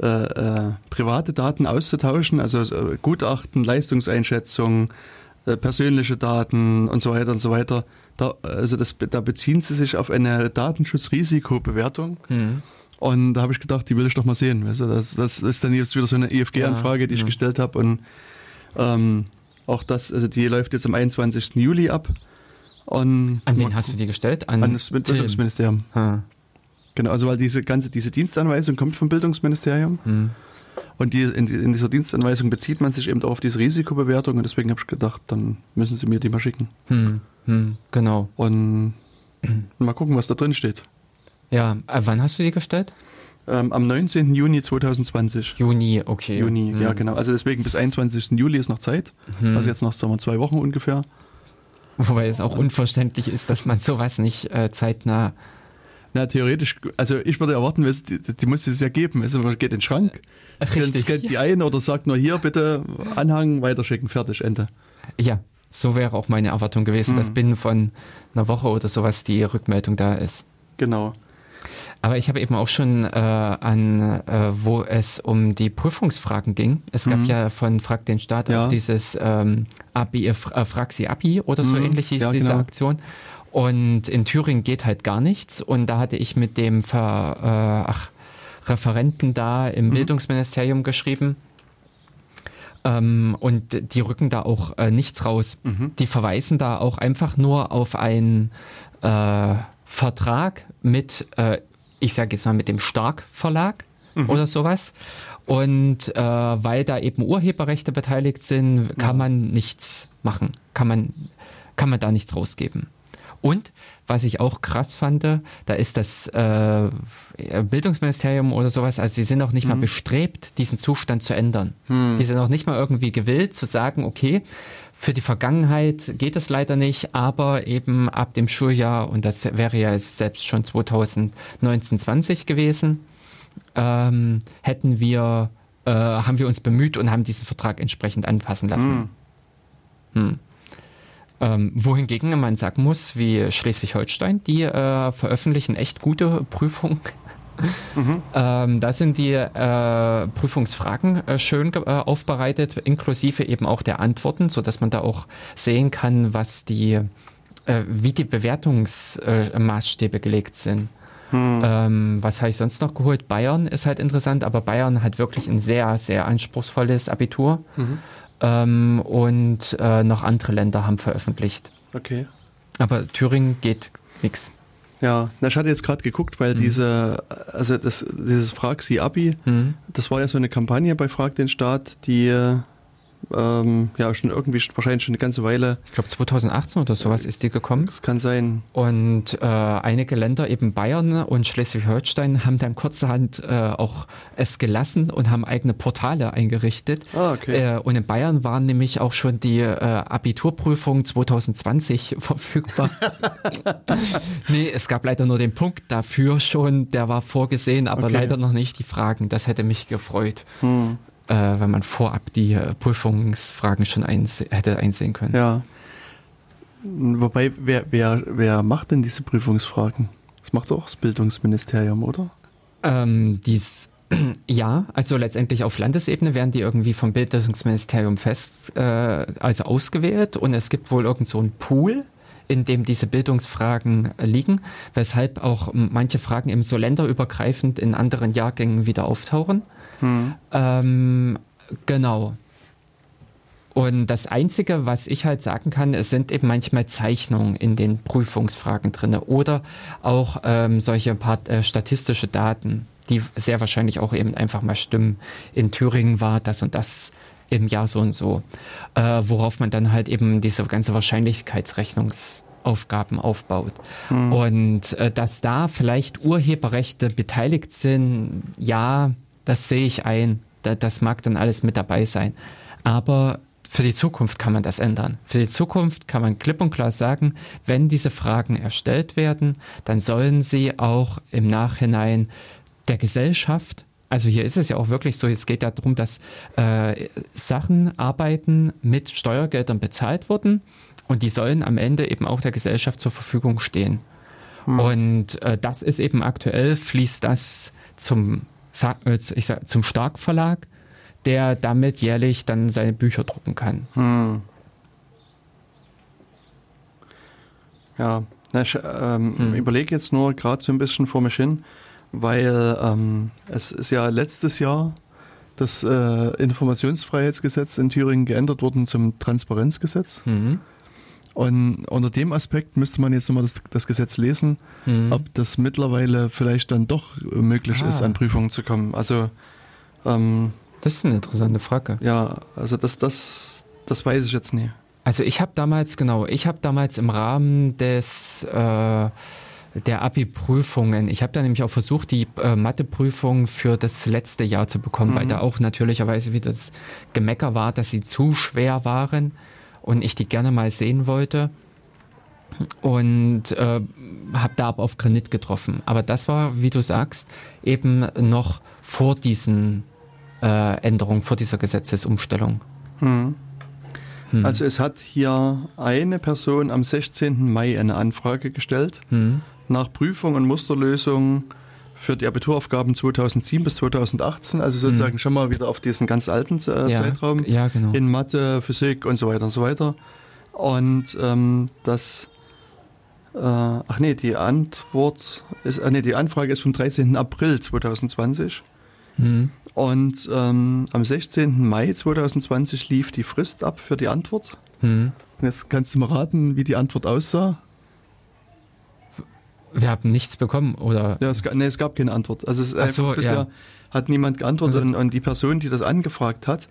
äh, äh, private Daten auszutauschen, also äh, Gutachten, Leistungseinschätzung, äh, persönliche Daten und so weiter und so weiter. Da, also das, da beziehen sie sich auf eine Datenschutzrisikobewertung. Mhm. Und da habe ich gedacht, die will ich doch mal sehen. Also das, das ist dann jetzt wieder so eine IFG-Anfrage, die ich ja. gestellt habe. Und ähm, auch das, also die läuft jetzt am 21. Juli ab. Und an wen hast du die gestellt? An, an das Bildungsministerium. Ha. Genau, also weil diese ganze diese Dienstanweisung kommt vom Bildungsministerium. Hm. Und die, in, in, dieser Dienstanweisung bezieht man sich eben auch auf diese Risikobewertung und deswegen habe ich gedacht, dann müssen sie mir die mal schicken. Hm. Hm. Genau. Und mal gucken, was da drin steht. Ja, äh, wann hast du die gestellt? Ähm, am 19. Juni 2020. Juni, okay. Juni, mhm. ja genau. Also deswegen bis 21. Juli ist noch Zeit. Mhm. Also jetzt noch sagen wir, zwei Wochen ungefähr. Wobei es auch unverständlich ist, dass man sowas nicht äh, zeitnah. Na, theoretisch, also ich würde erwarten, die, die muss es ja geben. Also man geht in den Schrank, Richtig. scannt die ein oder sagt nur hier bitte Anhang weiterschicken, fertig, Ende. Ja, so wäre auch meine Erwartung gewesen, mhm. dass binnen von einer Woche oder sowas die Rückmeldung da ist. Genau. Aber ich habe eben auch schon äh, an, äh, wo es um die Prüfungsfragen ging. Es gab mhm. ja von Frag den Staat ja. auch dieses ähm, Abi, äh, Frag sie Abi oder so mhm. ähnlich hieß ja, diese genau. Aktion. Und in Thüringen geht halt gar nichts. Und da hatte ich mit dem Ver, äh, ach, Referenten da im mhm. Bildungsministerium geschrieben. Ähm, und die rücken da auch äh, nichts raus. Mhm. Die verweisen da auch einfach nur auf einen äh, Vertrag mit äh, ich sage jetzt mal mit dem Stark Verlag mhm. oder sowas. Und äh, weil da eben Urheberrechte beteiligt sind, kann ja. man nichts machen. Kann man, kann man da nichts rausgeben. Und was ich auch krass fand, da ist das äh, Bildungsministerium oder sowas, also sie sind auch nicht mhm. mal bestrebt, diesen Zustand zu ändern. Mhm. Die sind auch nicht mal irgendwie gewillt zu sagen, okay, für die Vergangenheit geht es leider nicht, aber eben ab dem Schuljahr, und das wäre ja selbst schon 2019-20 gewesen, ähm, hätten wir, äh, haben wir uns bemüht und haben diesen Vertrag entsprechend anpassen lassen. Hm. Hm. Ähm, wohingegen man sagen muss, wie Schleswig-Holstein, die äh, veröffentlichen echt gute Prüfungen Mhm. Ähm, da sind die äh, Prüfungsfragen äh, schön äh, aufbereitet, inklusive eben auch der Antworten, sodass man da auch sehen kann, was die, äh, wie die Bewertungsmaßstäbe gelegt sind. Hm. Ähm, was habe ich sonst noch geholt? Bayern ist halt interessant, aber Bayern hat wirklich ein sehr, sehr anspruchsvolles Abitur. Mhm. Ähm, und äh, noch andere Länder haben veröffentlicht. Okay. Aber Thüringen geht nichts. Ja, ich hatte jetzt gerade geguckt, weil mhm. diese, also das, dieses Frag Sie Abi, mhm. das war ja so eine Kampagne bei Frag den Staat, die Ähm, ja, schon irgendwie wahrscheinlich schon eine ganze Weile. Ich glaube 2018 oder sowas ist die gekommen. Das kann sein. Und äh, einige Länder, eben Bayern und Schleswig-Holstein, haben dann kurzerhand äh, auch es gelassen und haben eigene Portale eingerichtet. Ah, okay. Äh, und in Bayern waren nämlich auch schon die äh, Abiturprüfungen 2020 verfügbar. nee, es gab leider nur den Punkt dafür schon, der war vorgesehen, aber Okay. leider noch nicht die Fragen. Das hätte mich gefreut. Hm. Äh, wenn man vorab die äh, Prüfungsfragen schon einse hätte einsehen können. Ja. Wobei, wer, wer, wer macht denn diese Prüfungsfragen? Das macht doch das Bildungsministerium, oder? Ähm, dies, ja, also letztendlich auf Landesebene werden die irgendwie vom Bildungsministerium fest, äh, also ausgewählt und es gibt wohl irgend so einen Pool, in dem diese Bildungsfragen liegen, weshalb auch manche Fragen eben so länderübergreifend in anderen Jahrgängen wieder auftauchen. Ähm, genau. Und das Einzige, was ich halt sagen kann, es sind eben manchmal Zeichnungen in den Prüfungsfragen drin oder auch ähm, solche paar, äh, statistische Daten, die sehr wahrscheinlich auch eben einfach mal stimmen. In Thüringen war das und das im Jahr so und so, äh, worauf man dann halt eben diese ganze Wahrscheinlichkeitsrechnungsaufgaben aufbaut. Und äh, dass da vielleicht Urheberrechte beteiligt sind, ja, das sehe ich ein. Da, das mag dann alles mit dabei sein. Aber für die Zukunft kann man das ändern. Für die Zukunft kann man klipp und klar sagen, wenn diese Fragen erstellt werden, dann sollen sie auch im Nachhinein der Gesellschaft, also hier ist es ja auch wirklich so, es geht darum, dass äh, Sachen, Arbeiten mit Steuergeldern bezahlt wurden und die sollen am Ende eben auch der Gesellschaft zur Verfügung stehen. Und äh, das ist eben aktuell, fließt das zum, ich sag, zum Stark-Verlag, der damit jährlich dann seine Bücher drucken kann. Hm. Ja, ich ähm, Hm. überlege jetzt nur gerade so ein bisschen vor mich hin, weil ähm, es ist ja letztes Jahr das äh, Informationsfreiheitsgesetz in Thüringen geändert worden zum Transparenzgesetz. Mhm. Und unter dem Aspekt müsste man jetzt nochmal das, das Gesetz lesen, Mhm. ob das mittlerweile vielleicht dann doch möglich Ah. ist, an Prüfungen zu kommen. Also ähm, Das ist eine interessante Frage. ja, also das, das, das weiß ich jetzt nie. Also ich habe damals, genau, ich habe damals im Rahmen des äh, der Abi-Prüfungen, ich habe da nämlich auch versucht, die äh, Mathe-Prüfung für das letzte Jahr zu bekommen, weil da auch natürlicherweise wieder das Gemecker war, dass sie zu schwer waren und ich die gerne mal sehen wollte. Und äh, habe da aber auf Granit getroffen. Aber das war, wie du sagst, eben noch vor diesen äh, Änderungen, vor dieser Gesetzesumstellung. Hm. Hm. Also es hat hier eine Person am 16. Mai eine Anfrage gestellt Hm. nach Prüfung und Musterlösung für die Abituraufgaben 2007 bis 2018, also sozusagen schon mal wieder auf diesen ganz alten äh. Ja, Zeitraum ja, genau. in Mathe, Physik und so weiter und so weiter. Und ähm, das, äh, ach nee, die Antwort ist, ah nee, die Anfrage ist vom 13. April 2020. Hm. Und ähm, am 16. Mai 2020 lief die Frist ab für die Antwort. Hm. Und jetzt kannst du mal raten, wie die Antwort aussah. Wir haben nichts bekommen, oder? Ja, es, nee, es gab keine Antwort. Also es ist so, bisher ja. hat niemand geantwortet Also- und, und die Person, die das angefragt hat,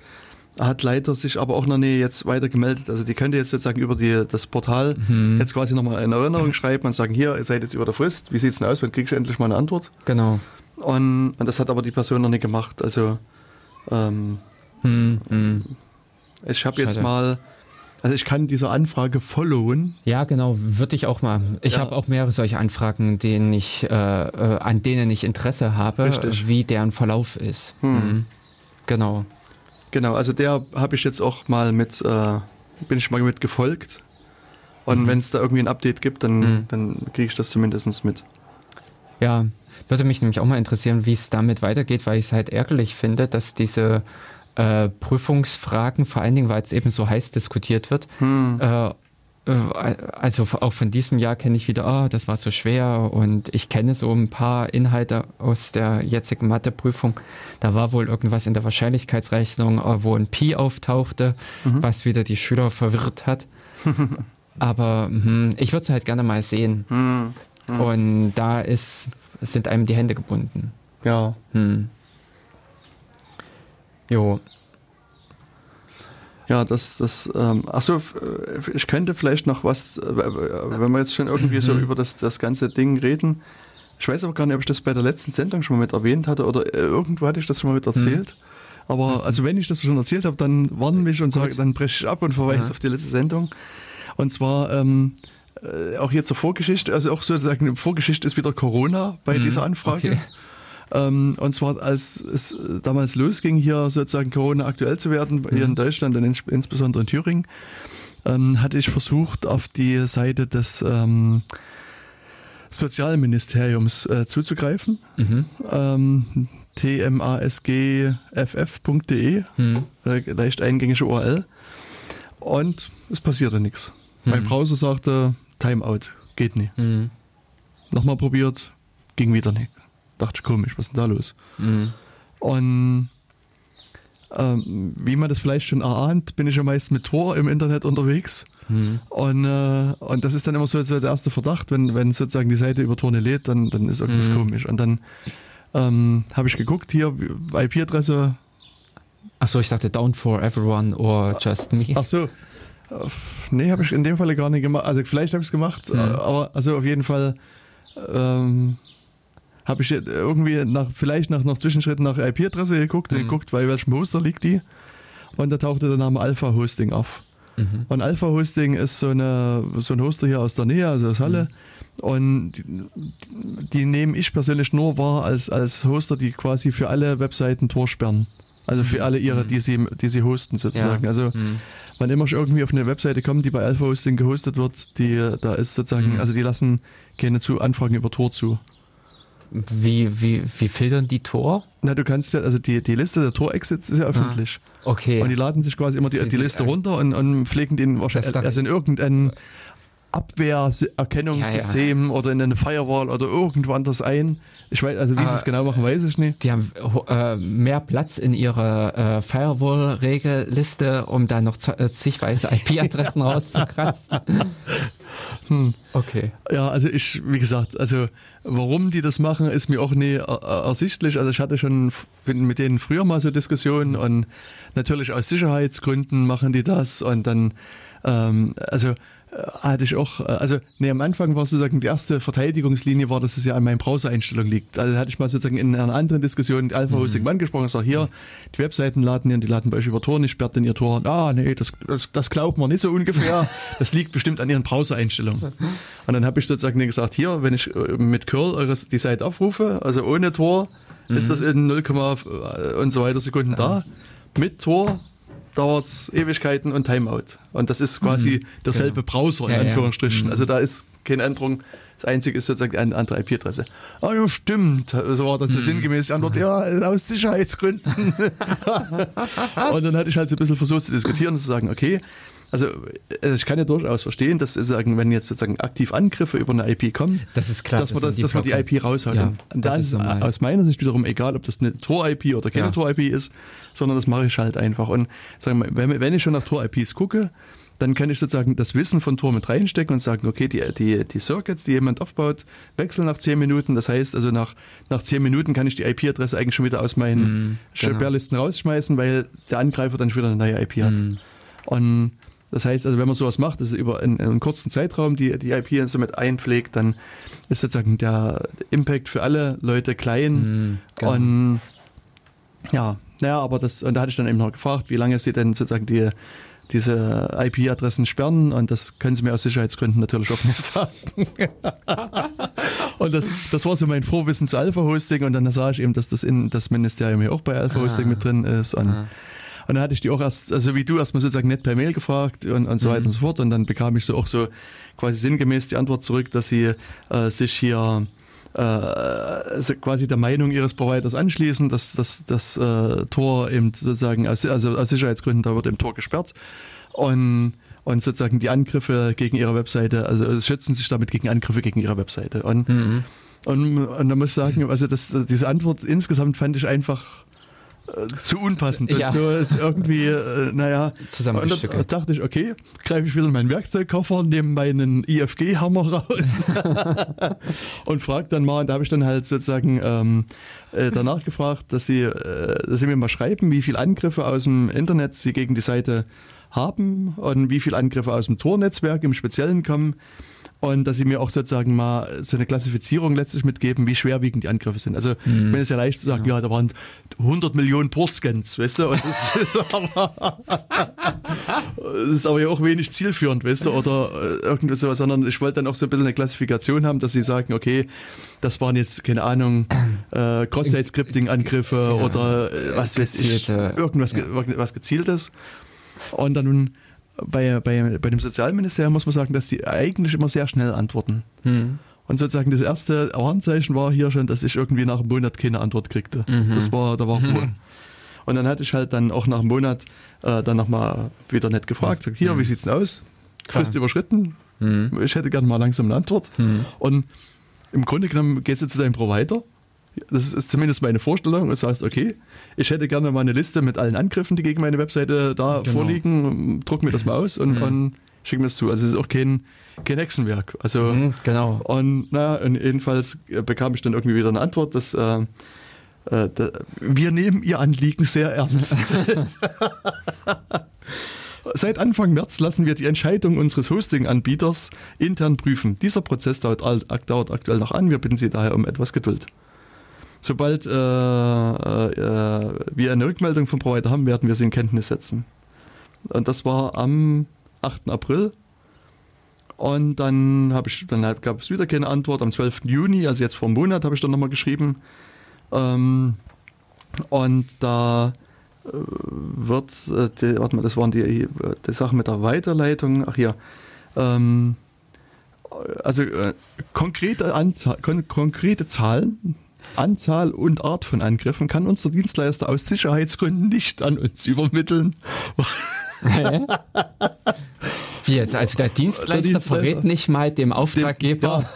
hat leider sich aber auch noch nie jetzt weiter gemeldet. Also die könnte jetzt sozusagen über die, das Portal Mhm. jetzt quasi nochmal eine Erinnerung schreiben und sagen, hier, ihr seid jetzt über der Frist, wie sieht's denn aus, wann kriegst du endlich mal eine Antwort? Genau. Und, und das hat aber die Person noch nicht gemacht. Also ähm, Hm, hm. ich habe jetzt mal, also ich kann diese Anfrage followen. Ja, genau, würde ich auch mal. Ich Ja. habe auch mehrere solche Anfragen, denen ich, äh, äh, an denen ich Interesse habe, Richtig. wie deren Verlauf ist. Hm. Mhm. Genau. Genau, also der habe ich jetzt auch mal mit, äh, bin ich mal mit gefolgt. Und Mhm. wenn es da irgendwie ein Update gibt, dann, Mhm. dann kriege ich das zumindest mit. Ja, würde mich nämlich auch mal interessieren, wie es damit weitergeht, weil ich es halt ärgerlich finde, dass diese äh, Prüfungsfragen, vor allen Dingen, weil es eben so heiß diskutiert wird, Hm. äh, äh, also auch von diesem Jahr kenne ich wieder, ah, das war so schwer und ich kenne so ein paar Inhalte aus der jetzigen Matheprüfung. Da war wohl irgendwas in der Wahrscheinlichkeitsrechnung, äh, wo ein Pi auftauchte, Mhm. was wieder die Schüler verwirrt hat. Aber hm, ich würde es halt gerne mal sehen. Hm. Und da ist, sind einem die Hände gebunden. Ja. Hm. Jo. Ja, das, das, ähm, achso, ich könnte vielleicht noch was, äh, wenn wir jetzt schon irgendwie so über das, das ganze Ding reden. Ich weiß aber gar nicht, ob ich das bei der letzten Sendung schon mal mit erwähnt hatte oder äh, irgendwo hatte ich das schon mal mit erzählt. Aber also wenn ich das schon erzählt habe, dann warnen mich und sage, dann breche ich ab und verweise ja. auf die letzte Sendung. Und zwar ähm, äh, auch hier zur Vorgeschichte, also auch sozusagen Vorgeschichte ist wieder Corona bei mhm, dieser Anfrage. Okay. Ähm, und zwar als es damals losging, hier sozusagen Corona aktuell zu werden, hier in mhm. Deutschland und ins, insbesondere in Thüringen, ähm, hatte ich versucht, auf die Seite des ähm, Sozialministeriums äh, zuzugreifen. Mhm. Ähm, tmasgff.de, mhm. äh, leicht eingängige URL. Und es passierte nichts. Mhm. Mein Browser sagte, Timeout, geht nicht. Mhm. Nochmal probiert, ging wieder nicht. Dachte ich, komisch, was ist denn da los? Mhm. Und ähm, wie man das vielleicht schon erahnt, bin ich ja meist mit Tor im Internet unterwegs. Mhm. Und, äh, und das ist dann immer so, so, der erste Verdacht, wenn, wenn sozusagen die Seite über Tor lädt, dann, dann ist irgendwas mhm. komisch. Und dann ähm, habe ich geguckt, hier IP-Adresse. Achso, ich dachte down for everyone or just me. Ach so. Nee, habe ich in dem Fall gar nicht gemacht. Also vielleicht habe ich es gemacht, mhm. aber also auf jeden Fall ähm, habe ich irgendwie nach, vielleicht nach noch Zwischenschritten nach IP-Adresse geguckt, mhm. geguckt, bei welchem Hoster liegt die. Und da tauchte der Name Alpha Hosting auf. Mhm. Und Alpha Hosting ist so, eine, so ein Hoster hier aus der Nähe, also aus Halle. Mhm. Und die, die, nehme ich persönlich nur wahr als, als Hoster, die quasi für alle Webseiten Tor sperren. Also für mhm. alle ihre, die sie, die sie hosten sozusagen. Ja. Also mhm. wann immer ich irgendwie auf eine Webseite komme, die bei Alpha Hosting gehostet wird, die, da ist sozusagen, mhm. also die lassen keine zu Anfragen über Tor zu. Wie, wie, wie filtern die Tor? Na, du kannst ja, also die, die Liste der Tor-Exits ist ja öffentlich. Ah, okay. Und die laden sich quasi immer die, die, die Liste runter und, und pflegen den wahrscheinlich, also in irgendein Abwehrerkennungssystem ja, ja. oder in eine Firewall oder irgendwo anders ein. Ich weiß, also wie sie es genau machen, weiß ich nicht. Die haben äh, mehr Platz in ihrer äh, Firewall-Regelliste, um da noch äh, zigweise IP-Adressen rauszukratzen. Hm. Okay. Ja, also ich, wie gesagt, also warum die das machen, ist mir auch nie ersichtlich. Also ich hatte schon mit denen früher mal so Diskussionen und natürlich aus Sicherheitsgründen machen die das und dann, ähm, also äh, hatte ich auch, äh, also nee, am Anfang war sozusagen die erste Verteidigungslinie war, dass es ja an meinen Browser-Einstellungen liegt. Also hatte ich mal sozusagen in einer anderen Diskussion die Alpha-Hosting mhm. angesprochen und sage, hier, die Webseiten laden, die laden bei euch über Tor, nicht sperrt denn ihr Tor. Ah, nee, das, das, das glaubt man nicht so ungefähr. Das liegt bestimmt an ihren Browser-Einstellungen. Und dann habe ich sozusagen gesagt, hier, wenn ich äh, mit curl eures, die Seite aufrufe, also ohne Tor, mhm. ist das in 0, und so weiter Sekunden da. Mit Tor dauert es Ewigkeiten und Timeout. Und das ist quasi mhm, derselbe genau. Browser in ja, Anführungsstrichen. Ja. Also da ist keine Änderung. Das Einzige ist sozusagen eine andere IP-Adresse. Ah ja, stimmt. So war das so mhm. sinngemäß die Antwort, ja, aus Sicherheitsgründen. und dann hatte ich halt so ein bisschen versucht zu diskutieren und zu sagen, okay, also äh, ich kann ja durchaus verstehen, dass sagen, wenn jetzt sozusagen aktiv Angriffe über eine IP kommen, das ist klar, dass, man, das, dass man die IP raushaut. Ja, und da ist es aus meiner Sicht wiederum egal, ob das eine Tor-IP oder keine ja. Tor-IP ist, sondern das mache ich halt einfach. Und sagen wir, wenn, wenn ich schon nach Tor-IPs gucke, dann kann ich sozusagen das Wissen von Tor mit reinstecken und sagen, okay, die, die, die Circuits, die jemand aufbaut, wechseln nach 10 Minuten. Das heißt, also nach, nach 10 Minuten kann ich die IP-Adresse eigentlich schon wieder aus meinen mm, genau. Sperrlisten rausschmeißen, weil der Angreifer dann schon wieder eine neue IP hat. Mm. Und das heißt, also wenn man sowas macht, das ist über einen, einen kurzen Zeitraum die, die IP somit einpflegt, dann ist sozusagen der Impact für alle Leute klein. Genau. Und ja, naja, aber das, und da hatte ich dann eben noch gefragt, wie lange sie denn sozusagen die, diese IP-Adressen sperren und das können sie mir aus Sicherheitsgründen natürlich auch nicht sagen. und das, das war so mein Vorwissen zu Alpha-Hosting und dann sah ich eben, dass das in das Ministerium hier auch bei Alpha-Hosting ah. mit drin ist und ah. Und dann hatte ich die auch erst, also wie du erstmal sozusagen nicht per Mail gefragt und, und so mhm. weiter und so fort. Und dann bekam ich so auch so quasi sinngemäß die Antwort zurück, dass sie äh, sich hier äh, also quasi der Meinung ihres Providers anschließen, dass das dass, äh, Tor eben sozusagen aus, also aus Sicherheitsgründen, da wird im Tor gesperrt. Und und sozusagen die Angriffe gegen ihre Webseite, also schützen sich damit gegen Angriffe gegen ihre Webseite. Und, mhm. und, und da muss ich sagen, also das, diese Antwort insgesamt fand ich einfach zu unpassend. Ja. So irgendwie, äh, naja. Und da dachte ich, okay, greife ich wieder meinen Werkzeugkoffer, nehme meinen IFG-Hammer raus und frage dann mal, und da habe ich dann halt sozusagen ähm, äh, danach gefragt, dass sie, äh, dass sie mir mal schreiben, wie viele Angriffe aus dem Internet sie gegen die Seite haben und wie viele Angriffe aus dem Tor-Netzwerk im Speziellen kommen und dass sie mir auch sozusagen mal so eine Klassifizierung letztlich mitgeben, wie schwerwiegend die Angriffe sind. Also, mhm. wenn es ja leicht zu sagen, ja. ja, da waren 100 Millionen Portscans, weißt du, und das ist aber, das ist aber ja auch wenig zielführend, weißt du, oder äh, irgendwas sowas, sondern ich wollte dann auch so ein bisschen eine Klassifikation haben, dass sie sagen, okay, das waren jetzt, keine Ahnung, äh, Cross-Site-Scripting-Angriffe ja, oder äh, was weiß ich, irgendwas ja. was Gezieltes. Und dann nun bei, bei, bei dem Sozialministerium muss man sagen, dass die eigentlich immer sehr schnell antworten. Hm. Und sozusagen das erste Warnzeichen war hier schon, dass ich irgendwie nach einem Monat keine Antwort kriegte. Mhm. Das war, da war Ruhe. Mhm. Und dann hatte ich halt dann auch nach einem Monat äh, dann nochmal wieder nett gefragt, sag, hier, mhm. wie sieht's denn aus? Frist überschritten? Mhm. Ich hätte gerne mal langsam eine Antwort. Mhm. Und im Grunde genommen gehst du zu deinem Provider das ist zumindest meine Vorstellung. Und sagst, okay, ich hätte gerne mal eine Liste mit allen Angriffen, die gegen meine Webseite da genau. vorliegen, druck mir das mal aus und, mhm. und schicke mir das zu. Also es ist auch kein, kein Hexenwerk. Also, mhm, genau. Und, na, und jedenfalls bekam ich dann irgendwie wieder eine Antwort, dass äh, äh, da, wir nehmen Ihr Anliegen sehr ernst. Seit Anfang März lassen wir die Entscheidung unseres Hosting-Anbieters intern prüfen. Dieser Prozess dauert, dauert aktuell noch an. Wir bitten Sie daher um etwas Geduld. Sobald äh, äh, wir eine Rückmeldung vom Provider haben, werden wir sie in Kenntnis setzen. Und das war am 8. April. Und dann dann gab es wieder keine Antwort. Am 12. Juni, also jetzt vor einem Monat, habe ich dann nochmal geschrieben. Ähm, und da äh, wird, äh, die, warte mal, das waren die, die Sachen mit der Weiterleitung. Ach hier. Ähm, also äh, konkrete, Anzahl, kon konkrete Zahlen Anzahl und Art von Angriffen kann unser Dienstleister aus Sicherheitsgründen nicht an uns übermitteln. Wie jetzt? Also der Dienstleister, der Dienstleister verrät nicht mal dem Auftraggeber. Dem, ja.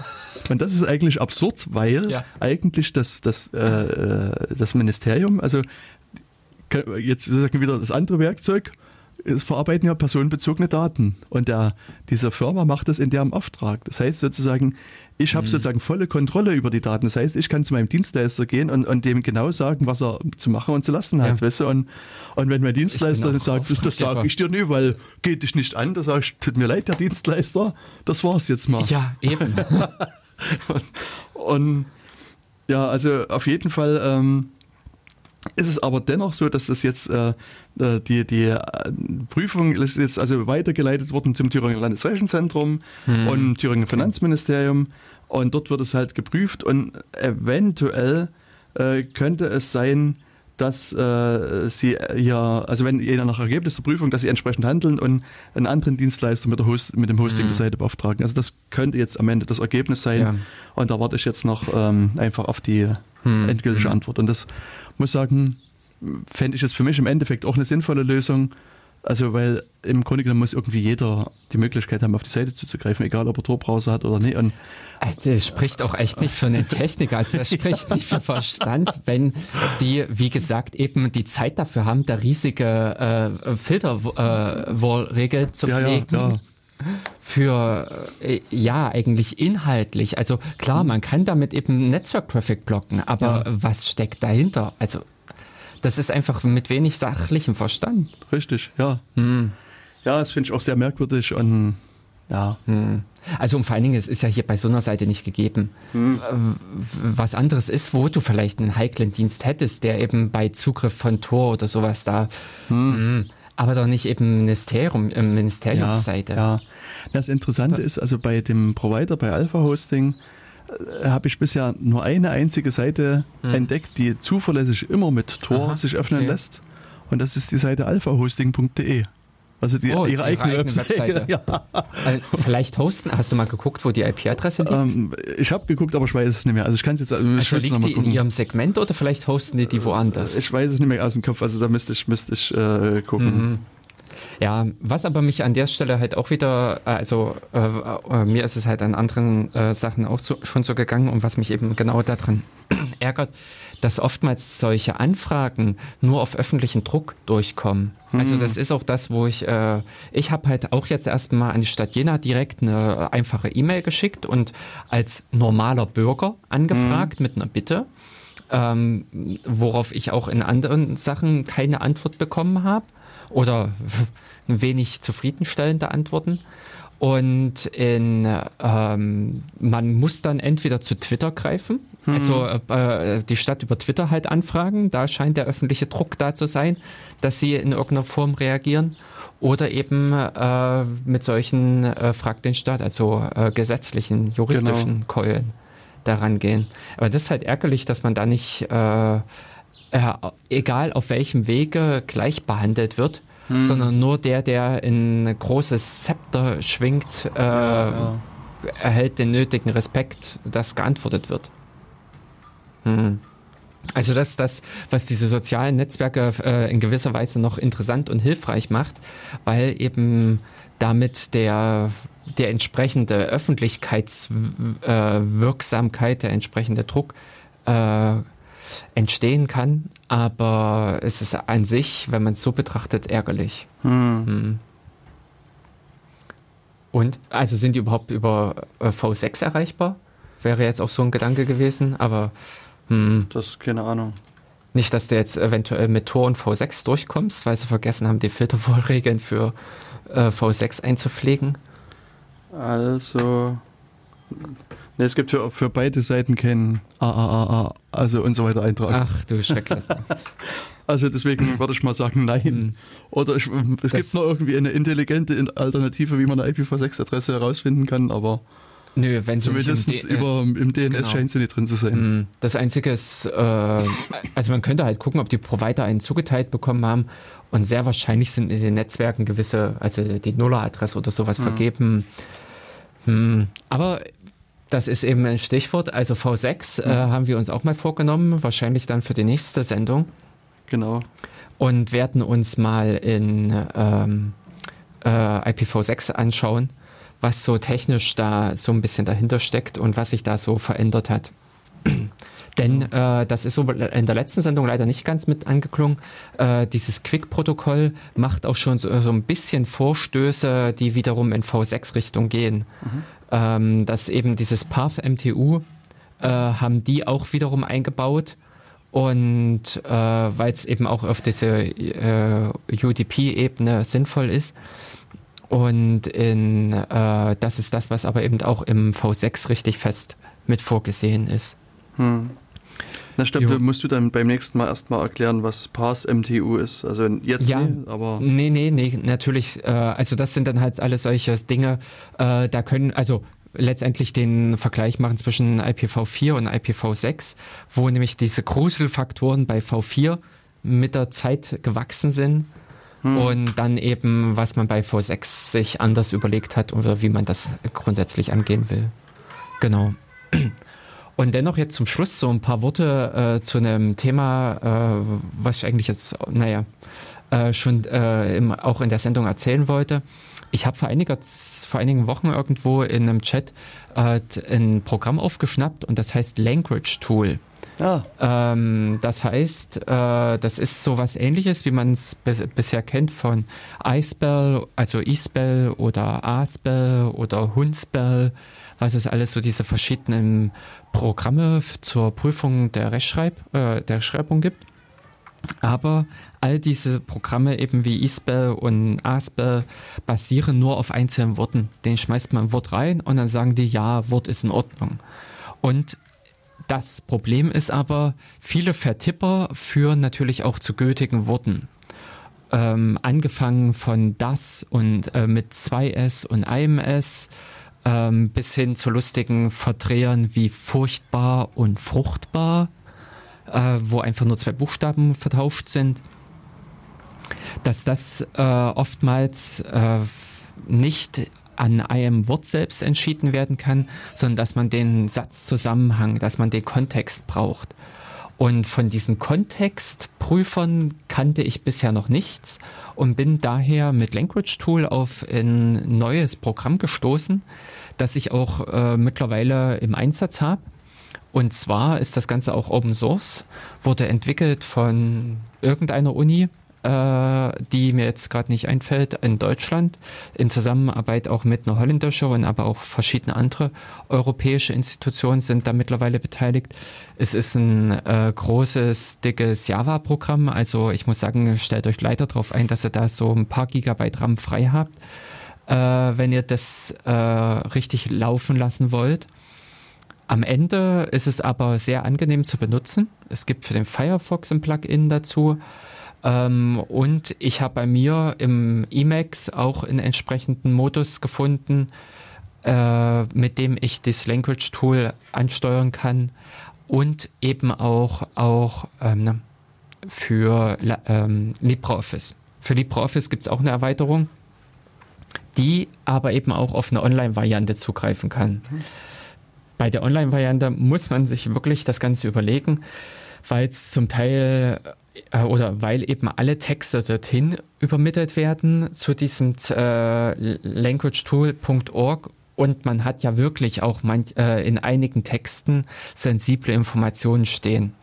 Und das ist eigentlich absurd, weil ja. eigentlich das, das, äh, äh das Ministerium, also jetzt sagen wieder das andere Werkzeug, es verarbeiten ja personenbezogene Daten. Und der, diese Firma macht das in deren Auftrag. Das heißt sozusagen, ich habe mhm. sozusagen volle Kontrolle über die Daten. Das heißt, ich kann zu meinem Dienstleister gehen und, und dem genau sagen, was er zu machen und zu lassen hat. Ja. Weißt du? und, und wenn mein Dienstleister dann sagt, das, das sage ich dir nicht, weil geht dich nicht an, da sage ich, tut mir leid, der Dienstleister, das war's jetzt mal. Ja, eben. und, und, ja, also auf jeden Fall ähm, ist es aber dennoch so, dass das jetzt äh, äh die, die äh, Prüfung ist jetzt also weitergeleitet worden zum Thüringer Landesrechenzentrum hm. und Thüringer Finanzministerium und dort wird es halt geprüft und eventuell äh, könnte es sein, dass äh, sie ja, also wenn jeder nach Ergebnis der Prüfung, dass sie entsprechend handeln und einen anderen Dienstleister mit, der Host, mit dem Hosting mhm. der Seite beauftragen. Also das könnte jetzt am Ende das Ergebnis sein ja. und da warte ich jetzt noch ähm, einfach auf die mhm. endgültige mhm. Antwort. Und das muss sagen, fände ich es für mich im Endeffekt auch eine sinnvolle Lösung. Also, weil im Grunde genommen muss irgendwie jeder die Möglichkeit haben, auf die Seite zuzugreifen, egal ob er Tor-Browser hat oder nicht. Und also, das spricht auch echt nicht für einen Techniker, also das spricht nicht für Verstand, wenn die, wie gesagt, eben die Zeit dafür haben, da riesige äh, Filterwall-Regel äh, zu pflegen. Ja, ja, für äh, ja eigentlich inhaltlich. Also klar, man kann damit eben Netzwerk-Traffic blocken, aber ja. was steckt dahinter? Also das ist einfach mit wenig sachlichem Verstand. Richtig, ja. Hm. Ja, das finde ich auch sehr merkwürdig und ja. Hm. Also und vor allen Dingen, es ist ja hier bei so einer Seite nicht gegeben. Hm. Was anderes ist, wo du vielleicht einen heiklen Dienst hättest, der eben bei Zugriff von Tor oder sowas da, hm. hm aber doch nicht eben Ministerium, äh, Ministeriumsseite. Ja, ja. Das Interessante ist, also bei dem Provider, bei Alpha Hosting, äh, habe ich bisher nur eine einzige Seite hm. entdeckt, die zuverlässig immer mit Tor Aha, sich öffnen okay. lässt. Und das ist die Seite alphahosting.de. Also die, oh, ihre, ihre eigene, eigene Webseite. Ja. Also vielleicht hosten, hast du mal geguckt, wo die IP-Adresse liegt? Ähm, ich habe geguckt, aber ich weiß es nicht mehr. Also ich kann es jetzt also liegt die gucken. in ihrem Segment oder vielleicht hosten die die woanders? Ich weiß es nicht mehr aus dem Kopf, also da müsste ich, müsste ich äh, gucken. Mhm. Ja, was aber mich an der Stelle halt auch wieder, äh, also äh, äh, mir ist es halt an anderen äh, Sachen auch so, schon so gegangen und was mich eben genau daran ärgert, dass oftmals solche Anfragen nur auf öffentlichen Druck durchkommen. Hm. Also das ist auch das, wo ich, äh, ich habe halt auch jetzt erstmal an die Stadt Jena direkt eine einfache E-Mail geschickt und als normaler Bürger angefragt hm. mit einer Bitte. Ähm, worauf ich auch in anderen Sachen keine Antwort bekommen habe. Oder wenig zufriedenstellende Antworten. Und in, ähm, man muss dann entweder zu Twitter greifen, hm. also äh, die Stadt über Twitter halt anfragen. Da scheint der öffentliche Druck da zu sein, dass sie in irgendeiner Form reagieren. Oder eben äh, mit solchen äh, Frag den Staat, also äh, gesetzlichen, juristischen genau. Keulen daran gehen. Aber das ist halt ärgerlich, dass man da nicht, äh, egal auf welchem Wege, gleich behandelt wird hm. sondern nur der, der ein großes Zepter schwingt, äh, ja, ja. erhält den nötigen Respekt, dass geantwortet wird. Hm. Also das ist das, was diese sozialen Netzwerke äh, in gewisser Weise noch interessant und hilfreich macht, weil eben damit der, der entsprechende Öffentlichkeitswirksamkeit, äh, der entsprechende Druck äh, entstehen kann, aber es ist an sich, wenn man es so betrachtet, ärgerlich. Hm. Hm. Und, also sind die überhaupt über äh, V6 erreichbar? Wäre jetzt auch so ein Gedanke gewesen, aber. Hm. Das ist keine Ahnung. Nicht, dass du jetzt eventuell mit Tor und V6 durchkommst, weil sie vergessen haben, die Filtervorregeln für äh, V6 einzupflegen. Also, Ne, es gibt für, für beide Seiten keinen AAAA, also und so weiter Eintrag. Ach du Schrecknis. also deswegen würde ich mal sagen, nein. Hm. Oder ich, es das gibt noch irgendwie eine intelligente Alternative, wie man eine IPv6-Adresse herausfinden kann, aber Nö, wenn zumindest im, D über, im DNS genau. scheint sie nicht drin zu sein. Hm. Das Einzige ist, äh, also man könnte halt gucken, ob die Provider einen zugeteilt bekommen haben und sehr wahrscheinlich sind in den Netzwerken gewisse, also die Nuller-Adresse oder sowas hm. vergeben. Hm. Aber das ist eben ein Stichwort. Also V6 äh, mhm. haben wir uns auch mal vorgenommen, wahrscheinlich dann für die nächste Sendung. Genau. Und werden uns mal in ähm, äh, IPv6 anschauen, was so technisch da so ein bisschen dahinter steckt und was sich da so verändert hat. Denn äh, das ist so in der letzten Sendung leider nicht ganz mit angeklungen. Äh, dieses Quick-Protokoll macht auch schon so, so, ein bisschen Vorstöße, die wiederum in V6-Richtung gehen. Mhm ähm, dass eben dieses Path MTU äh, haben die auch wiederum eingebaut. Und äh, weil es eben auch auf diese äh, UDP-Ebene sinnvoll ist. Und in, äh, das ist das, was aber eben auch im V6 richtig fest mit vorgesehen ist. Hm. Na, stimmt, jo. musst du dann beim nächsten Mal erstmal erklären, was Pass MTU ist. Also jetzt ja, nee, aber. Nee, nee, nee, natürlich. Äh, also das sind dann halt alles solche Dinge, äh, da können, also letztendlich den Vergleich machen zwischen IPv4 und IPv6, wo nämlich diese Gruselfaktoren bei V4 mit der Zeit gewachsen sind hm. und dann eben, was man bei V6 sich anders überlegt hat oder wie man das grundsätzlich angehen will. Genau. Und dennoch jetzt zum Schluss so ein paar Worte äh, zu einem Thema, äh, was ich eigentlich jetzt, naja, äh, schon äh, im, auch in der Sendung erzählen wollte. Ich habe vor, vor einigen Wochen irgendwo in einem Chat äh, ein Programm aufgeschnappt und das heißt Language Tool. Ah. Ähm, das heißt, äh, das ist so was ähnliches, wie man es bisher kennt von iSpell, also eSpell oder ASpell oder Hunspell, was es alles so diese verschiedenen Programme zur Prüfung der Rechtschreib, äh, der Schreibung gibt. Aber all diese Programme eben wie eSpell und ASpell basieren nur auf einzelnen Worten. Den schmeißt man ein Wort rein und dann sagen die, ja, Wort ist in Ordnung. Und das Problem ist aber, viele Vertipper führen natürlich auch zu gültigen Worten. Ähm, angefangen von das und äh, mit 2S und einem S ähm, bis hin zu lustigen Verdrehern wie furchtbar und fruchtbar äh, wo einfach nur zwei Buchstaben vertauscht sind, dass das äh, oftmals äh, nicht an einem Wort selbst entschieden werden kann, sondern dass man den Satzzusammenhang, dass man den Kontext braucht. Und von diesen Kontextprüfern kannte ich bisher noch nichts und bin daher mit Language Tool auf ein neues Programm gestoßen, das ich auch äh, mittlerweile im Einsatz habe. Und zwar ist das Ganze auch Open Source, wurde entwickelt von irgendeiner Uni äh, die mir jetzt gerade nicht einfällt, in Deutschland, in Zusammenarbeit auch mit einer holländischen und aber auch verschiedene andere europäische Institutionen sind da mittlerweile beteiligt. Es ist ein äh, großes, dickes Java-Programm. Also ich muss sagen, stellt euch leider darauf ein, dass ihr da so ein paar Gigabyte RAM frei habt, äh, wenn ihr das äh, richtig laufen lassen wollt. Am Ende ist es aber sehr angenehm zu benutzen. Es gibt für den Firefox ein Plugin dazu. Ähm, und ich habe bei mir im Emacs auch einen entsprechenden Modus gefunden, äh, mit dem ich das Language Tool ansteuern kann und eben auch, auch ähm, für ähm, LibreOffice. Für LibreOffice gibt es auch eine Erweiterung, die aber eben auch auf eine Online-Variante zugreifen kann. Bei der Online-Variante muss man sich wirklich das Ganze überlegen, weil es zum Teil äh, oder weil eben alle Texte dorthin übermittelt werden zu diesem äh, languagetool.org und man hat ja wirklich auch manch, äh, in einigen Texten sensible Informationen stehen.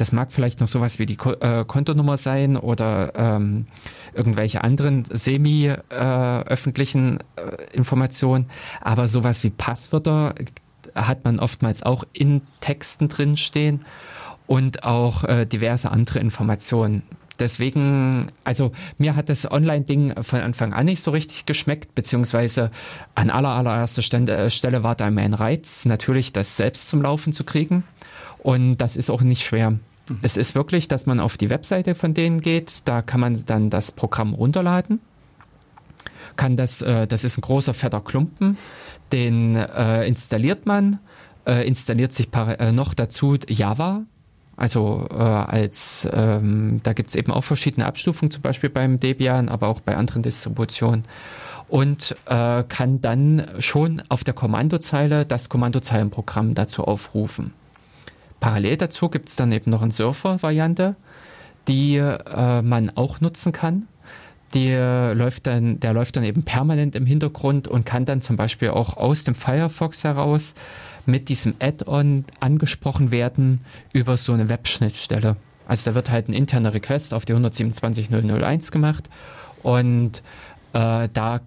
Das mag vielleicht noch sowas wie die Ko äh, Kontonummer sein oder ähm, irgendwelche anderen semi-öffentlichen äh, äh, Informationen, aber sowas wie Passwörter hat man oftmals auch in Texten drin stehen und auch äh, diverse andere Informationen. Deswegen, also mir hat das Online-Ding von Anfang an nicht so richtig geschmeckt, beziehungsweise an aller, allererster äh, Stelle war da mein Reiz, natürlich das selbst zum Laufen zu kriegen. Und das ist auch nicht schwer. Mhm. Es ist wirklich, dass man auf die Webseite von denen geht, da kann man dann das Programm runterladen. Kann das, äh, das ist ein großer fetter Klumpen, den äh, installiert man, äh, installiert sich äh, noch dazu Java also äh, als ähm, da gibt es eben auch verschiedene Abstufungen, zum Beispiel beim Debian, aber auch bei anderen Distributionen. Und äh, kann dann schon auf der Kommandozeile das Kommandozeilenprogramm dazu aufrufen. Parallel dazu gibt es dann eben noch eine Surfer-Variante, die äh, man auch nutzen kann. Die läuft dann, der läuft dann eben permanent im Hintergrund und kann dann zum Beispiel auch aus dem Firefox heraus mit diesem Add-on angesprochen werden über so eine Web-Schnittstelle. Also da wird halt ein interner Request auf die 127.001 gemacht und äh, da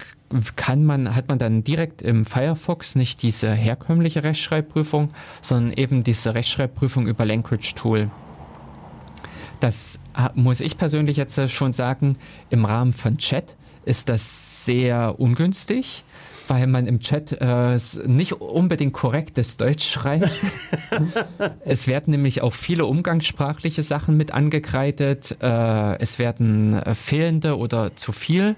kann man, hat man dann direkt im Firefox nicht diese herkömmliche Rechtschreibprüfung, sondern eben diese Rechtschreibprüfung über Language Tool. Das äh, muss ich persönlich jetzt schon sagen, im Rahmen von Chat ist das sehr ungünstig weil man im Chat äh, nicht unbedingt korrektes Deutsch schreibt. es werden nämlich auch viele umgangssprachliche Sachen mit angekreidet. Äh, es werden äh, fehlende oder zu viel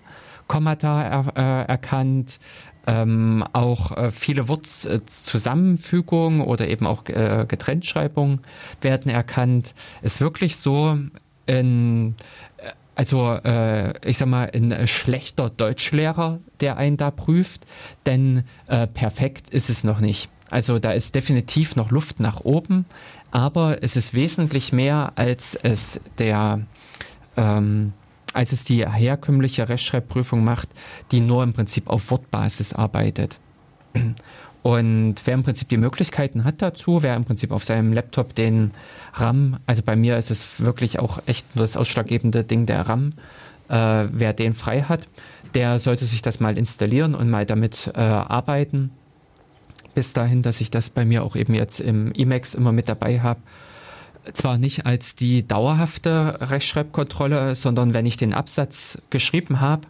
Kommata er, äh, erkannt. Ähm, auch äh, viele Wortzusammenfügungen oder eben auch äh, Getrenntschreibungen werden erkannt. Ist wirklich so in also äh, ich sag mal, ein schlechter Deutschlehrer, der einen da prüft, denn äh, perfekt ist es noch nicht. Also da ist definitiv noch Luft nach oben, aber es ist wesentlich mehr, als es der ähm, als es die herkömmliche Rechtschreibprüfung macht, die nur im Prinzip auf Wortbasis arbeitet. Und wer im Prinzip die Möglichkeiten hat dazu, wer im Prinzip auf seinem Laptop den RAM, also bei mir ist es wirklich auch echt nur das ausschlaggebende Ding der RAM, äh, wer den frei hat, der sollte sich das mal installieren und mal damit äh, arbeiten. Bis dahin, dass ich das bei mir auch eben jetzt im Emacs immer mit dabei habe. Zwar nicht als die dauerhafte Rechtschreibkontrolle, sondern wenn ich den Absatz geschrieben habe,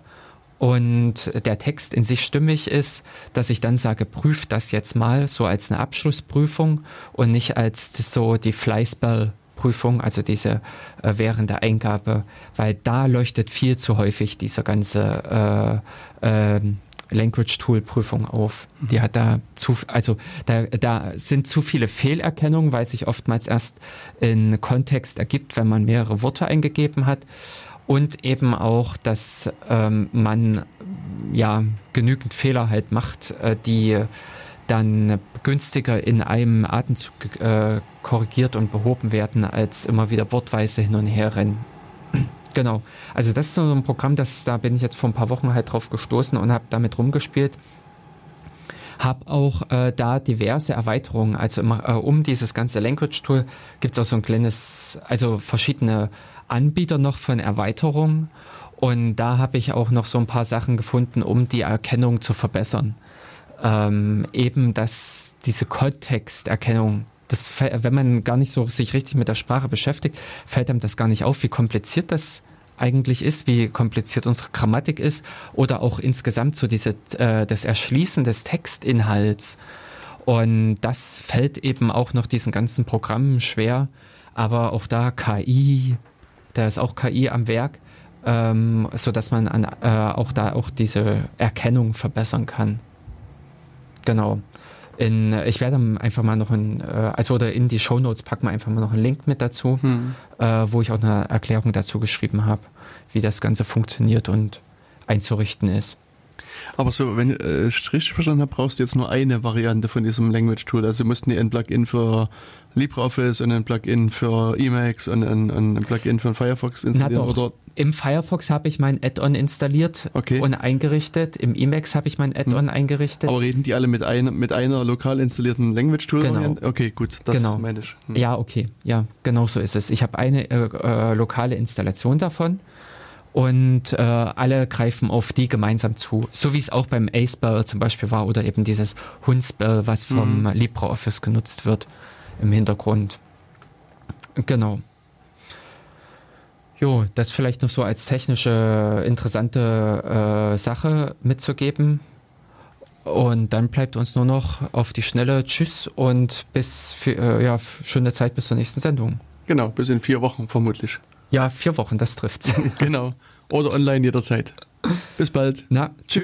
und der Text in sich stimmig ist, dass ich dann sage, prüf das jetzt mal so als eine Abschlussprüfung und nicht als so die Flyspell-Prüfung, also diese äh, während der Eingabe, weil da leuchtet viel zu häufig diese ganze äh, äh, Language Tool Prüfung auf. Die hat da zu, also da, da sind zu viele Fehlerkennungen, weil sich oftmals erst in Kontext ergibt, wenn man mehrere Worte eingegeben hat und eben auch, dass ähm, man ja genügend Fehler halt macht, äh, die dann günstiger in einem Atemzug äh, korrigiert und behoben werden, als immer wieder wortweise hin und her rennen. Genau. Also das ist so ein Programm, das da bin ich jetzt vor ein paar Wochen halt drauf gestoßen und habe damit rumgespielt. Habe auch äh, da diverse Erweiterungen. Also immer, äh, um dieses ganze Language Tool gibt es auch so ein kleines, also verschiedene Anbieter noch von Erweiterungen. Und da habe ich auch noch so ein paar Sachen gefunden, um die Erkennung zu verbessern. Ähm, eben, dass diese Kontexterkennung, wenn man gar nicht so sich richtig mit der Sprache beschäftigt, fällt einem das gar nicht auf, wie kompliziert das eigentlich ist, wie kompliziert unsere Grammatik ist oder auch insgesamt so diese, äh, das Erschließen des Textinhalts. Und das fällt eben auch noch diesen ganzen Programmen schwer. Aber auch da KI, da ist auch KI am Werk ähm, sodass man an, äh, auch da auch diese Erkennung verbessern kann. Genau. In, ich werde einfach mal noch ein, äh, also oder in die Show Notes packen wir einfach mal noch einen Link mit dazu, hm. äh, wo ich auch eine Erklärung dazu geschrieben habe, wie das Ganze funktioniert und einzurichten ist. Aber so, wenn äh, ich richtig verstanden habe, brauchst du jetzt nur eine Variante von diesem Language Tool. Also mussten die ein Plugin für LibreOffice und ein Plugin für Emacs und ein, ein Plugin für Firefox installieren? Oder? Im Firefox habe ich mein Add-on installiert okay. und eingerichtet. Im Emacs habe ich mein Add-on hm. eingerichtet. Aber reden die alle mit, ein, mit einer lokal installierten Language Tool? Genau. Okay, gut, das genau. meine ich. Hm. Ja, okay. Ja, genau so ist es. Ich habe eine äh, äh, lokale Installation davon und äh, alle greifen auf die gemeinsam zu. So wie es auch beim A-Spell zum Beispiel war oder eben dieses Hundspell, was vom mhm. LibreOffice genutzt wird im Hintergrund. Genau. Jo, das vielleicht noch so als technische interessante äh, Sache mitzugeben. Und dann bleibt uns nur noch auf die Schnelle Tschüss und bis für, äh, ja, schöne Zeit bis zur nächsten Sendung. Genau, bis in vier Wochen vermutlich. Ja, vier Wochen, das trifft's. genau. Oder online jederzeit. Bis bald. Na, tschüss.